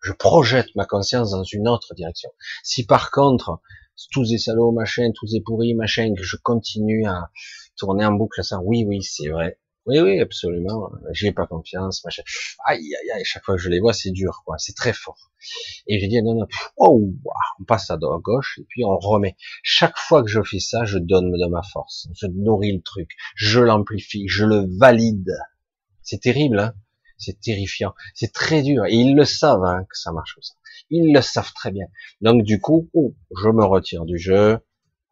je projette ma conscience dans une autre direction. Si par contre, tous ces salauds, machin, tous ces pourris, machin, que je continue à tourner en boucle ça. Oui, oui, c'est vrai. Oui, oui, absolument. J'ai pas confiance, machin. Aïe, aïe, aïe. Chaque fois que je les vois, c'est dur, quoi. C'est très fort. Et j'ai dit, non, non. Oh, on passe à gauche et puis on remet. Chaque fois que je fais ça, je donne de ma force. Je nourris le truc. Je l'amplifie. Je le valide. C'est terrible, hein. C'est terrifiant. C'est très dur. Et ils le savent, hein, que ça marche comme ça. Ils le savent très bien. Donc du coup, oh, je me retire du jeu,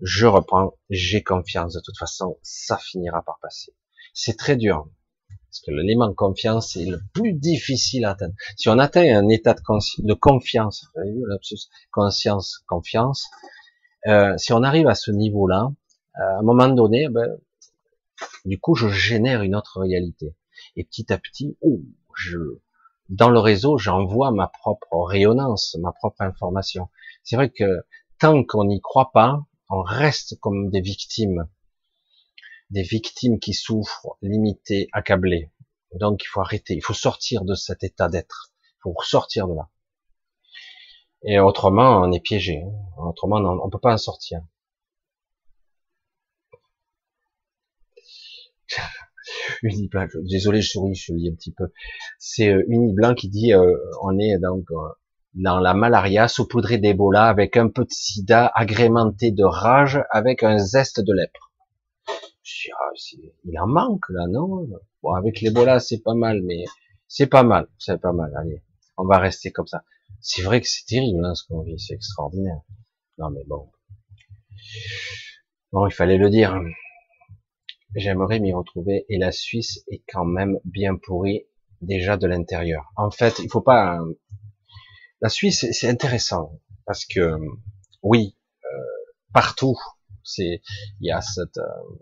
je reprends, j'ai confiance. De toute façon, ça finira par passer. C'est très dur. Parce que l'élément confiance est le plus difficile à atteindre. Si on atteint un état de, de confiance, conscience, confiance, euh, si on arrive à ce niveau-là, à un moment donné, ben, du coup, je génère une autre réalité. Et petit à petit, oh, je, dans le réseau, j'envoie ma propre rayonnance, ma propre information. C'est vrai que tant qu'on n'y croit pas, on reste comme des victimes, des victimes qui souffrent, limitées, accablées. Donc il faut arrêter, il faut sortir de cet état d'être, il faut sortir de là. Et autrement, on est piégé. Hein. Autrement, on ne peut pas en sortir. Uniblanc, désolé, je souris, je lis un petit peu. C'est euh, Uniblanc qui dit, euh, on est donc euh, dans la malaria saupoudrée d'Ebola avec un peu de sida agrémenté de rage avec un zeste de lèpre. Il en manque là, non? Bon, avec l'Ebola, c'est pas mal, mais c'est pas mal, c'est pas mal. Allez, on va rester comme ça. C'est vrai que c'est terrible hein, ce qu'on vit, c'est extraordinaire. Non mais bon. Bon, il fallait le dire. J'aimerais m'y retrouver et la Suisse est quand même bien pourrie déjà de l'intérieur. En fait, il faut pas. La Suisse, c'est intéressant parce que oui, euh, partout, c'est il y a cette euh,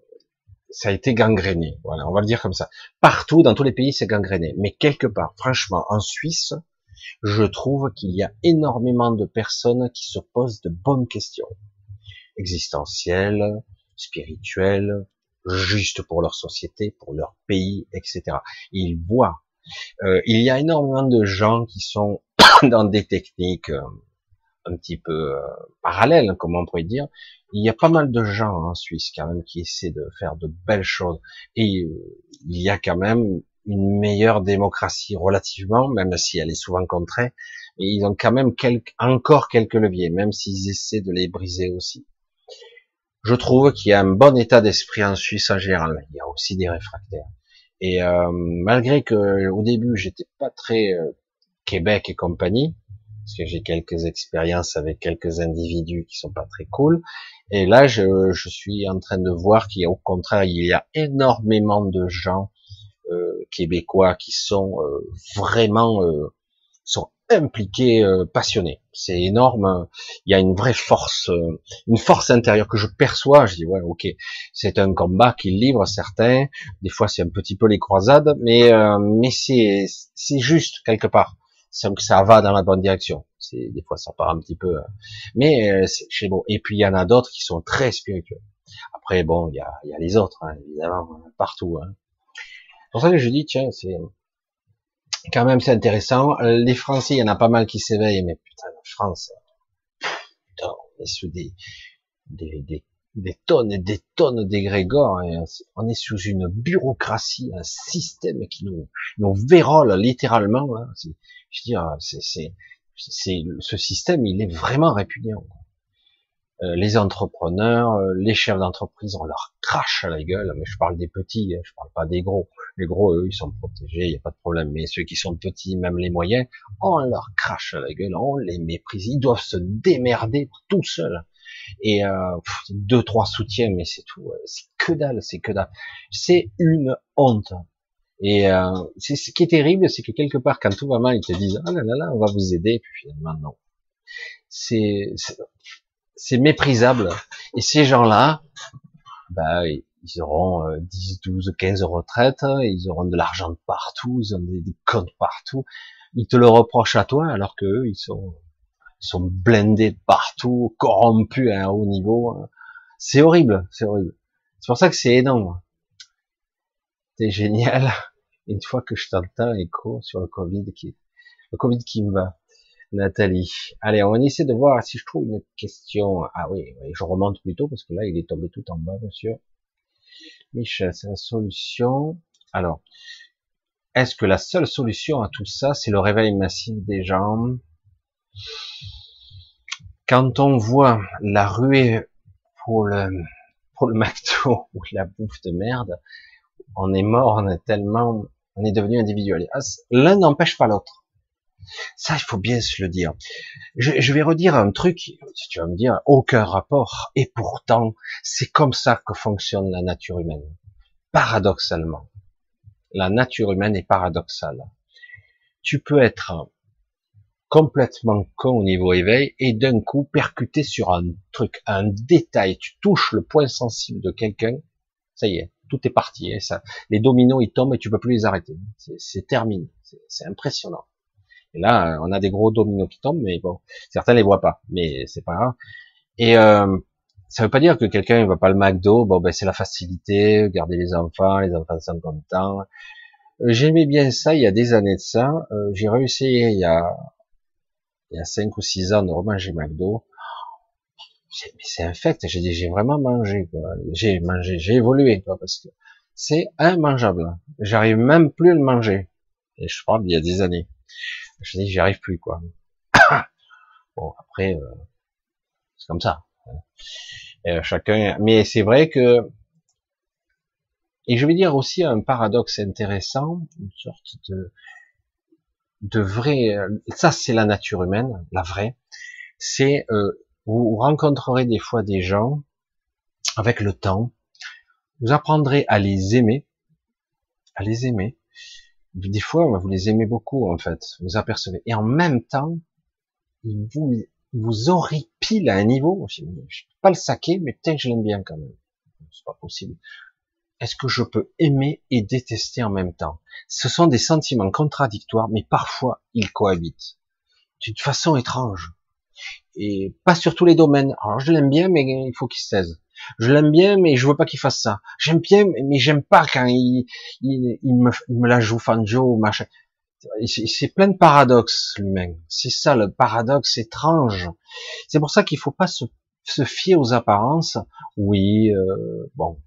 ça a été gangréné. Voilà, on va le dire comme ça. Partout, dans tous les pays, c'est gangréné. Mais quelque part, franchement, en Suisse, je trouve qu'il y a énormément de personnes qui se posent de bonnes questions. Existentielles, spirituelles, juste pour leur société, pour leur pays, etc. ils voient. Euh, il y a énormément de gens qui sont dans des techniques euh, un petit peu euh, parallèles, comme on pourrait dire. Il y a pas mal de gens en Suisse quand même qui essaient de faire de belles choses. Et il y a quand même une meilleure démocratie relativement, même si elle est souvent contrée. Et ils ont quand même quelques, encore quelques leviers, même s'ils essaient de les briser aussi. Je trouve qu'il y a un bon état d'esprit en Suisse en général. Il y a aussi des réfractaires. Et euh, malgré que au début j'étais pas très euh, Québec et compagnie, parce que j'ai quelques expériences avec quelques individus qui sont pas très cool. Et là, je, je suis en train de voir qu'il y a au contraire, il y a énormément de gens euh, québécois qui sont euh, vraiment euh, sont impliqués, passionnés. C'est énorme. Il y a une vraie force, une force intérieure que je perçois. Je dis ouais, ok, c'est un combat qu'ils livrent certains. Des fois, c'est un petit peu les croisades, mais mais c'est c'est juste quelque part. C'est que ça va dans la bonne direction. C'est des fois ça part un petit peu, mais c'est beau. Et puis il y en a d'autres qui sont très spirituels. Après bon, il y a, y a les autres hein, évidemment partout. Hein pour ça que je dis, tiens, c'est quand même c'est intéressant. Les Français, il y en a pas mal qui s'éveillent, mais putain, la France, putain, on est sous des, des, des, des tonnes et des tonnes d'égrégores. Hein. On est sous une bureaucratie, un système qui nous, nous vérole littéralement. Hein. Je veux dire, c'est, ce système, il est vraiment répugnant. Euh, les entrepreneurs, euh, les chefs d'entreprise, on leur crache à la gueule. Mais je parle des petits, hein, je parle pas des gros. Les gros, eux, ils sont protégés, il n'y a pas de problème. Mais ceux qui sont petits, même les moyens, on leur crache à la gueule, on les méprise. Ils doivent se démerder tout seuls. Et euh, deux, trois soutiens, mais c'est tout. C'est que dalle, c'est que dalle. C'est une honte. Et euh, c'est ce qui est terrible, c'est que quelque part, quand tout va mal, ils te disent ah là là là, on va vous aider, puis finalement non. C'est c'est méprisable. Et ces gens-là, bah, ils auront 10, 12, 15 retraites, ils auront de l'argent partout, ils ont des, comptes partout. Ils te le reprochent à toi, alors que ils sont, sont blindés partout, corrompus à un haut niveau. C'est horrible, c'est horrible. C'est pour ça que c'est énorme. C'est génial. Une fois que je t'entends écho sur le Covid qui, le Covid qui me va. Nathalie. Allez, on va essayer de voir si je trouve une question. Ah oui, je remonte plutôt parce que là, il est tombé tout en bas, monsieur. Michel, c'est la solution. Alors, est-ce que la seule solution à tout ça, c'est le réveil massif des gens? Quand on voit la ruée pour le, pour le McDo ou la bouffe de merde, on est mort, on est tellement, on est devenu individuel. Ah, l'un n'empêche pas l'autre. Ça, il faut bien se le dire. Je, vais redire un truc, si tu vas me dire, aucun rapport. Et pourtant, c'est comme ça que fonctionne la nature humaine. Paradoxalement. La nature humaine est paradoxale. Tu peux être complètement con au niveau éveil et d'un coup percuter sur un truc, un détail. Tu touches le point sensible de quelqu'un, ça y est, tout est parti. Hein, ça, les dominos ils tombent et tu peux plus les arrêter. C'est terminé. C'est impressionnant. Et là, on a des gros dominos qui tombent, mais bon, certains les voient pas, mais c'est pas grave. Et euh, ça veut pas dire que quelqu'un ne va pas le McDo. Bon, ben c'est la facilité, garder les enfants, les enfants sont contents. J'aimais bien ça il y a des années de ça. Euh, j'ai réussi il y a il y a cinq ou six ans de remanger McDo. Mais c'est infect. J'ai dit j'ai vraiment mangé. J'ai mangé, j'ai évolué quoi parce que c'est immangeable. J'arrive même plus à le manger. Et je parle il y a des années. Je dis j'y arrive plus quoi. bon après euh, c'est comme ça. Et chacun. Mais c'est vrai que et je vais dire aussi un paradoxe intéressant, une sorte de de vrai. Ça c'est la nature humaine, la vraie. C'est euh, vous rencontrerez des fois des gens avec le temps. Vous apprendrez à les aimer, à les aimer, des fois, vous les aimez beaucoup, en fait. Vous apercevez. Et en même temps, ils vous, il vous horripile à un niveau. Je ne peux pas le saquer, mais peut-être que je l'aime bien quand même. C'est pas possible. Est-ce que je peux aimer et détester en même temps? Ce sont des sentiments contradictoires, mais parfois ils cohabitent d'une façon étrange. Et pas sur tous les domaines. Alors je l'aime bien, mais il faut qu'il se taise. Je l'aime bien, mais je veux pas qu'il fasse ça. J'aime bien, mais j'aime pas quand il, il, me, il me la joue fanjo ou machin. C'est plein de paradoxes, l'humain. C'est ça, le paradoxe étrange. C'est pour ça qu'il faut pas se, se, fier aux apparences. Oui, euh, bon,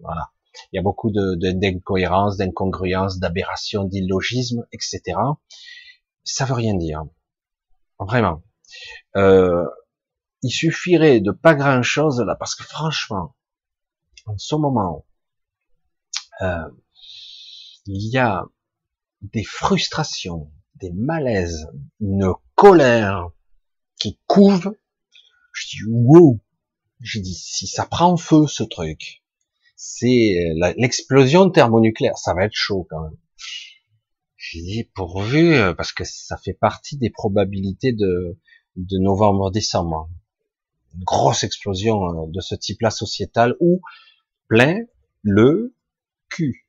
voilà. Il y a beaucoup d'incohérences, de, d'incongruences, d'aberrations, d'illogismes, etc. Ça veut rien dire. Vraiment. Euh, il suffirait de pas grand chose là, parce que franchement, en ce moment, euh, il y a des frustrations, des malaises, une colère qui couvre. Je dis wow. J'ai dit si ça prend feu ce truc, c'est l'explosion thermonucléaire, ça va être chaud quand même. J'ai dit pourvu euh, parce que ça fait partie des probabilités de de novembre-décembre grosse explosion euh, de ce type-là sociétal ou plein le cul.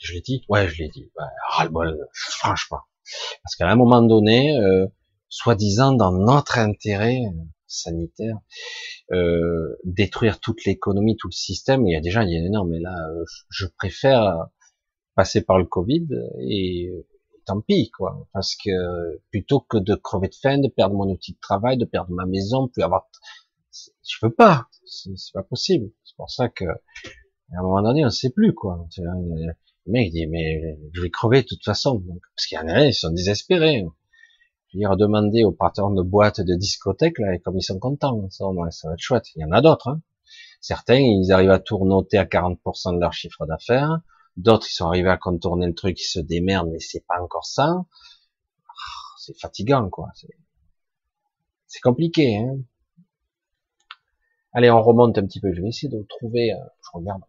Je l'ai dit? Ouais, je l'ai dit. franchement. Parce qu'à un moment donné, euh, soi-disant dans notre intérêt euh, sanitaire, euh, détruire toute l'économie, tout le système, il y a déjà, il y a non, mais là, je préfère passer par le Covid et tant pis, quoi. Parce que plutôt que de crever de faim, de perdre mon outil de travail, de perdre ma maison, plus avoir je peux pas, c'est pas possible. C'est pour ça que à un moment donné, on sait plus quoi. Le mec dit mais je vais crever de toute façon, parce qu'il y en a ils sont désespérés. Je vais demander aux patrons de boîtes de discothèques là, comme ils sont contents, ça, ça va être chouette. Il y en a d'autres. Hein. Certains, ils arrivent à tournoter à 40% de leur chiffre d'affaires. D'autres, ils sont arrivés à contourner le truc, ils se démerdent, mais c'est pas encore ça. Ah, c'est fatigant, quoi. C'est compliqué, hein. Allez, on remonte un petit peu. Je vais essayer de trouver. Euh, je regarde.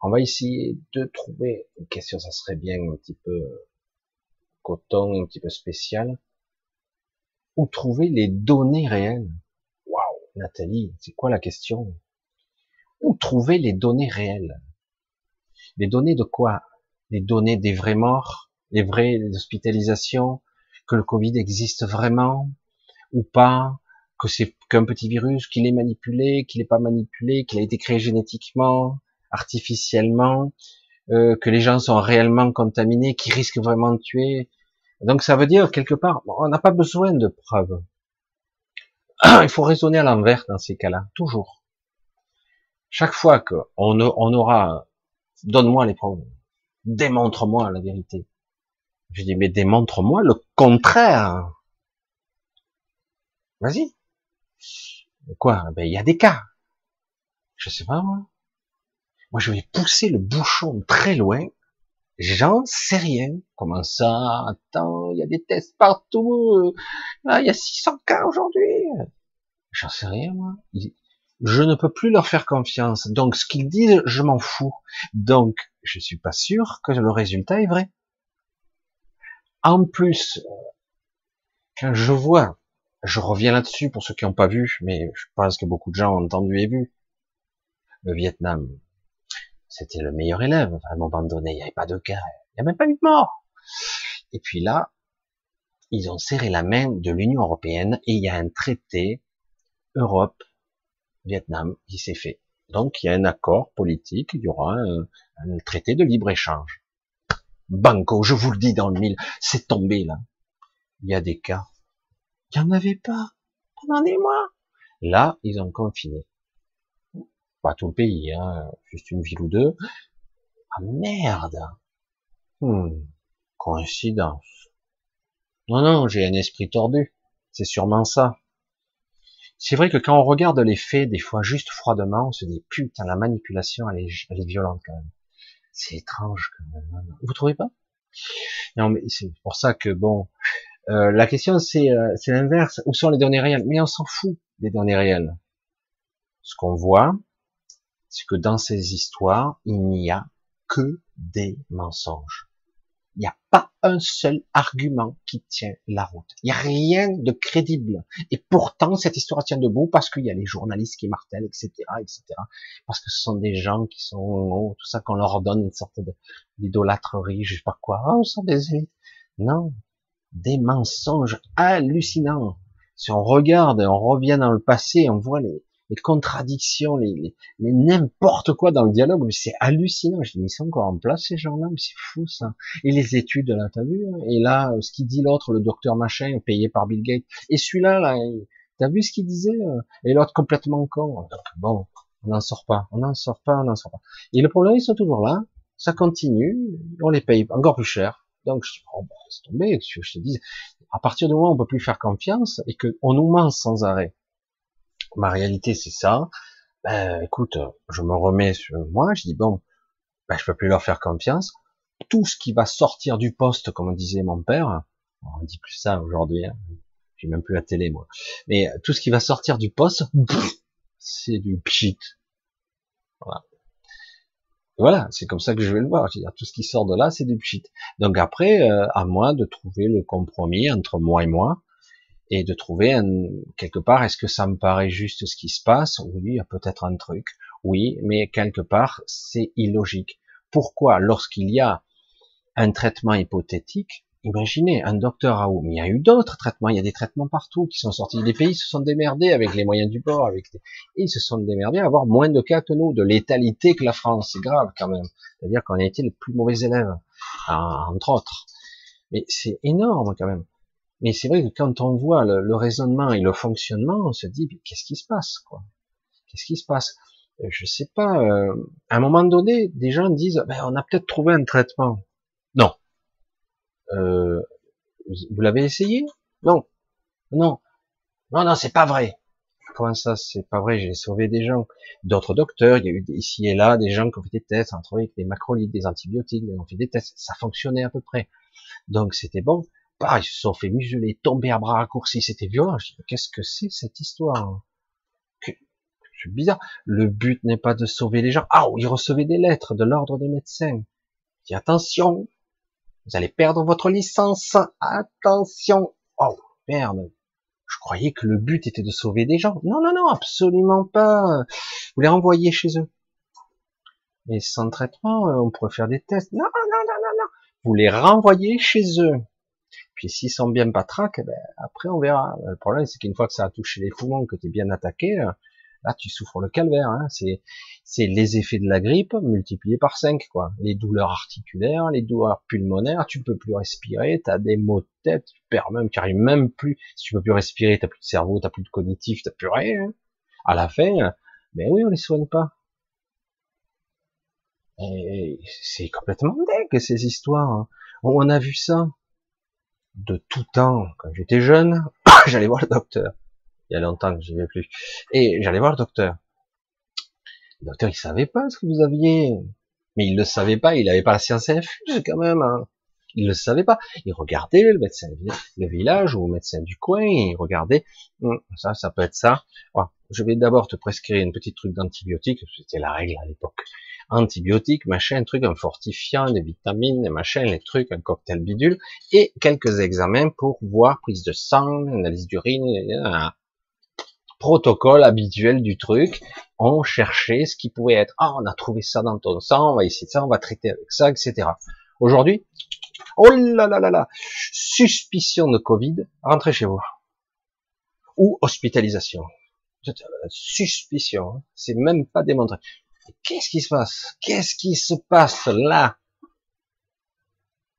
On va essayer de trouver une question. Ça serait bien un petit peu euh, coton, un petit peu spécial. Où trouver les données réelles. Waouh, Nathalie, c'est quoi la question? Où trouver les données réelles? Les données de quoi? Les données des vrais morts, les vraies hospitalisations, que le Covid existe vraiment? Ou pas, que c'est qu'un petit virus, qu'il est manipulé, qu'il n'est pas manipulé, qu'il a été créé génétiquement, artificiellement, euh, que les gens sont réellement contaminés, qui risquent vraiment de tuer? Donc ça veut dire quelque part, on n'a pas besoin de preuves. Il faut raisonner à l'envers dans ces cas-là, toujours. Chaque fois qu'on on aura, donne-moi les preuves, démontre-moi la vérité. Je dis, mais démontre-moi le contraire. Vas-y. Quoi? Ben il y a des cas. Je sais pas moi. Moi je vais pousser le bouchon très loin. J'en sais rien. Comment ça? Attends, il y a des tests partout. Là, il y a 600 cas aujourd'hui. J'en sais rien moi. je ne peux plus leur faire confiance. Donc, ce qu'ils disent, je m'en fous. Donc, je suis pas sûr que le résultat est vrai. En plus, quand je vois, je reviens là-dessus pour ceux qui n'ont pas vu, mais je pense que beaucoup de gens ont entendu et vu. Le Vietnam, c'était le meilleur élève. À un moment donné, il n'y avait pas de cas, il n'y a même pas eu de mort. Et puis là, ils ont serré la main de l'Union européenne et il y a un traité Europe Vietnam qui s'est fait. Donc il y a un accord politique, il y aura un, traité de libre-échange. Banco, je vous le dis dans le mille, c'est tombé là. Il y a des cas. Il n'y en avait pas pendant des mois. Là, ils ont confiné. Pas tout le pays, hein, juste une ville ou deux. Ah merde hmm. Coïncidence. Non, non, j'ai un esprit tordu. C'est sûrement ça. C'est vrai que quand on regarde les faits, des fois juste froidement, on se dit putain la manipulation elle est, elle est violente quand même. C'est étrange quand même. Vous trouvez pas? Non mais c'est pour ça que bon, euh, la question c'est euh, l'inverse. Où sont les données réelles? Mais on s'en fout des données réelles. Ce qu'on voit, c'est que dans ces histoires, il n'y a que des mensonges. Il n'y a pas un seul argument qui tient la route. Il n'y a rien de crédible. Et pourtant, cette histoire tient debout parce qu'il y a les journalistes qui martèlent, etc., etc. Parce que ce sont des gens qui sont, oh, tout ça qu'on leur donne une sorte d'idolâtrerie, je sais pas quoi. Oh, sont des. Non. Des mensonges hallucinants. Si on regarde, on revient dans le passé, on voit les, les contradictions, les, les, n'importe quoi dans le dialogue, mais c'est hallucinant. Je dis, mais ils sont encore en place ces gens-là, mais c'est fou ça. Et les études, là, t'as vu hein Et là, ce qu'il dit l'autre, le docteur machin, payé par Bill Gates. Et celui-là, là, t'as vu ce qu'il disait euh Et l'autre complètement con. bon, on n'en sort pas, on n'en sort pas, on n'en sort pas. Et le problème, ils sont toujours là. Ça continue, on les paye encore plus cher. Donc je dis, oh, c'est tombé, je te dis, à partir du moment où on peut plus faire confiance et qu'on nous ment sans arrêt, ma réalité c'est ça. Ben, écoute, je me remets sur moi, je dis bon, ben, je peux plus leur faire confiance. Tout ce qui va sortir du poste, comme disait mon père, on dit plus ça aujourd'hui, hein. j'ai même plus la télé moi, mais tout ce qui va sortir du poste, c'est du pchit. Voilà. Voilà, c'est comme ça que je vais le voir. dire, tout ce qui sort de là, c'est du pchit. Donc après, euh, à moi de trouver le compromis entre moi et moi, et de trouver un, quelque part, est-ce que ça me paraît juste ce qui se passe? Oui, il y a peut-être un truc. Oui, mais quelque part, c'est illogique. Pourquoi Lorsqu'il y a un traitement hypothétique, imaginez, un docteur où Mais il y a eu d'autres traitements, il y a des traitements partout qui sont sortis. Les pays se sont démerdés avec les moyens du bord, avec et ils se sont démerdés à avoir moins de cas que nous, de létalité que la France. C'est grave quand même. C'est-à-dire qu'on a été les plus mauvais élèves, entre autres. Mais c'est énorme quand même. Mais c'est vrai que quand on voit le, raisonnement et le fonctionnement, on se dit qu'est-ce qui se passe quoi? Qu'est-ce qui se passe? Euh, Je sais pas. Euh, à un moment donné, des gens disent ben, on a peut-être trouvé un traitement. Non. Euh, vous l'avez essayé? Non. Non. Non, non, c'est pas vrai. Comment ça, c'est pas vrai? J'ai sauvé des gens. D'autres docteurs, il y a eu ici et là des gens qui ont fait des tests, ont trouvé des macrolides, des antibiotiques, ils ont fait des tests, ça fonctionnait à peu près. Donc c'était bon ils se sont fait museler, tomber à bras raccourcis, c'était violent. Je dis, qu'est-ce que c'est cette histoire? C'est bizarre. Le but n'est pas de sauver les gens. Ah, ils recevaient des lettres de l'ordre des médecins. Je dis, attention, vous allez perdre votre licence. Attention. Oh, merde. Je croyais que le but était de sauver des gens. Non, non, non, absolument pas. Vous les renvoyez chez eux. Mais sans traitement, on pourrait faire des tests. Non, non, non, non, non. Vous les renvoyez chez eux. Puis s'ils sont bien patraques, ben, après on verra. Le problème c'est qu'une fois que ça a touché les poumons, que tu es bien attaqué, euh, là tu souffres le calvaire. Hein. C'est les effets de la grippe multipliés par 5 quoi. Les douleurs articulaires, les douleurs pulmonaires, tu peux plus respirer, tu as des maux de tête, tu perds même, tu arrives même plus. Si tu peux plus respirer, t'as plus de cerveau, t'as plus de cognitif, t'as plus rien. Hein. À la fin, ben oui, on les soigne pas. Et c'est complètement dingue ces histoires. Hein. On a vu ça de tout temps, quand j'étais jeune, j'allais voir le docteur. Il y a longtemps que j'y vais plus. Et j'allais voir le docteur. Le docteur, il savait pas ce que vous aviez. Mais il le savait pas, il avait pas la science infuse quand même. Hein. Il le savait pas. Il regardait le médecin le village ou le médecin du coin, il regardait, hum, ça, ça peut être ça. je vais d'abord te prescrire une petite truc d'antibiotiques, c'était la règle à l'époque. Antibiotiques, machin, truc, un fortifiant, des vitamines, des les trucs, un cocktail bidule, et quelques examens pour voir prise de sang, analyse d'urine, protocole habituel du truc. On cherchait ce qui pouvait être. Ah, on a trouvé ça dans ton sang, on va essayer ça, on va traiter avec ça, etc. Aujourd'hui, oh là là là là, suspicion de Covid, rentrez chez vous. Ou hospitalisation. Suspicion, hein. c'est même pas démontré. Qu'est-ce qui se passe? Qu'est-ce qui se passe là?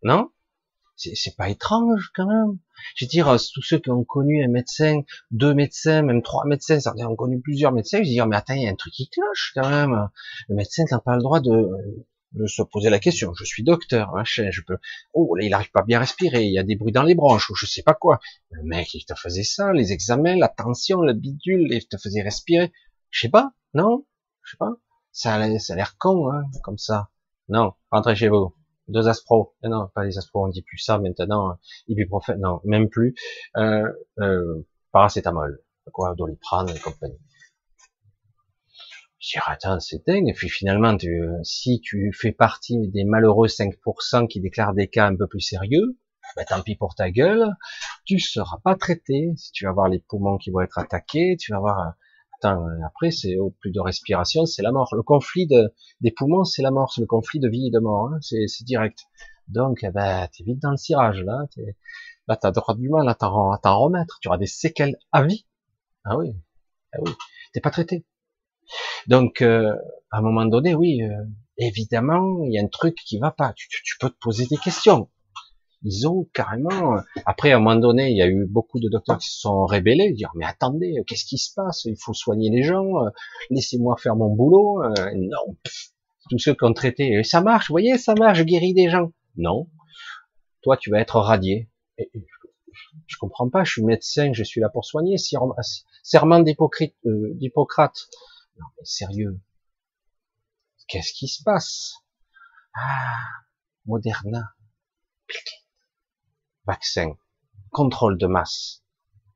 Non? C'est pas étrange quand même Je veux dire, tous ceux qui ont connu un médecin, deux médecins, même trois médecins, certains ont connu plusieurs médecins, veux dire, mais attends, il y a un truc qui cloche quand même. Le médecin n'a pas le droit de, de se poser la question. Je suis docteur, machin, je peux. Oh, là, il arrive pas bien à respirer. Il y a des bruits dans les branches ou je sais pas quoi. Le mec, il te faisait ça, les examens, la tension, le bidule, il te faisait respirer. Je sais pas, non, je sais pas. Ça a, l'air con, hein, comme ça. Non, rentrez chez vous. Deux aspro. Eh non, pas les aspro, on dit plus ça maintenant. Ibuprofène, non, même plus. Euh, euh, paracétamol, quoi, doliprane et compagnie. Je dis, attends, c'est dingue. Et puis finalement, tu, si tu fais partie des malheureux 5% qui déclarent des cas un peu plus sérieux, ben, tant pis pour ta gueule, tu seras pas traité. Tu vas avoir les poumons qui vont être attaqués, tu vas avoir, attends, après, c'est au plus de respiration, c'est la mort. Le conflit de, des poumons, c'est la mort. C'est le conflit de vie et de mort. Hein. C'est, direct. Donc, eh ben, t'es vite dans le cirage, là. Là, t'as droit du mal à t'en, remettre. Tu auras des séquelles à vie. Ah oui. Ah oui. T'es pas traité. Donc, euh, à un moment donné, oui, euh, évidemment, il y a un truc qui va pas. Tu, peux te poser des questions. Ils ont carrément. Après, à un moment donné, il y a eu beaucoup de docteurs qui se sont rébellés, dire mais attendez, qu'est-ce qui se passe? Il faut soigner les gens. Euh, laissez-moi faire mon boulot. non. Tous ceux qui ont traité, ça marche, vous voyez, ça marche, je guéris des gens. Non. Toi, tu vas être radié. je comprends pas, je suis médecin, je suis là pour soigner. Serment d'Hippocrate, non mais sérieux. Qu'est-ce qui se passe? Ah, Moderna. Vaccin. Contrôle de masse.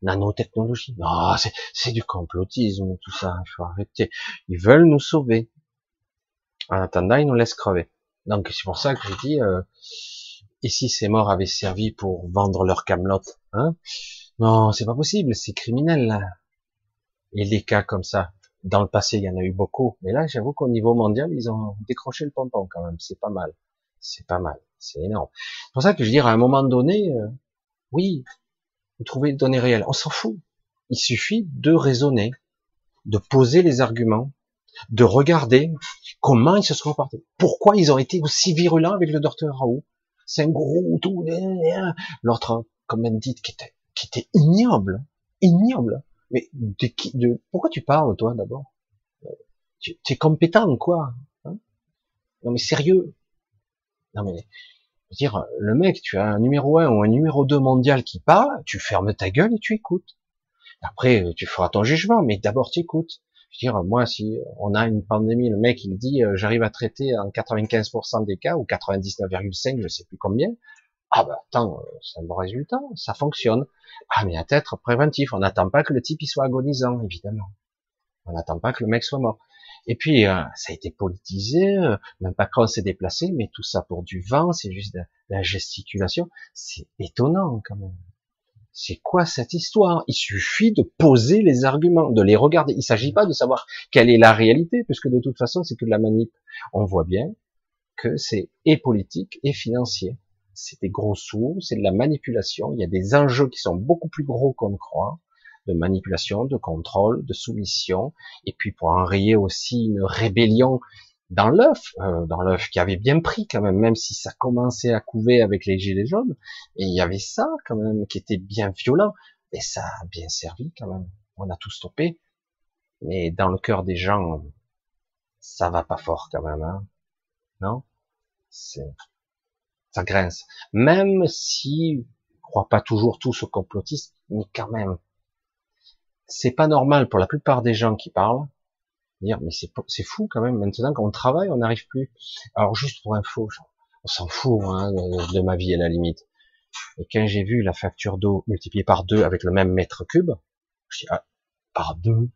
Nanotechnologie. Non, c'est du complotisme, tout ça. Il faut arrêter. Ils veulent nous sauver. En attendant, ils nous laissent crever. Donc c'est pour ça que j'ai dit, euh, et si ces morts avaient servi pour vendre leur camelote, hein? Non, c'est pas possible, c'est criminel là. Et les cas comme ça, dans le passé, il y en a eu beaucoup, mais là, j'avoue qu'au niveau mondial, ils ont décroché le pompon quand même. C'est pas mal. C'est pas mal. C'est énorme. C'est pour ça que je veux dire, à un moment donné, euh, oui, vous trouvez les données réelles. On s'en fout. Il suffit de raisonner, de poser les arguments, de regarder comment ils se sont comportés. Pourquoi ils ont été aussi virulents avec le docteur Raoult. C'est un gros tout. L'autre, comme dit, qui était, qui était ignoble. Ignoble. Mais de, de, pourquoi tu parles, toi, d'abord? Tu, es compétent, quoi hein? Non, mais sérieux Non, mais, dire, le mec, tu as un numéro 1 ou un numéro 2 mondial qui parle, tu fermes ta gueule et tu écoutes. Après, tu feras ton jugement, mais d'abord tu écoutes. Je veux dire, moi, si on a une pandémie, le mec, il dit, euh, j'arrive à traiter en 95% des cas, ou 99,5, je sais plus combien, ah bah attends, c'est un bon résultat, ça fonctionne. Ah mais à être préventif, on n'attend pas que le type il soit agonisant, évidemment. On n'attend pas que le mec soit mort. Et puis euh, ça a été politisé, euh, même pas quand s'est déplacé, mais tout ça pour du vent, c'est juste de, la gesticulation. C'est étonnant quand même. C'est quoi cette histoire? Il suffit de poser les arguments, de les regarder. Il s'agit pas de savoir quelle est la réalité, puisque de toute façon c'est que de la manip. On voit bien que c'est et politique et financier c'est des gros sous, c'est de la manipulation. Il y a des enjeux qui sont beaucoup plus gros qu'on ne croit, de manipulation, de contrôle, de soumission, et puis pour enrayer aussi une rébellion dans l'œuf, euh, dans l'œuf qui avait bien pris quand même, même si ça commençait à couver avec les gilets jaunes, et il y avait ça quand même qui était bien violent, et ça a bien servi quand même. On a tout stoppé, mais dans le cœur des gens, ça va pas fort quand même, hein. Non? C'est ça grince. Même si je crois pas toujours tous au complotisme, mais quand même, c'est pas normal pour la plupart des gens qui parlent dire mais c'est fou quand même. Maintenant quand on travaille, on n'arrive plus. Alors juste pour info, on s'en fout hein, de, ma vie à la limite. Et quand j'ai vu la facture d'eau multipliée par deux avec le même mètre cube, je dis ah, par deux,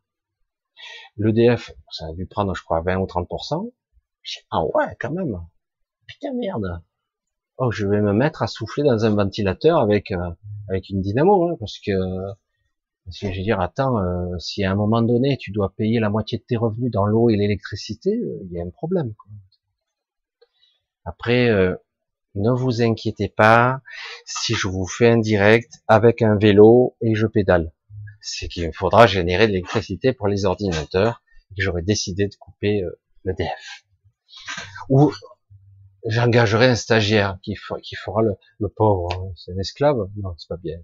L'EDF, ça a dû prendre, je crois, 20 ou 30%. Ah ouais, quand même. Putain, merde. Oh, je vais me mettre à souffler dans un ventilateur avec, euh, avec une dynamo, hein, parce que, parce que je veux dire, attends, euh, si à un moment donné tu dois payer la moitié de tes revenus dans l'eau et l'électricité, euh, il y a un problème. Quoi. Après, ne vous inquiétez pas si je vous fais un direct avec un vélo et je pédale. C'est qu'il faudra générer de l'électricité pour les ordinateurs et j'aurais décidé de couper euh, l'EDF. Ou j'engagerai un stagiaire qui, fera le, pauvre. Hein. C'est un esclave? Non, c'est pas bien.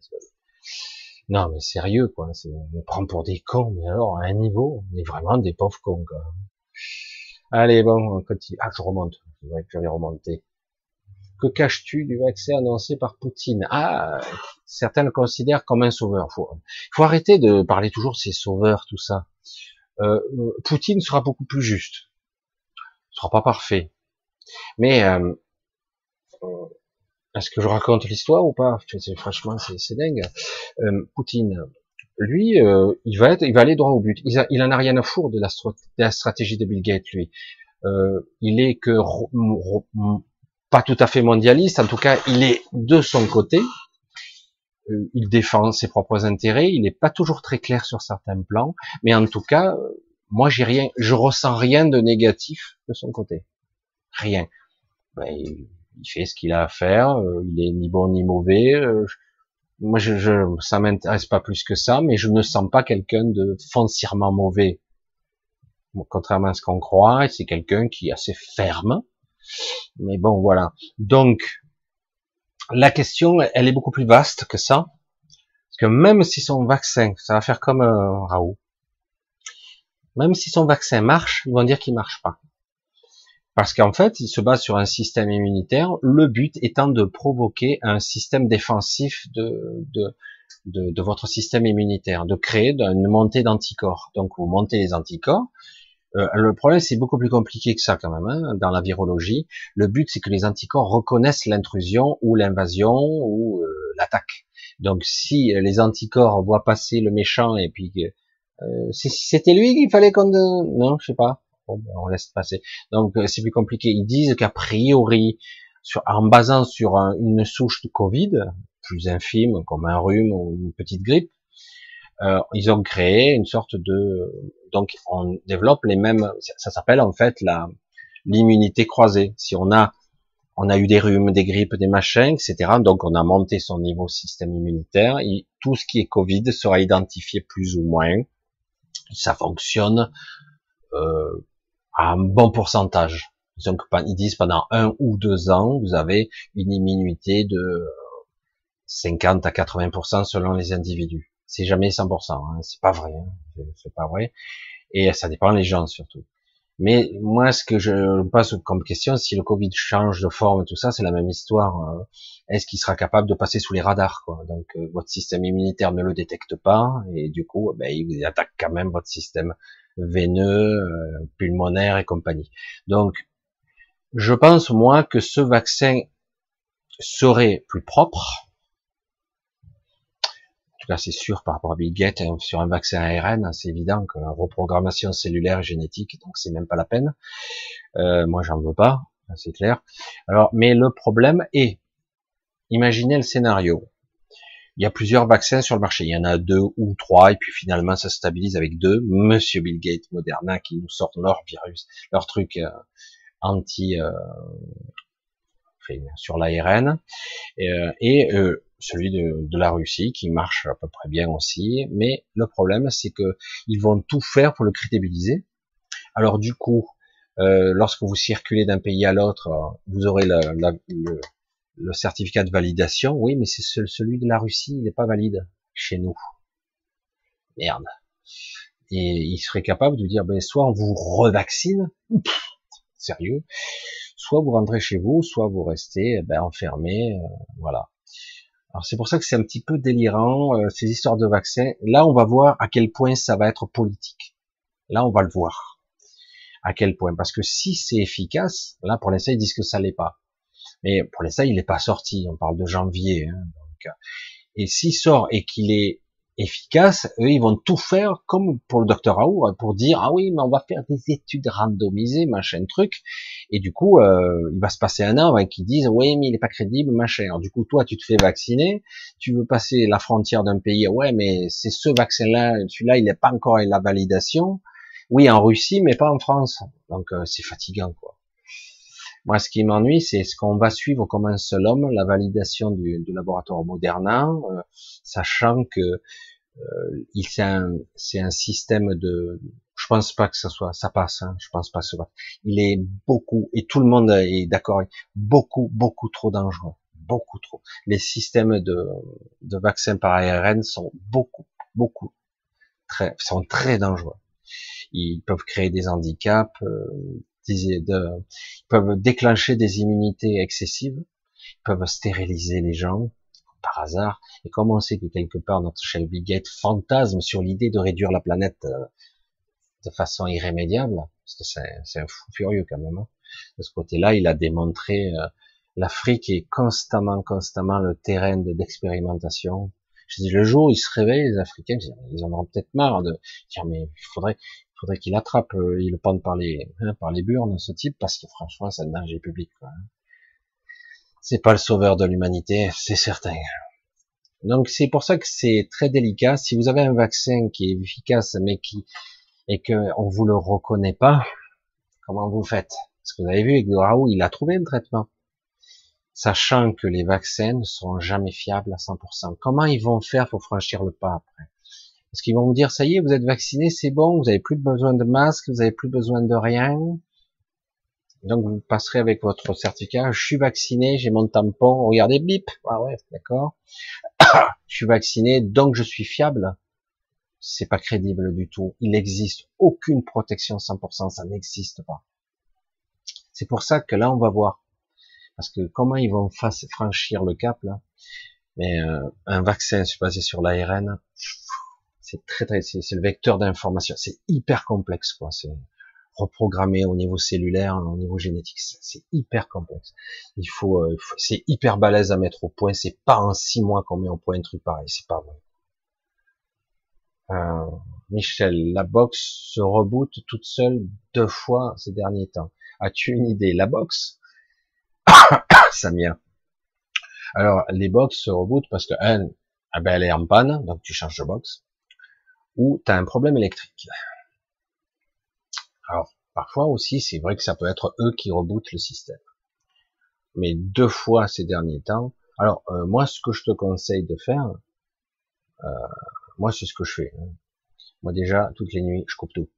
Non, mais sérieux, quoi. On me prend pour des cons, mais alors, à un niveau, on est vraiment des pauvres cons, quoi. Allez, bon, on continue. Ah, je remonte. C'est vrai que j'avais remonté. Que caches-tu du vaccin annoncé par Poutine? Ah, certains le considèrent comme un sauveur. Il faut, faut, arrêter de parler toujours de ces sauveurs, tout ça. Euh, Poutine sera beaucoup plus juste. Il sera pas parfait. Mais euh, est-ce que je raconte l'histoire ou pas? Franchement, c'est dingue. Euh, Poutine, lui, euh, il va être, il va aller droit au but. Il, a, en a rien à la, de la stratégie de Bill Gates, lui. Euh, il est que pas tout à fait mondialiste, en tout cas, il est de son côté, euh, il défend ses propres intérêts, il n'est pas toujours très clair sur certains plans, mais en tout cas, euh, moi j'ai rien, je ressens rien de négatif de son côté, rien. Ben, il, fait ce qu'il a à faire, euh, il est ni bon ni mauvais. moi, je, je ça m'intéresse pas plus que ça, mais je ne sens pas quelqu'un de foncièrement mauvais. Contrairement à ce qu'on croit, c'est quelqu'un qui est assez ferme, mais bon, voilà. Donc, la question, elle est beaucoup plus vaste que ça. Parce que même si son vaccin, ça va faire comme euh, Raoult, même si son vaccin marche, ils vont dire qu'il marche pas. Parce qu'en fait, il se base sur un système immunitaire, le but étant de provoquer un système défensif de, de, de, de votre système immunitaire, de créer une montée d'anticorps. Donc vous montez les anticorps, euh, le problème, c'est beaucoup plus compliqué que ça quand même hein, dans la virologie. Le but, c'est que les anticorps reconnaissent l'intrusion ou l'invasion ou euh, l'attaque. Donc, si les anticorps voient passer le méchant et puis euh, c'était lui qu'il fallait qu'on non, je sais pas. Ben, on laisse passer. Donc, euh, c'est plus compliqué. Ils disent qu'a priori, sur, en basant sur une souche de Covid plus infime, comme un rhume ou une petite grippe, euh, ils ont créé une sorte de donc on développe les mêmes ça s'appelle en fait la l'immunité croisée si on a on a eu des rhumes des grippes des machins etc donc on a monté son niveau système immunitaire et tout ce qui est covid sera identifié plus ou moins ça fonctionne euh, à un bon pourcentage. Donc ils disent pendant un ou deux ans vous avez une immunité de 50 à 80% selon les individus. C'est jamais 100%, hein, c'est pas vrai, hein, c'est pas vrai, et ça dépend des gens surtout. Mais moi, ce que je pose comme question, si le Covid change de forme, tout ça, c'est la même histoire. Euh, est-ce qu'il sera capable de passer sous les radars quoi? Donc, euh, votre système immunitaire ne le détecte pas, et du coup, ben, il attaque quand même votre système veineux, euh, pulmonaire et compagnie. Donc, je pense moi que ce vaccin serait plus propre, tout cas c'est sûr par rapport à Bill Gates, hein, sur un vaccin ARN, c'est évident que la reprogrammation cellulaire génétique, donc c'est même pas la peine. Euh, moi j'en veux pas, c'est clair. Alors, mais le problème est, imaginez le scénario. Il y a plusieurs vaccins sur le marché. Il y en a deux ou trois, et puis finalement ça se stabilise avec deux. Monsieur Bill Gates, Moderna, qui nous sortent leur virus, leur truc euh, anti euh, sur l'ARN, euh, et euh, celui de, de, la Russie qui marche à peu près bien aussi, mais le problème c'est que ils vont tout faire pour le crédibiliser. Alors du coup, euh, lorsque vous circulez d'un pays à l'autre, vous aurez le, le, le, certificat de validation, oui, mais c'est celui de la Russie, il n'est pas valide chez nous. Merde. Et il serait capable de dire, ben, soit on vous revaccine, sérieux, soit vous rentrez chez vous, soit vous restez eh ben, enfermé, euh, voilà. Alors c'est pour ça que c'est un petit peu délirant euh, ces histoires de vaccins. Là, on va voir à quel point ça va être politique. Là, on va le voir. À quel point Parce que si c'est efficace, là pour l'instant ils disent que ça l'est pas. Mais pour l'instant il n'est pas sorti. On parle de janvier. Hein, donc, et s'il sort et qu'il est efficaces, eux, ils vont tout faire comme pour le docteur Raoult, hein, pour dire ah oui, mais on va faire des études randomisées, machin truc, et du coup, euh, il va se passer un an avant qu'ils disent oui, mais il est pas crédible, machin. Alors, du coup, toi, tu te fais vacciner, tu veux passer la frontière d'un pays, ouais, mais c'est ce vaccin-là, celui-là, il n'est pas encore à la validation. Oui, en Russie, mais pas en France. Donc, euh, c'est fatigant, quoi. Moi, ce qui m'ennuie, c'est ce qu'on va suivre comme un seul homme, la validation du, du laboratoire Moderna, euh, sachant que euh, c'est un, un, système de, je pense pas que ça soit, ça passe, hein, je pense pas que ça Il est beaucoup, et tout le monde est d'accord, beaucoup, beaucoup trop dangereux, beaucoup trop. Les systèmes de, de vaccins par ARN sont beaucoup, beaucoup, très, sont très dangereux. Ils peuvent créer des handicaps, euh, ils peuvent déclencher des immunités excessives, ils peuvent stériliser les gens par hasard. Et comme on sait que quelque part notre Shelby Gate fantasme sur l'idée de réduire la planète euh, de façon irrémédiable, parce que c'est un fou furieux quand même. Hein. De ce côté-là, il a démontré euh, l'Afrique est constamment, constamment le terrain d'expérimentation. Je dis le jour où ils se réveillent, les Africains, ils en auront peut-être marre de dire mais il faudrait, faudrait qu'il attrape, euh, il le pende par les, hein, par les burnes, ce type, parce que franchement, c'est un danger public. Quoi. Hein. C'est pas le sauveur de l'humanité, c'est certain. Donc c'est pour ça que c'est très délicat. Si vous avez un vaccin qui est efficace, mais qui et que on vous le reconnaît pas, comment vous faites? Parce que vous avez vu avec Raoult, il a trouvé un traitement, sachant que les vaccins ne seront jamais fiables à 100%. Comment ils vont faire pour franchir le pas après? Parce qu'ils vont vous dire, ça y est, vous êtes vacciné, c'est bon, vous avez plus besoin de masque, vous avez plus besoin de rien. Donc vous passerez avec votre certificat, je suis vacciné, j'ai mon tampon, regardez, bip, ah ouais, d'accord. je suis vacciné, donc je suis fiable. C'est pas crédible du tout. Il n'existe aucune protection 100%, ça n'existe pas. C'est pour ça que là, on va voir. Parce que comment ils vont franchir le cap là? Mais euh, un vaccin basé sur l'ARN, c'est très très c'est le vecteur d'information. C'est hyper complexe quoi. C'est reprogrammé au niveau cellulaire au niveau génétique. C'est hyper complexe. Il faut, euh, c'est hyper balèze à mettre au point. C'est pas en six mois qu'on met au point un truc pareil. C'est pas vrai. Euh, Michel la boxe se reboot toute seule deux fois ces derniers temps. As-tu une idée? La boxe Samia. Alors les box se rebootent parce que un, ah ben, elle est en panne, donc tu changes de box ou tu un problème électrique. Alors, parfois aussi, c'est vrai que ça peut être eux qui rebootent le système. Mais deux fois ces derniers temps, alors euh, moi, ce que je te conseille de faire, euh, moi, c'est ce que je fais. Hein. Moi, déjà, toutes les nuits, je coupe tout.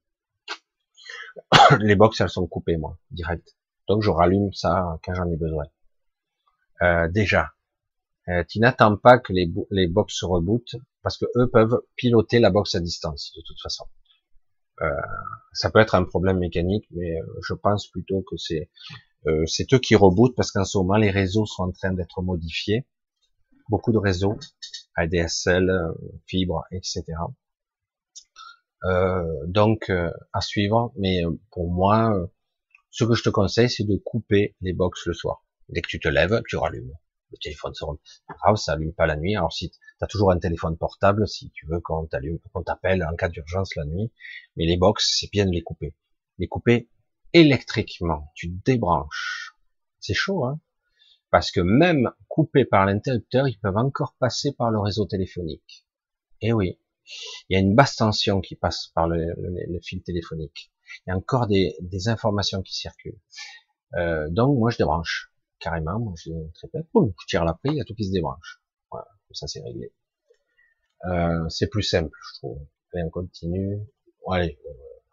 les box, elles sont coupées, moi, direct. Donc, je rallume ça quand j'en ai besoin. Euh, déjà, tu n'attends pas que les, les box se rebootent parce que eux peuvent piloter la box à distance de toute façon. Euh, ça peut être un problème mécanique, mais euh, je pense plutôt que c'est euh, c'est eux qui rebootent parce qu'en ce moment les réseaux sont en train d'être modifiés, beaucoup de réseaux, ADSL, fibre, etc. donc à suivre, mais pour moi, ce que je te conseille, c'est de couper les box le soir. Dès que tu te lèves, tu rallumes le téléphone se grave, ça allume pas la nuit. Alors si tu as toujours un téléphone portable, si tu veux qu'on t'allume, qu'on t'appelle en cas d'urgence la nuit, mais les box, c'est bien de les couper. Les couper électriquement. Tu débranches. C'est chaud, hein Parce que même coupés par l'interrupteur, ils peuvent encore passer par le réseau téléphonique. Eh oui. Il y a une basse tension qui passe par le, fil téléphonique. Il y a encore des, informations qui circulent. Euh, donc moi je débranche carrément, moi je très boum, je tire la prise, il y a tout qui se débranche. Voilà, ça c'est réglé. Euh, c'est plus simple, je trouve. Allez, on continue. allez,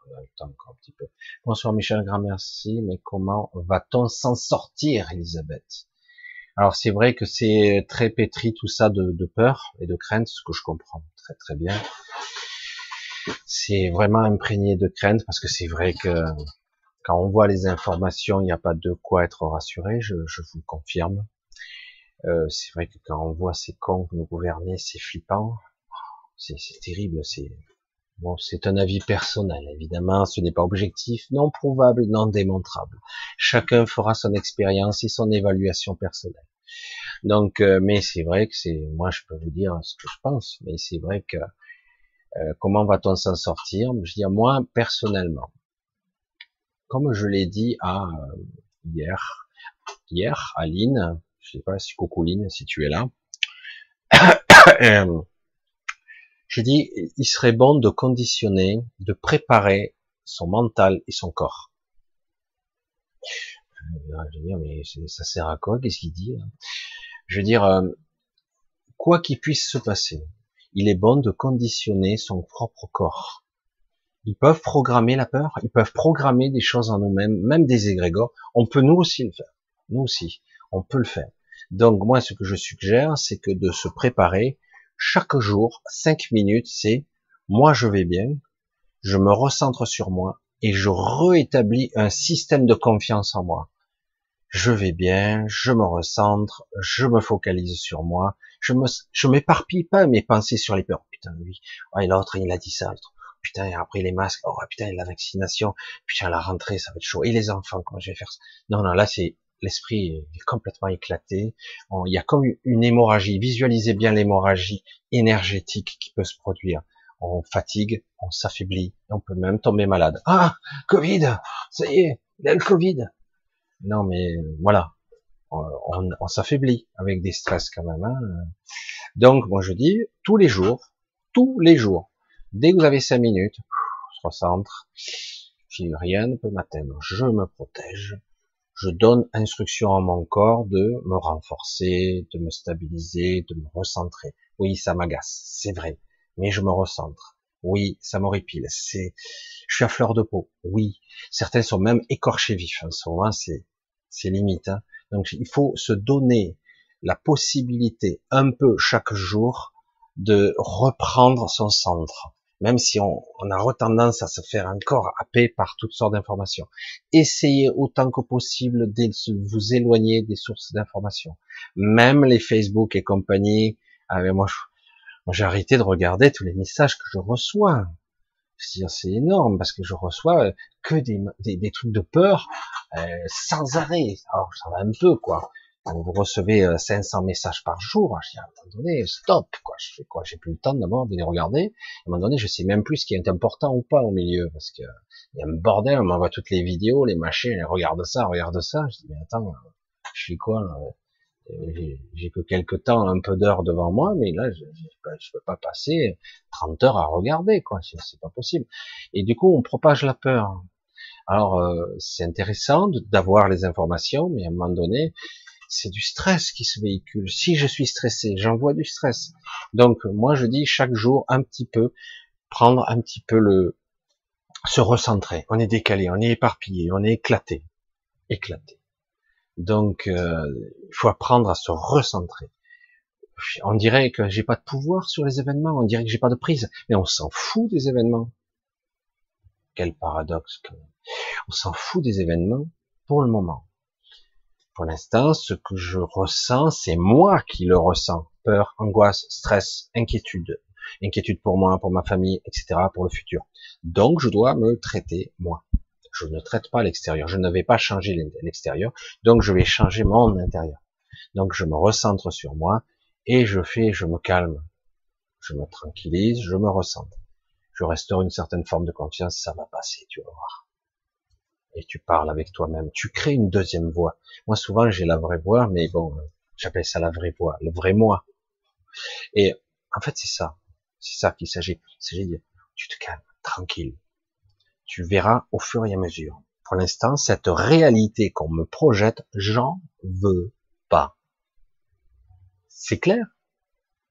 on a le temps encore un petit peu. Bonsoir Michel, grand merci, mais comment va-t-on s'en sortir, Elisabeth? Alors c'est vrai que c'est très pétri tout ça de, de peur et de crainte, ce que je comprends très très bien. C'est vraiment imprégné de crainte parce que c'est vrai que quand on voit les informations, il n'y a pas de quoi être rassuré, je, vous le confirme. Euh, c'est vrai que quand on voit ces cons nous gouverner, c'est flippant, c'est terrible, c'est bon, c'est un avis personnel, évidemment, ce n'est pas objectif, non prouvable, non démontrable. Chacun fera son expérience et son évaluation personnelle. Donc, euh, mais c'est vrai que c'est, moi, je peux vous dire ce que je pense, mais c'est vrai que Euh, comment va-t-on s'en sortir? Je dis moi personnellement, comme je l'ai dit à euh, hier, hier à Lynn, je sais pas si coucou Lynn, si tu es là. Euh, j'ai dit, il serait bon de conditionner, de préparer son mental et son corps. Je veux dire, mais ça sert à quoi? Qu'est-ce qu'il dit Je veux dire, quoi qu'il puisse se passer, il est bon de conditionner son propre corps. Ils peuvent programmer la peur, ils peuvent programmer des choses en nous-mêmes, même des égrégores. On peut nous aussi le faire. Nous aussi, on peut le faire. Donc moi, ce que je suggère, c'est que de se préparer chaque jour, cinq minutes, c'est moi je vais bien, je me recentre sur moi et je rétablis un système de confiance en moi. Je vais bien, je me recentre, je me focalise sur moi, je me, je m'éparpille pas mes pensées sur les peurs. Putain, lui, et l'autre, il a dit ça, l'autre. Putain, et après les masques, oh putain, la vaccination, putain, la rentrée, ça va être chaud. Et les enfants, comment je vais faire ça? Non, non, là, c'est l'esprit est complètement éclaté. il y a comme une hémorragie. Visualisez bien l'hémorragie énergétique qui peut se produire. On fatigue, on s'affaiblit, on peut même tomber malade. Ah, Covid, ça y est, il a le Covid. Non, mais voilà, on, s'affaiblit avec des stress quand même. Hein. Donc, moi je dis, tous les jours, tous les jours, dès que vous avez cinq minutes, je recentre, rien ne peut m'atteindre, je me protège, je donne instruction à mon corps de me renforcer, de me stabiliser, de me recentrer. Oui, ça m'agace, c'est vrai, mais je me recentre. Oui, ça m'horripile. C'est, je suis à fleur de peau. Oui, certains sont même écorchés vifs. En ce moment, c'est, c'est limite. Hein. Donc il faut se donner la possibilité un peu chaque jour de reprendre son centre, même si on, a tendance à se faire encore happer par toutes sortes d'informations. Essayez autant que possible de vous éloigner des sources d'informations, même les Facebook et compagnie. Avec moi, j'ai arrêté de regarder tous les messages que je reçois. C'est énorme parce que je reçois que des, des, trucs de peur euh, sans arrêt. Alors ça va un peu quoi. Vous recevez 500 euh, messages par jour, je dis à un moment donné, stop, quoi. Je fais quoi? J'ai plus le temps d'abord de les regarder. À un moment donné, je sais même plus ce qui est important ou pas au milieu, parce que il y a un bordel. On m'envoie toutes les vidéos, les machines, regarde ça, regarde ça. Je dis mais attends, je suis quoi j'ai que quelques temps, un peu d'heures devant moi, mais là, je ne peux pas passer 30 heures à regarder, quoi. C'est pas possible. Et du coup, on propage la peur. Alors, euh, c'est intéressant d'avoir les informations, mais à un moment donné, c'est du stress qui se véhicule. Si je suis stressé, j'envoie du stress. Donc, moi, je dis chaque jour un petit peu, prendre un petit peu le, se recentrer. On est décalé, on est éparpillé, on est éclaté, éclaté. Donc, euh, il faut apprendre à se recentrer. On dirait que j'ai pas de pouvoir sur les événements, on dirait que j'ai pas de prise, mais on s'en fout des événements. Quel paradoxe. On s'en fout des événements pour le moment. Pour l'instant, ce que je ressens, c'est moi qui le ressens. Peur, angoisse, stress, inquiétude. Inquiétude pour moi, pour ma famille, etc., pour le futur. Donc, je dois me traiter moi. Je ne traite pas l'extérieur. Je ne vais pas changer l'extérieur. Donc, je vais changer mon intérieur. Donc, je me recentre sur moi et je fais, je me calme. Je me tranquillise, je me recentre. Je restaure une certaine forme de confiance. Ça va passer, tu vas voir. Et tu parles avec toi-même. Tu crées une deuxième voix. Moi, souvent, j'ai la vraie voix, mais bon, j'appelle ça la vraie voix, le vrai moi. Et en fait, c'est ça. C'est ça qu'il s'agit. Il s'agit de tu te calmes, tranquille, tu verras au fur et à mesure. Pour l'instant, cette réalité qu'on me projette, j'en veux pas. C'est clair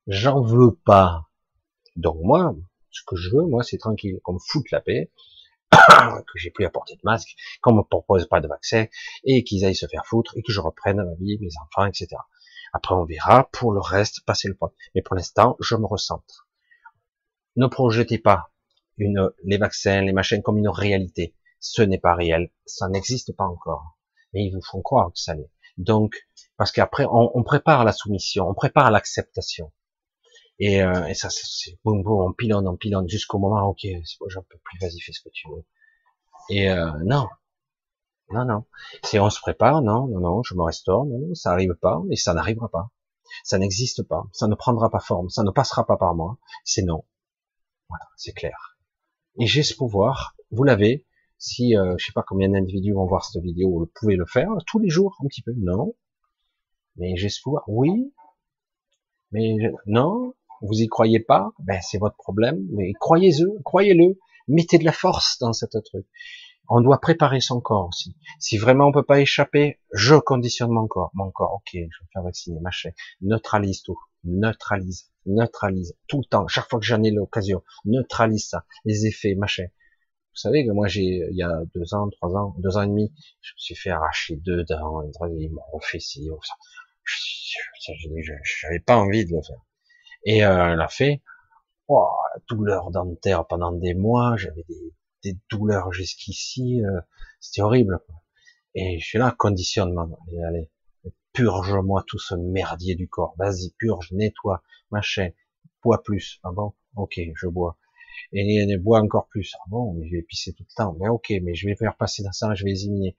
J'en veux pas. Donc moi, ce que je veux, moi, c'est tranquille, qu'on me foute la paix, que j'ai plus à porter de masque, qu'on me propose pas de vaccin, et qu'ils aillent se faire foutre, et que je reprenne ma vie, mes enfants, etc. Après, on verra pour le reste, passer le point. Mais pour l'instant, je me recentre. Ne projetez pas les vaccins, les machines comme une réalité. Ce n'est pas réel, ça n'existe pas encore. Mais ils vous font croire que ça l'est. Donc, parce qu'après, on, prépare la soumission, on prépare l'acceptation. Et, euh, et, ça, c'est boum boum, on pilonne, on pilonne jusqu'au moment, ok, c'est bon, j'en peux plus, vas-y, fais ce que tu veux. Et euh, non, non, non. Si on se prépare, non, non, non, je me restaure, non, ça arrive pas, et ça n'arrivera pas. Ça n'existe pas, ça ne prendra pas forme, ça ne passera pas par moi. C'est non. Voilà, c'est clair. Et j'ai ce pouvoir, vous l'avez. Si euh, je sais pas combien d'individus vont voir cette vidéo, vous pouvez le faire tous les jours, un petit peu. Non, mais j'ai ce pouvoir. Oui, mais non, vous y croyez pas, ben c'est votre problème. Mais croyez-le, croyez-le. Mettez de la force dans cet truc. On doit préparer son corps aussi. Si vraiment on peut pas échapper, je conditionne mon corps. Mon corps, ok, je vais me faire vacciner, machin. Neutralise tout. Neutralise. Neutralise. Tout le temps. Chaque fois que j'en ai l'occasion. Neutralise ça. Les effets, machin. Vous savez que moi, j'ai, il y a deux ans, trois ans, deux ans et demi, je me suis fait arracher deux dents, ils m'ont refait ci, ça. J'avais pas envie de le faire. Et euh, elle a fait, oh, douleur dentaire pendant des mois, j'avais des, des douleurs jusqu'ici, euh, c'était horrible. Et je suis là, conditionnement. Allez, allez, purge-moi tout ce merdier du corps. Vas-y, purge, nettoie, machin. Bois plus. Ah bon? Ok, je bois. Et, et bois encore plus. Ah bon, mais je vais pisser tout le temps. Mais ok, mais je vais faire passer dans ça, je vais éliminer.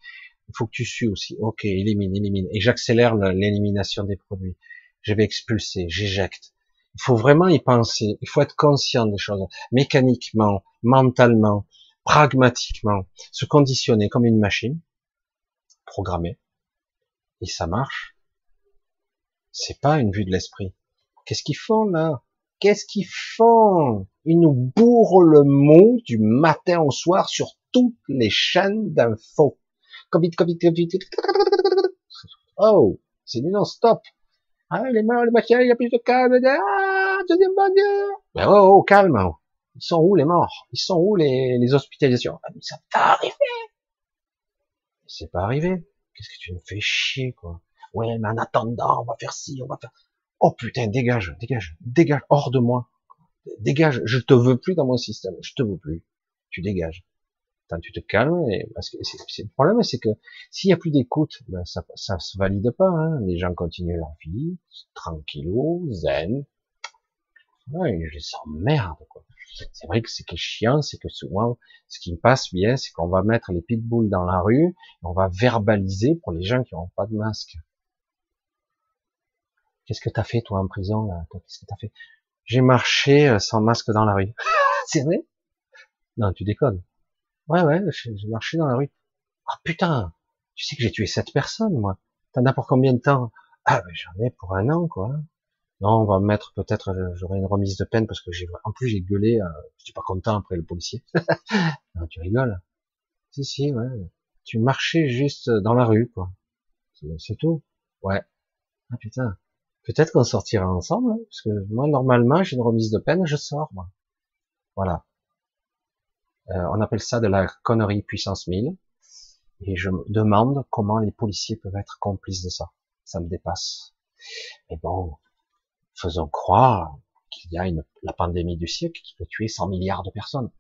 Il faut que tu sues aussi. Ok, élimine, élimine. Et j'accélère l'élimination des produits. Je vais expulser, j'éjecte. Il faut vraiment y penser. Il faut être conscient des choses. Mécaniquement, mentalement, pragmatiquement, se conditionner comme une machine, programmée, et ça marche. C'est pas une vue de l'esprit. Qu'est-ce qu'ils font là Qu'est-ce qu'ils font Ils nous bourrent le mot du matin au soir sur toutes les chaînes d'infos. Covid, Covid, Covid. Oh, c'est du non-stop. Ah, les morts, les machins, il y a plus de calme. Ah, deuxième vague. Ben oh, oh, calme. Ils sont où les morts? Ils sont où les, les hospitalisations? Ah, mais ça va arriver C'est pas arrivé. Qu'est-ce que tu me fais chier, quoi? Ouais, mais en attendant, on va faire ci, on va faire... Oh putain, dégage, dégage, dégage, hors de moi. Dégage, je te veux plus dans mon système, je te veux plus. Tu dégages. Attends, tu te calmes, et parce que le problème, c'est que s'il y a plus d'écoute, ben ça, ça se valide pas. Hein. Les gens continuent leur vie, tranquillou, zen. Ouais, je les emmerde, quoi. C'est vrai que c'est que chiant, c'est que souvent, ce qui me passe bien, c'est qu'on va mettre les pitbulls dans la rue, on va verbaliser pour les gens qui n'ont pas de masque. Qu'est-ce que t'as fait, toi, en prison, là? Qu'est-ce que t'as fait? J'ai marché euh, sans masque dans la rue. c'est vrai? Non, tu déconnes. Ouais, ouais, j'ai marché dans la rue. Ah, putain! Tu sais que j'ai tué sept personnes, moi. T'en as pour combien de temps? Ah, ben, j'en ai pour un an, quoi. Non, on va mettre peut-être, j'aurai une remise de peine parce que j'ai, en plus j'ai gueulé, euh, je suis pas content après le policier. non, tu rigoles. Si, si, ouais. Tu marchais juste dans la rue, quoi. C'est tout. Ouais. Ah putain. Peut-être qu'on sortira ensemble, hein, parce que moi normalement j'ai une remise de peine, je sors, moi. Voilà. Euh, on appelle ça de la connerie puissance 1000. Et je me demande comment les policiers peuvent être complices de ça. Ça me dépasse. Mais bon, faisons croire qu'il y a une, la pandémie du siècle qui peut tuer 100 milliards de personnes.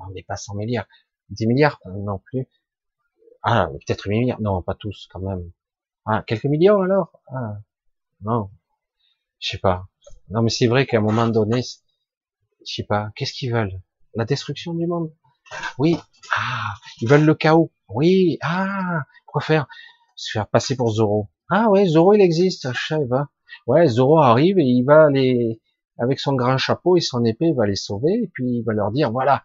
On n'est pas 100 milliards. 10 milliards non plus. Ah, peut-être 8 milliards. Non, pas tous quand même. Ah, quelques millions alors? Ah, Non. Je sais pas. Non, mais c'est vrai qu'à un moment donné, je sais pas, qu'est-ce qu'ils veulent? La destruction du monde? Oui. Ah, ils veulent le chaos. Oui. Ah, quoi faire? Se faire passer pour Zoro. Ah ouais, Zoro il existe, je sais pas. Ouais, Zoro arrive et il va les, avec son grand chapeau et son épée, il va les sauver et puis il va leur dire, voilà,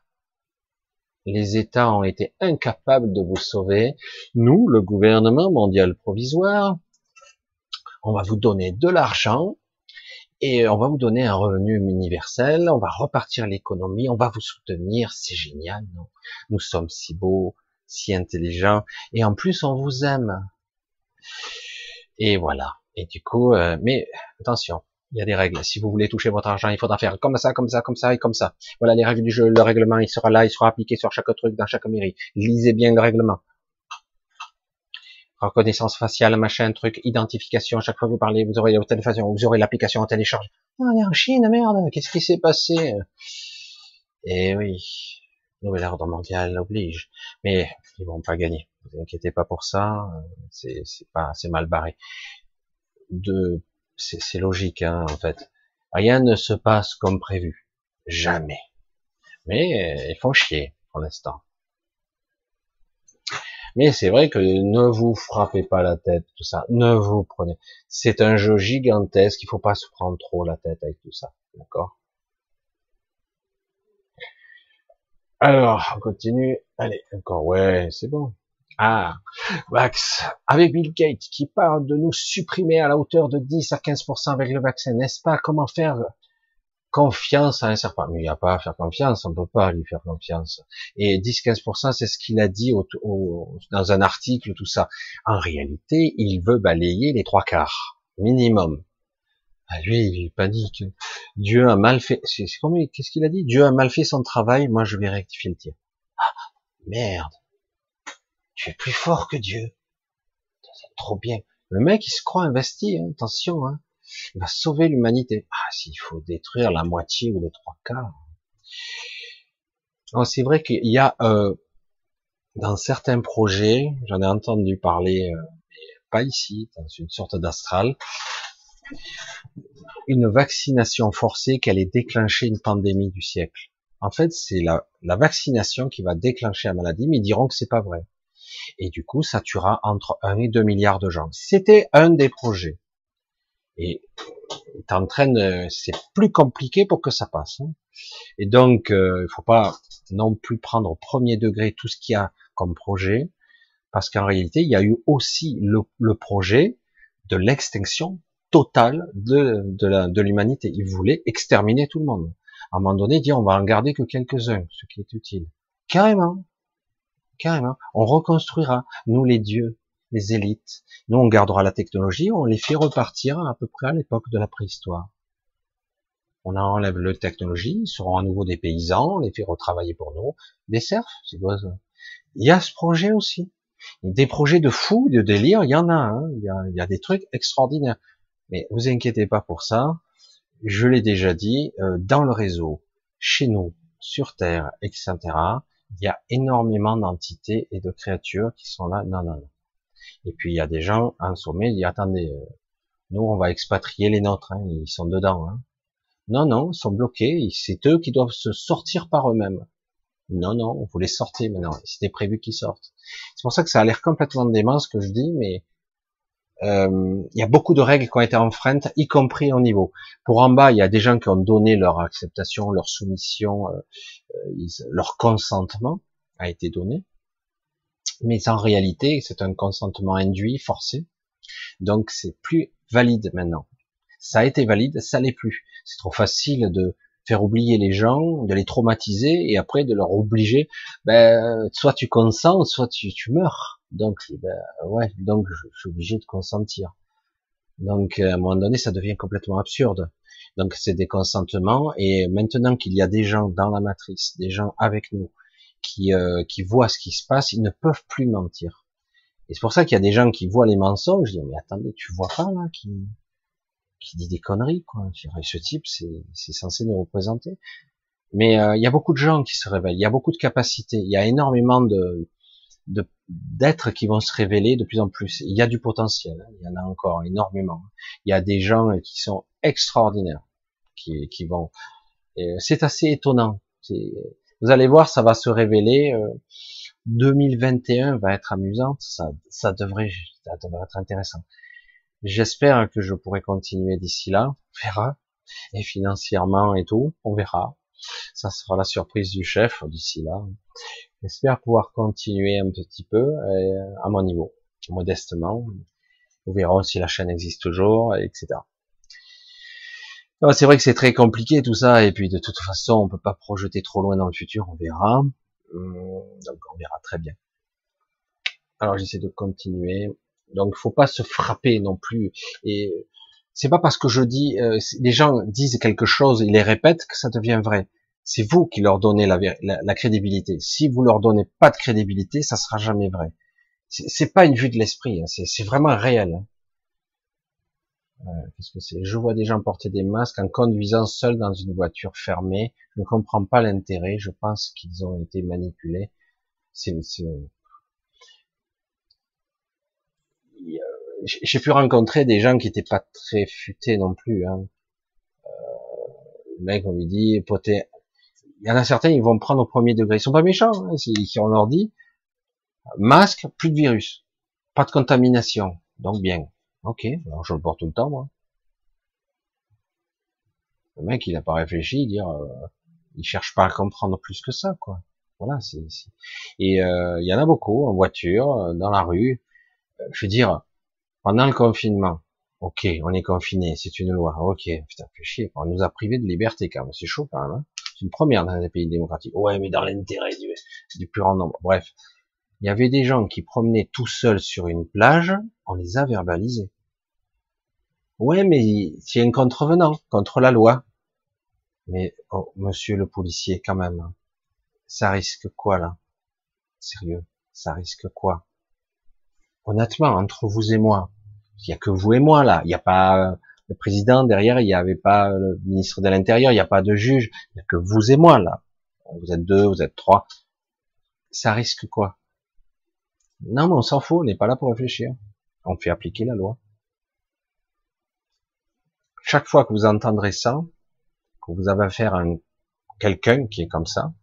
les États ont été incapables de vous sauver. Nous, le gouvernement mondial provisoire, on va vous donner de l'argent et on va vous donner un revenu universel, on va repartir l'économie, on va vous soutenir, c'est génial, non nous sommes si beaux, si intelligents, et en plus on vous aime. Et voilà. Et du coup, euh, mais attention, il y a des règles. Si vous voulez toucher votre argent, il faudra faire comme ça, comme ça, comme ça et comme ça. Voilà les règles du jeu. Le règlement, il sera là, il sera appliqué sur chaque truc, dans chaque mairie. Lisez bien le règlement. Reconnaissance faciale, machin, truc, identification. Chaque fois que vous parlez, vous aurez au téléphone, vous aurez l'application en télécharge. Ah, on est en Chine, merde. Qu'est-ce qui s'est passé? Eh oui, nouvel ordre mondial oblige. Mais ils vont pas gagner. Vous inquiétez pas pour ça. C'est pas, c'est mal barré de, c'est logique hein, en fait. Rien ne se passe comme prévu, jamais. Mais euh, ils font chier pour l'instant. Mais c'est vrai que ne vous frappez pas la tête, tout ça. Ne vous prenez. C'est un jeu gigantesque. Il faut pas se prendre trop la tête avec tout ça, d'accord? Alors, on continue. Allez, encore, ouais, c'est bon. Ah, Max, avec Bill Gates qui parle de nous supprimer à la hauteur de 10 à 15% avec le vaccin, n'est-ce pas? Comment faire confiance à un serpent? Mais il n'y a pas à faire confiance, on ne peut pas lui faire confiance. Et 10-15%, c'est ce qu'il a dit dans un article, tout ça. En réalité, il veut balayer les trois quarts, minimum. Ah, lui, il panique. Dieu a mal fait. Qu'est-ce qu'il a dit? Dieu a mal fait son travail. Moi, je vais rectifier le tir. Ah, merde. Tu es plus fort que Dieu. Trop bien. Le mec, il se croit investi, hein, attention, hein. il va sauver l'humanité. Ah, s'il faut détruire la moitié ou les trois quarts. C'est vrai qu'il y a euh, dans certains projets, j'en ai entendu parler, euh, mais pas ici, dans une sorte d'astral, une vaccination forcée qui allait déclencher une pandémie du siècle. En fait, c'est la, la vaccination qui va déclencher la maladie, mais ils diront que c'est pas vrai et du coup, ça tuera entre 1 et 2 milliards de gens. C'était un des projets. Et en train c'est plus compliqué pour que ça passe. Hein. Et donc, euh, il faut pas non plus prendre au premier degré tout ce qu'il y a comme projet, parce qu'en réalité, il y a eu aussi le, projet de l'extinction totale de, de l'humanité. Ils voulaient exterminer tout le monde. À un moment donné, dire on va en garder que quelques-uns, ce qui est utile. Carrément. Carrément. On reconstruira, nous les dieux, les élites. Nous, on gardera la technologie, on les fait repartir à peu près à l'époque de la préhistoire. On enlève la technologie, ils seront à nouveau des paysans, on les fait retravailler pour nous. Des serfs, c'est quoi Il y a ce projet aussi. Des projets de fous, de délire, il y en a, hein. il, y a il y a des trucs extraordinaires. Mais vous inquiétez pas pour ça, je l'ai déjà dit, euh, dans le réseau, chez nous, sur Terre, etc., il y a énormément d'entités et de créatures qui sont là. Non, non, non. Et puis il y a des gens en sommet, ils disent attendez, euh, nous on va expatrier les nôtres, hein, ils sont dedans. Hein. Non, non, ils sont bloqués, c'est eux qui doivent se sortir par eux-mêmes. Non, non, on voulait sortir maintenant, c'était prévu qu'ils sortent. C'est pour ça que ça a l'air complètement dément ce que je dis, mais euh, il y a beaucoup de règles qui ont été enfreintes, y compris au niveau. Pour en bas, il y a des gens qui ont donné leur acceptation, leur soumission, euh, euh, leur consentement a été donné. Mais en réalité, c'est un consentement induit, forcé. Donc c'est plus valide maintenant. Ça a été valide, ça l'est plus. C'est trop facile de faire oublier les gens, de les traumatiser et après de leur obliger, ben, soit tu consens, soit tu, tu meurs. Donc, ben, ouais, donc je, suis obligé de consentir. Donc, à un moment donné, ça devient complètement absurde. Donc, c'est des consentements. Et maintenant qu'il y a des gens dans la matrice, des gens avec nous, qui, euh, qui voient ce qui se passe, ils ne peuvent plus mentir. Et c'est pour ça qu'il y a des gens qui voient les mensonges. Je dis, mais attendez, tu vois pas là qui qui dit des conneries, quoi. Ce type, c'est censé nous représenter. Mais euh, il y a beaucoup de gens qui se révèlent, il y a beaucoup de capacités, il y a énormément de d'êtres qui vont se révéler de plus en plus. Il y a du potentiel, hein. il y en a encore énormément. Il y a des gens qui sont extraordinaires, qui, qui vont. C'est assez étonnant. Vous allez voir, ça va se révéler. 2021 euh, va être amusante, ça, ça devrait, ça devrait être intéressant. J'espère que je pourrai continuer d'ici là. On verra. Et financièrement et tout, on verra. Ça sera la surprise du chef d'ici là. J'espère pouvoir continuer un petit peu euh, à mon niveau, modestement. Nous verrons si la chaîne existe toujours, etc. C'est vrai que c'est très compliqué tout ça, et puis de toute façon, on peut pas projeter trop loin dans le futur, on verra. Hum, donc on verra très bien. Alors j'essaie de continuer. Donc, faut pas se frapper non plus. Et c'est pas parce que je dis, euh, les gens disent quelque chose, ils les répètent que ça devient vrai. C'est vous qui leur donnez la, crédibilité. Si vous leur donnez pas de crédibilité, ça sera jamais vrai. C'est pas une vue de l'esprit, hein. c'est vraiment réel. Hein. Euh, Qu'est-ce que c'est Je vois des gens porter des masques en conduisant seuls dans une voiture fermée. Je ne comprends pas l'intérêt. Je pense qu'ils ont été manipulés. C'est j'ai pu rencontrer des gens qui étaient pas très futés non plus. Hein. Euh, le mec, on lui dit, poté, y en a certains, ils vont prendre au premier degré. Ils sont pas méchants, hein, si, on leur dit, masque, plus de virus, pas de contamination, donc bien. Ok, alors je le porte tout le temps, moi. Le mec, il n'a pas réfléchi, dire, euh, il cherche pas à comprendre plus que ça, quoi. Voilà, c'est et euh, il y en a beaucoup en voiture, dans la rue. Je veux dire, pendant le confinement, ok, on est confiné, c'est une loi, ok, putain, fait chier, on nous a privé de liberté quand même, c'est chaud quand même. Hein c'est une première dans les pays démocratiques. Ouais, mais dans l'intérêt du, du plus grand nombre. Bref, il y avait des gens qui promenaient tout seuls sur une plage, on les a verbalisés. Ouais, mais c'est un contrevenant contre la loi. Mais oh, monsieur le policier, quand même, ça risque quoi là? Sérieux, ça risque quoi? Honnêtement, entre vous et moi, il y a que vous et moi là. Il n'y a pas le président derrière, il n'y avait pas le ministre de l'Intérieur, il n'y a pas de juge. Il n'y a que vous et moi là. Vous êtes deux, vous êtes trois. Ça risque quoi? Non, mais on s'en fout, on n'est pas là pour réfléchir. On fait appliquer la loi. Chaque fois que vous entendrez ça, que vous avez affaire à quelqu'un qui est comme ça,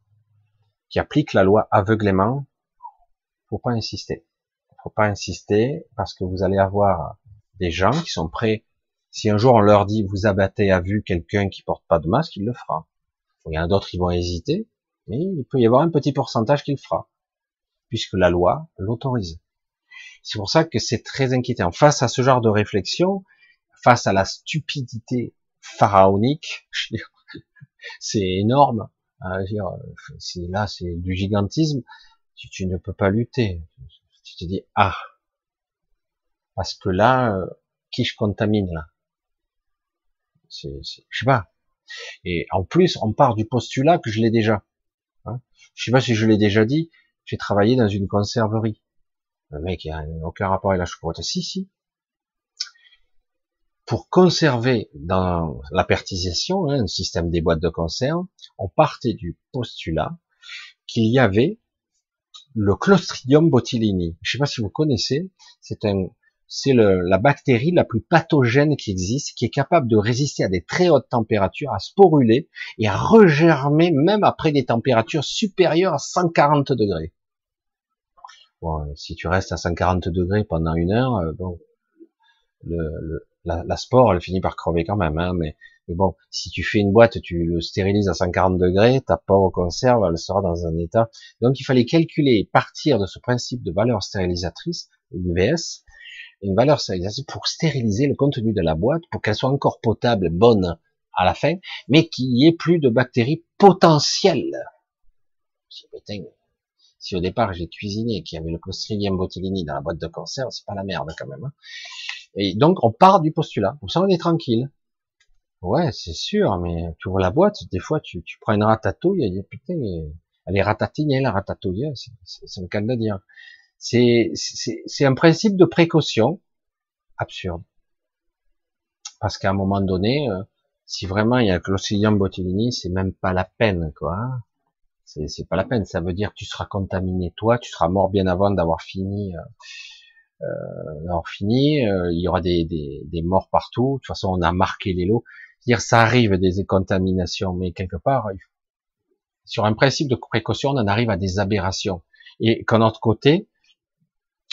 qui applique la loi aveuglément, faut pas insister. Faut pas insister parce que vous allez avoir des gens qui sont prêts. Si un jour on leur dit vous abattez à vue quelqu'un qui porte pas de masque, il le fera. Il y en a d'autres qui vont hésiter, mais il peut y avoir un petit pourcentage qui le fera puisque la loi l'autorise. C'est pour ça que c'est très inquiétant. Face à ce genre de réflexion, face à la stupidité pharaonique, c'est énorme. C'est là, c'est du gigantisme. Tu, tu, ne peux pas lutter. Tu te dis ah, parce que là, euh, qui je contamine là? C'est, Je sais pas. Et en plus, on part du postulat que je l'ai déjà. Hein je sais pas si je l'ai déjà dit j'ai travaillé dans une conserverie. Le mec, il a aucun rapport avec la choucroute. Si, si. Pour conserver dans la pertisation, hein, un système des boîtes de conserve, on partait du postulat qu'il y avait le Clostridium botulinum. Je sais pas si vous connaissez, c'est un, c'est la bactérie la plus pathogène qui existe, qui est capable de résister à des très hautes températures, à sporuler et à regermer même après des températures supérieures à 140 degrés. Si tu restes à 140 degrés pendant une heure, euh, la, spore, finit par crever quand même. Hein, mais, bon, si tu fais une boîte, tu le stérilises à 140 degrés, ta pauvre conserve, elle sera dans un état. Donc, il fallait calculer, partir de ce principe de valeur stérilisatrice, une VS, une valeur stérilisatrice pour stériliser le contenu de la boîte, pour qu'elle soit encore potable, bonne à la fin, mais qu'il n'y ait plus de bactéries potentielles. Si au départ j'ai cuisiné, qu'il y avait le Clostridium botulinum dans la boîte de conserve, c'est pas la merde quand même. Hein. Et donc on part du postulat. Comme ça on est tranquille. Ouais, c'est sûr, mais tu ouvres la boîte, des fois tu, tu prends une ratatouille et putain, elle est ratatinée la ratatouille, c'est le cas de dire. C'est un principe de précaution absurde. Parce qu'à un moment donné, euh, si vraiment il y a Clostridium botulinum, c'est même pas la peine, quoi. C'est pas la peine. Ça veut dire que tu seras contaminé toi, tu seras mort bien avant d'avoir fini. Euh, euh d'avoir fini, euh, il y aura des, des, des, morts partout. De toute façon, on a marqué les lots. C'est-à-dire, ça arrive des contaminations, mais quelque part, sur un principe de précaution, on en arrive à des aberrations. Et qu'en autre côté,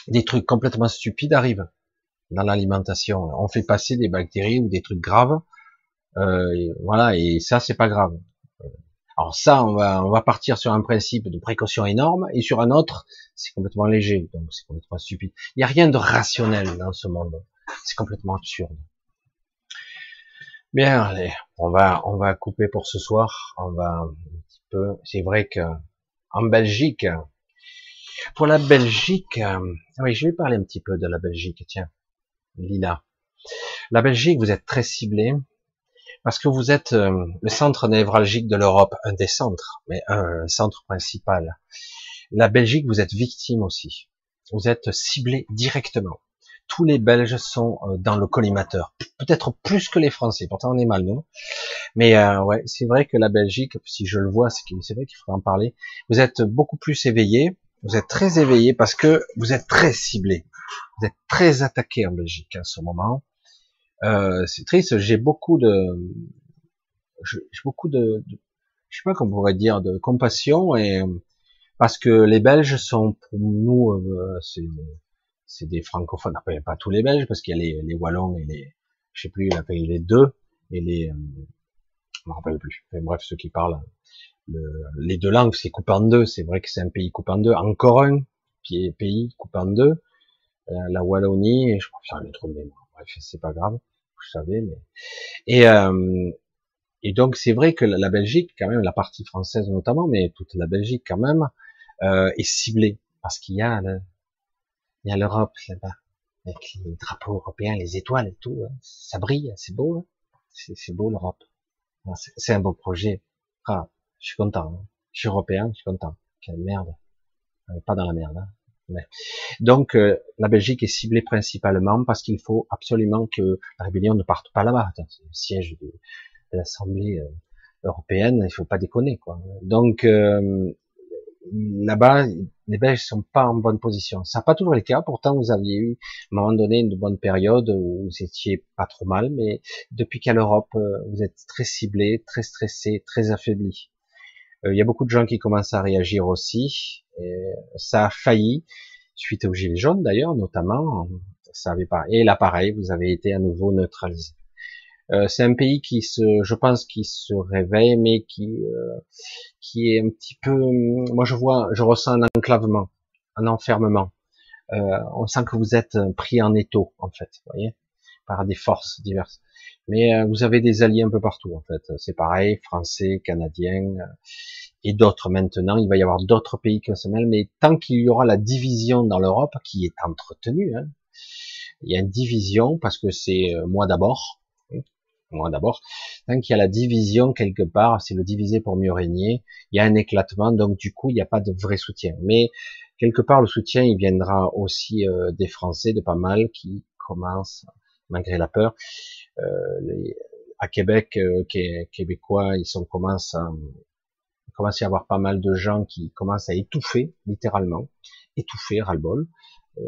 des trucs complètement stupides arrivent dans l'alimentation. On fait passer des bactéries ou des trucs graves. Euh, voilà, et ça, c'est pas grave. Alors ça, on va, on va partir sur un principe de précaution énorme, et sur un autre, c'est complètement léger, donc c'est complètement stupide. Il n'y a rien de rationnel dans ce monde. C'est complètement absurde. Bien, allez, on va, on va couper pour ce soir. On va un petit peu. C'est vrai que en Belgique, pour la Belgique, euh, oui, je vais parler un petit peu de la Belgique. Tiens, Lila. La Belgique, vous êtes très ciblé parce que vous êtes euh, le centre névralgique de l'Europe, un des centres, mais un, centre principal. La Belgique, vous êtes victime aussi. Vous êtes ciblé directement. Tous les Belges sont euh, dans le collimateur, peut-être plus que les Français. Pourtant, on est mal, nous. Mais euh, ouais, c'est vrai que la Belgique, si je le vois, c'est vrai qu'il faudra en parler. Vous êtes beaucoup plus éveillé. Vous êtes très éveillé parce que vous êtes très ciblé. Vous êtes très attaqué en Belgique en ce moment. Euh, c'est triste. J'ai beaucoup de, j'ai beaucoup de, je sais pas comment pourrait dire, de compassion et parce que les Belges sont pour nous, euh, c'est, des francophones. Après, pas tous les Belges parce qu'il y a les, Wallons et les, je sais plus, il les deux et les, je me rappelle plus. bref, ceux qui parlent les deux langues, c'est coupé en deux. C'est vrai que c'est un pays coupé en deux. Encore un pays coupé en deux. Euh, la Wallonie, et je faire le trou de mémoire. Bref, c'est pas grave. Vous savez, mais et euh, et donc c'est vrai que la Belgique, quand même, la partie française notamment, mais toute la Belgique quand même, euh, est ciblée parce qu'il y a il y a l'Europe là-bas avec les drapeaux européens, les étoiles et tout, hein. ça brille, c'est beau, hein c'est beau l'Europe. C'est un beau projet. Ah, je suis content. Hein. Je suis européen, je suis content. Quelle merde. On n'est pas dans la merde. Hein. Mais... Donc euh, la Belgique est ciblée principalement parce qu'il faut absolument que la rébellion ne parte pas là-bas. C'est le siège de, l'Assemblée euh, européenne, il faut pas déconner quoi. Donc euh, là-bas, les Belges sont pas en bonne position. Ça n'a pas toujours le cas. Pourtant, vous aviez eu, à un moment donné, une bonne période où vous étiez pas trop mal, mais depuis qu'à l'Europe, vous êtes très ciblé, très stressé, très affaibli. Il y a beaucoup de gens qui commencent à réagir aussi. Et ça a failli, suite aux gilets jaunes d'ailleurs, notamment. Ça avait pas. Et là, pareil, vous avez été à nouveau neutralisé. Euh, c'est un pays qui se, je pense, qui se réveille, mais qui, euh, qui est un petit peu. Moi, je vois, je ressens un enclavement, un enfermement. Euh, on sent que vous êtes pris en étau, en fait, vous voyez, par des forces diverses. Mais euh, vous avez des alliés un peu partout, en fait. C'est pareil, français, canadiens et d'autres maintenant. Il va y avoir d'autres pays qui se mêlent, mais tant qu'il y aura la division dans l'Europe, qui est entretenue, hein, il y a une division parce que c'est moi d'abord, moi d'abord, tant qu'il y a la division quelque part, c'est le diviser pour mieux régner, il y a un éclatement, donc du coup, il n'y a pas de vrai soutien. Mais quelque part, le soutien, il viendra aussi euh, des Français, de pas mal, qui commencent, malgré la peur, euh, les, à Québec, euh, Québécois, ils sont commencent à, commence à y avoir pas mal de gens qui commencent à étouffer, littéralement, étouffer, ras-le-bol.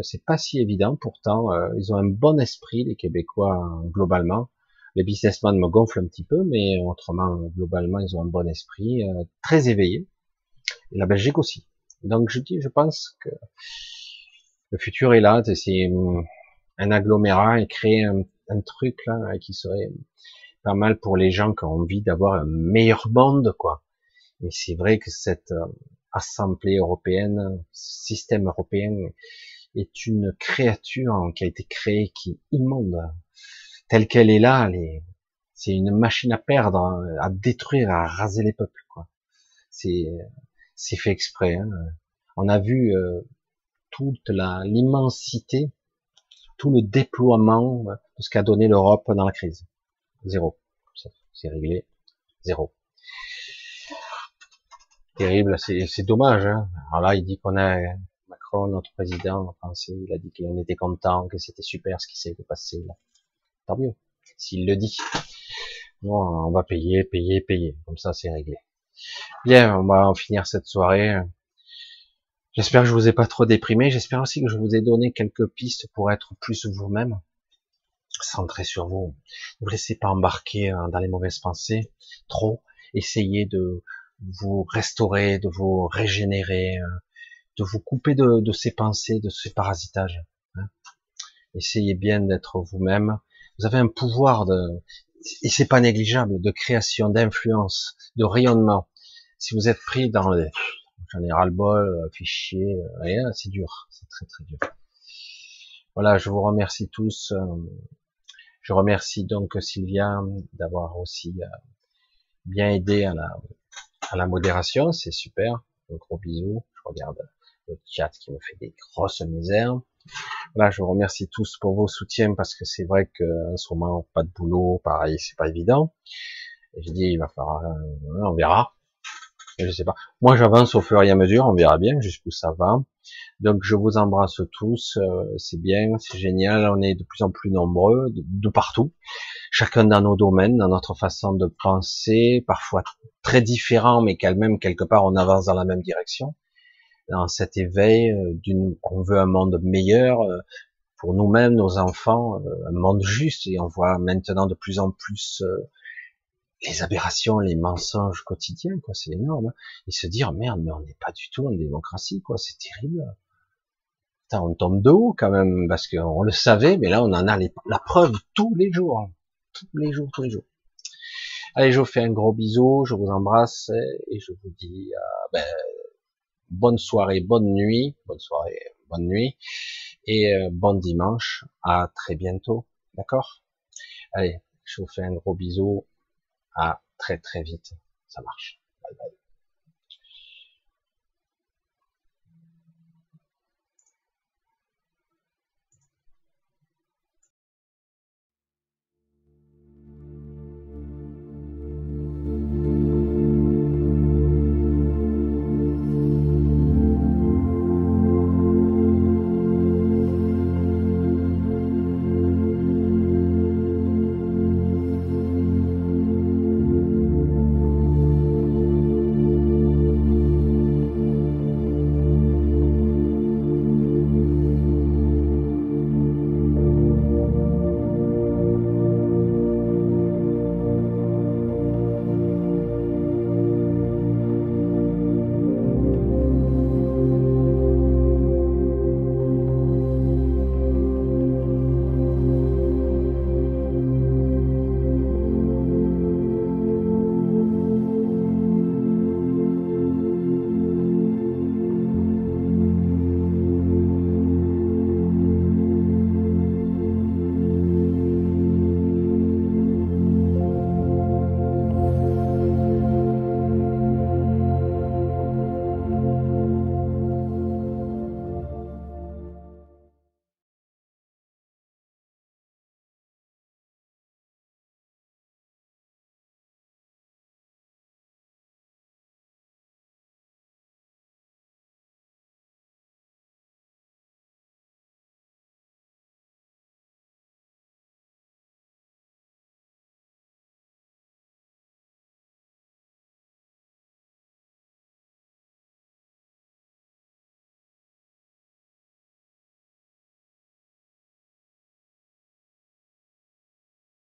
c'est pas si évident, pourtant, ils ont un bon esprit, les Québécois, globalement les businessmen me gonflent un petit peu, mais autrement, globalement, ils ont un bon esprit, euh, très éveillé. Et la Belgique aussi. Donc je dis, je pense que le futur est là, c'est un agglomérat et créer un, truc là qui serait pas mal pour les gens qui ont envie d'avoir un meilleur monde, quoi. Mais c'est vrai que cette euh, assemblée européenne, système européen, est une créature qui a été créée qui est immonde telle qu'elle est là, c'est une machine à perdre, hein, à détruire, à raser les peuples. Quoi. C'est, c'est fait exprès. Hein. On a vu euh, toute la l'immensité, tout le déploiement de ce qu'a donné l'Europe dans la crise. Zéro. C'est réglé. Zéro. Terrible. C'est dommage. Hein. Alors là, il dit qu'on a Macron, notre président français, il a dit qu'on était content, que c'était super ce qui s'est passé là tant mieux. S'il le dit. Bon, on va payer, payer, payer. Comme ça, c'est réglé. Bien, on va en finir cette soirée. J'espère que je vous ai pas trop déprimé. J'espère aussi que je vous ai donné quelques pistes pour être plus vous-même. Centré sur vous. Ne vous laissez pas embarquer hein, dans les mauvaises pensées. Trop. Essayez de vous restaurer, de vous régénérer, euh, de vous couper de, ces pensées, de ces parasitages. Hein. Essayez bien d'être vous-même vous avez un pouvoir de, et c'est pas négligeable, de création, d'influence, de rayonnement. Si vous êtes pris dans les, j'en ai ras-le-bol, euh, fichier, euh, rien, c'est dur, c'est très très dur. Voilà, je vous remercie tous. Euh, je remercie donc Sylvia d'avoir aussi bien aidé à la, à la modération, c'est super. Un gros bisou. Je regarde le chat qui me fait des grosses misères. Voilà, je vous remercie tous pour vos soutiens parce que c'est vrai qu'en ce moment, pas de boulot, pareil, c'est pas évident. Et je dis, il va falloir, euh, on verra. Je sais pas. Moi, j'avance au fur et à mesure, on verra bien jusqu'où ça va. Donc, je vous embrasse tous. Euh, c'est bien, c'est génial. On est de plus en plus nombreux, de, partout. Chacun dans nos domaines, dans notre façon de penser, parfois très différents, mais quand même quelque part on avance dans la même direction dans cet éveil euh, d'une, on veut un monde meilleur euh, pour nous-mêmes, nos enfants, un monde juste. Et on voit maintenant de plus en plus les aberrations, les mensonges quotidiens, quoi. C'est énorme. Hein. Et se dire merde, mais on n'est pas du tout en démocratie, quoi. C'est terrible. on tombe de haut quand même parce qu'on le savait, mais là on en a la preuve tous les jours, tous les jours, tous les jours. Allez, je vous fais un gros bisou, je vous embrasse et je vous dis euh, ben, bonne soirée, bonne nuit, bonne soirée, bonne nuit et euh, bon dimanche. À très bientôt, d'accord? Allez, je vous fais un gros bisou. À très très vite. Ça marche. Bye bye.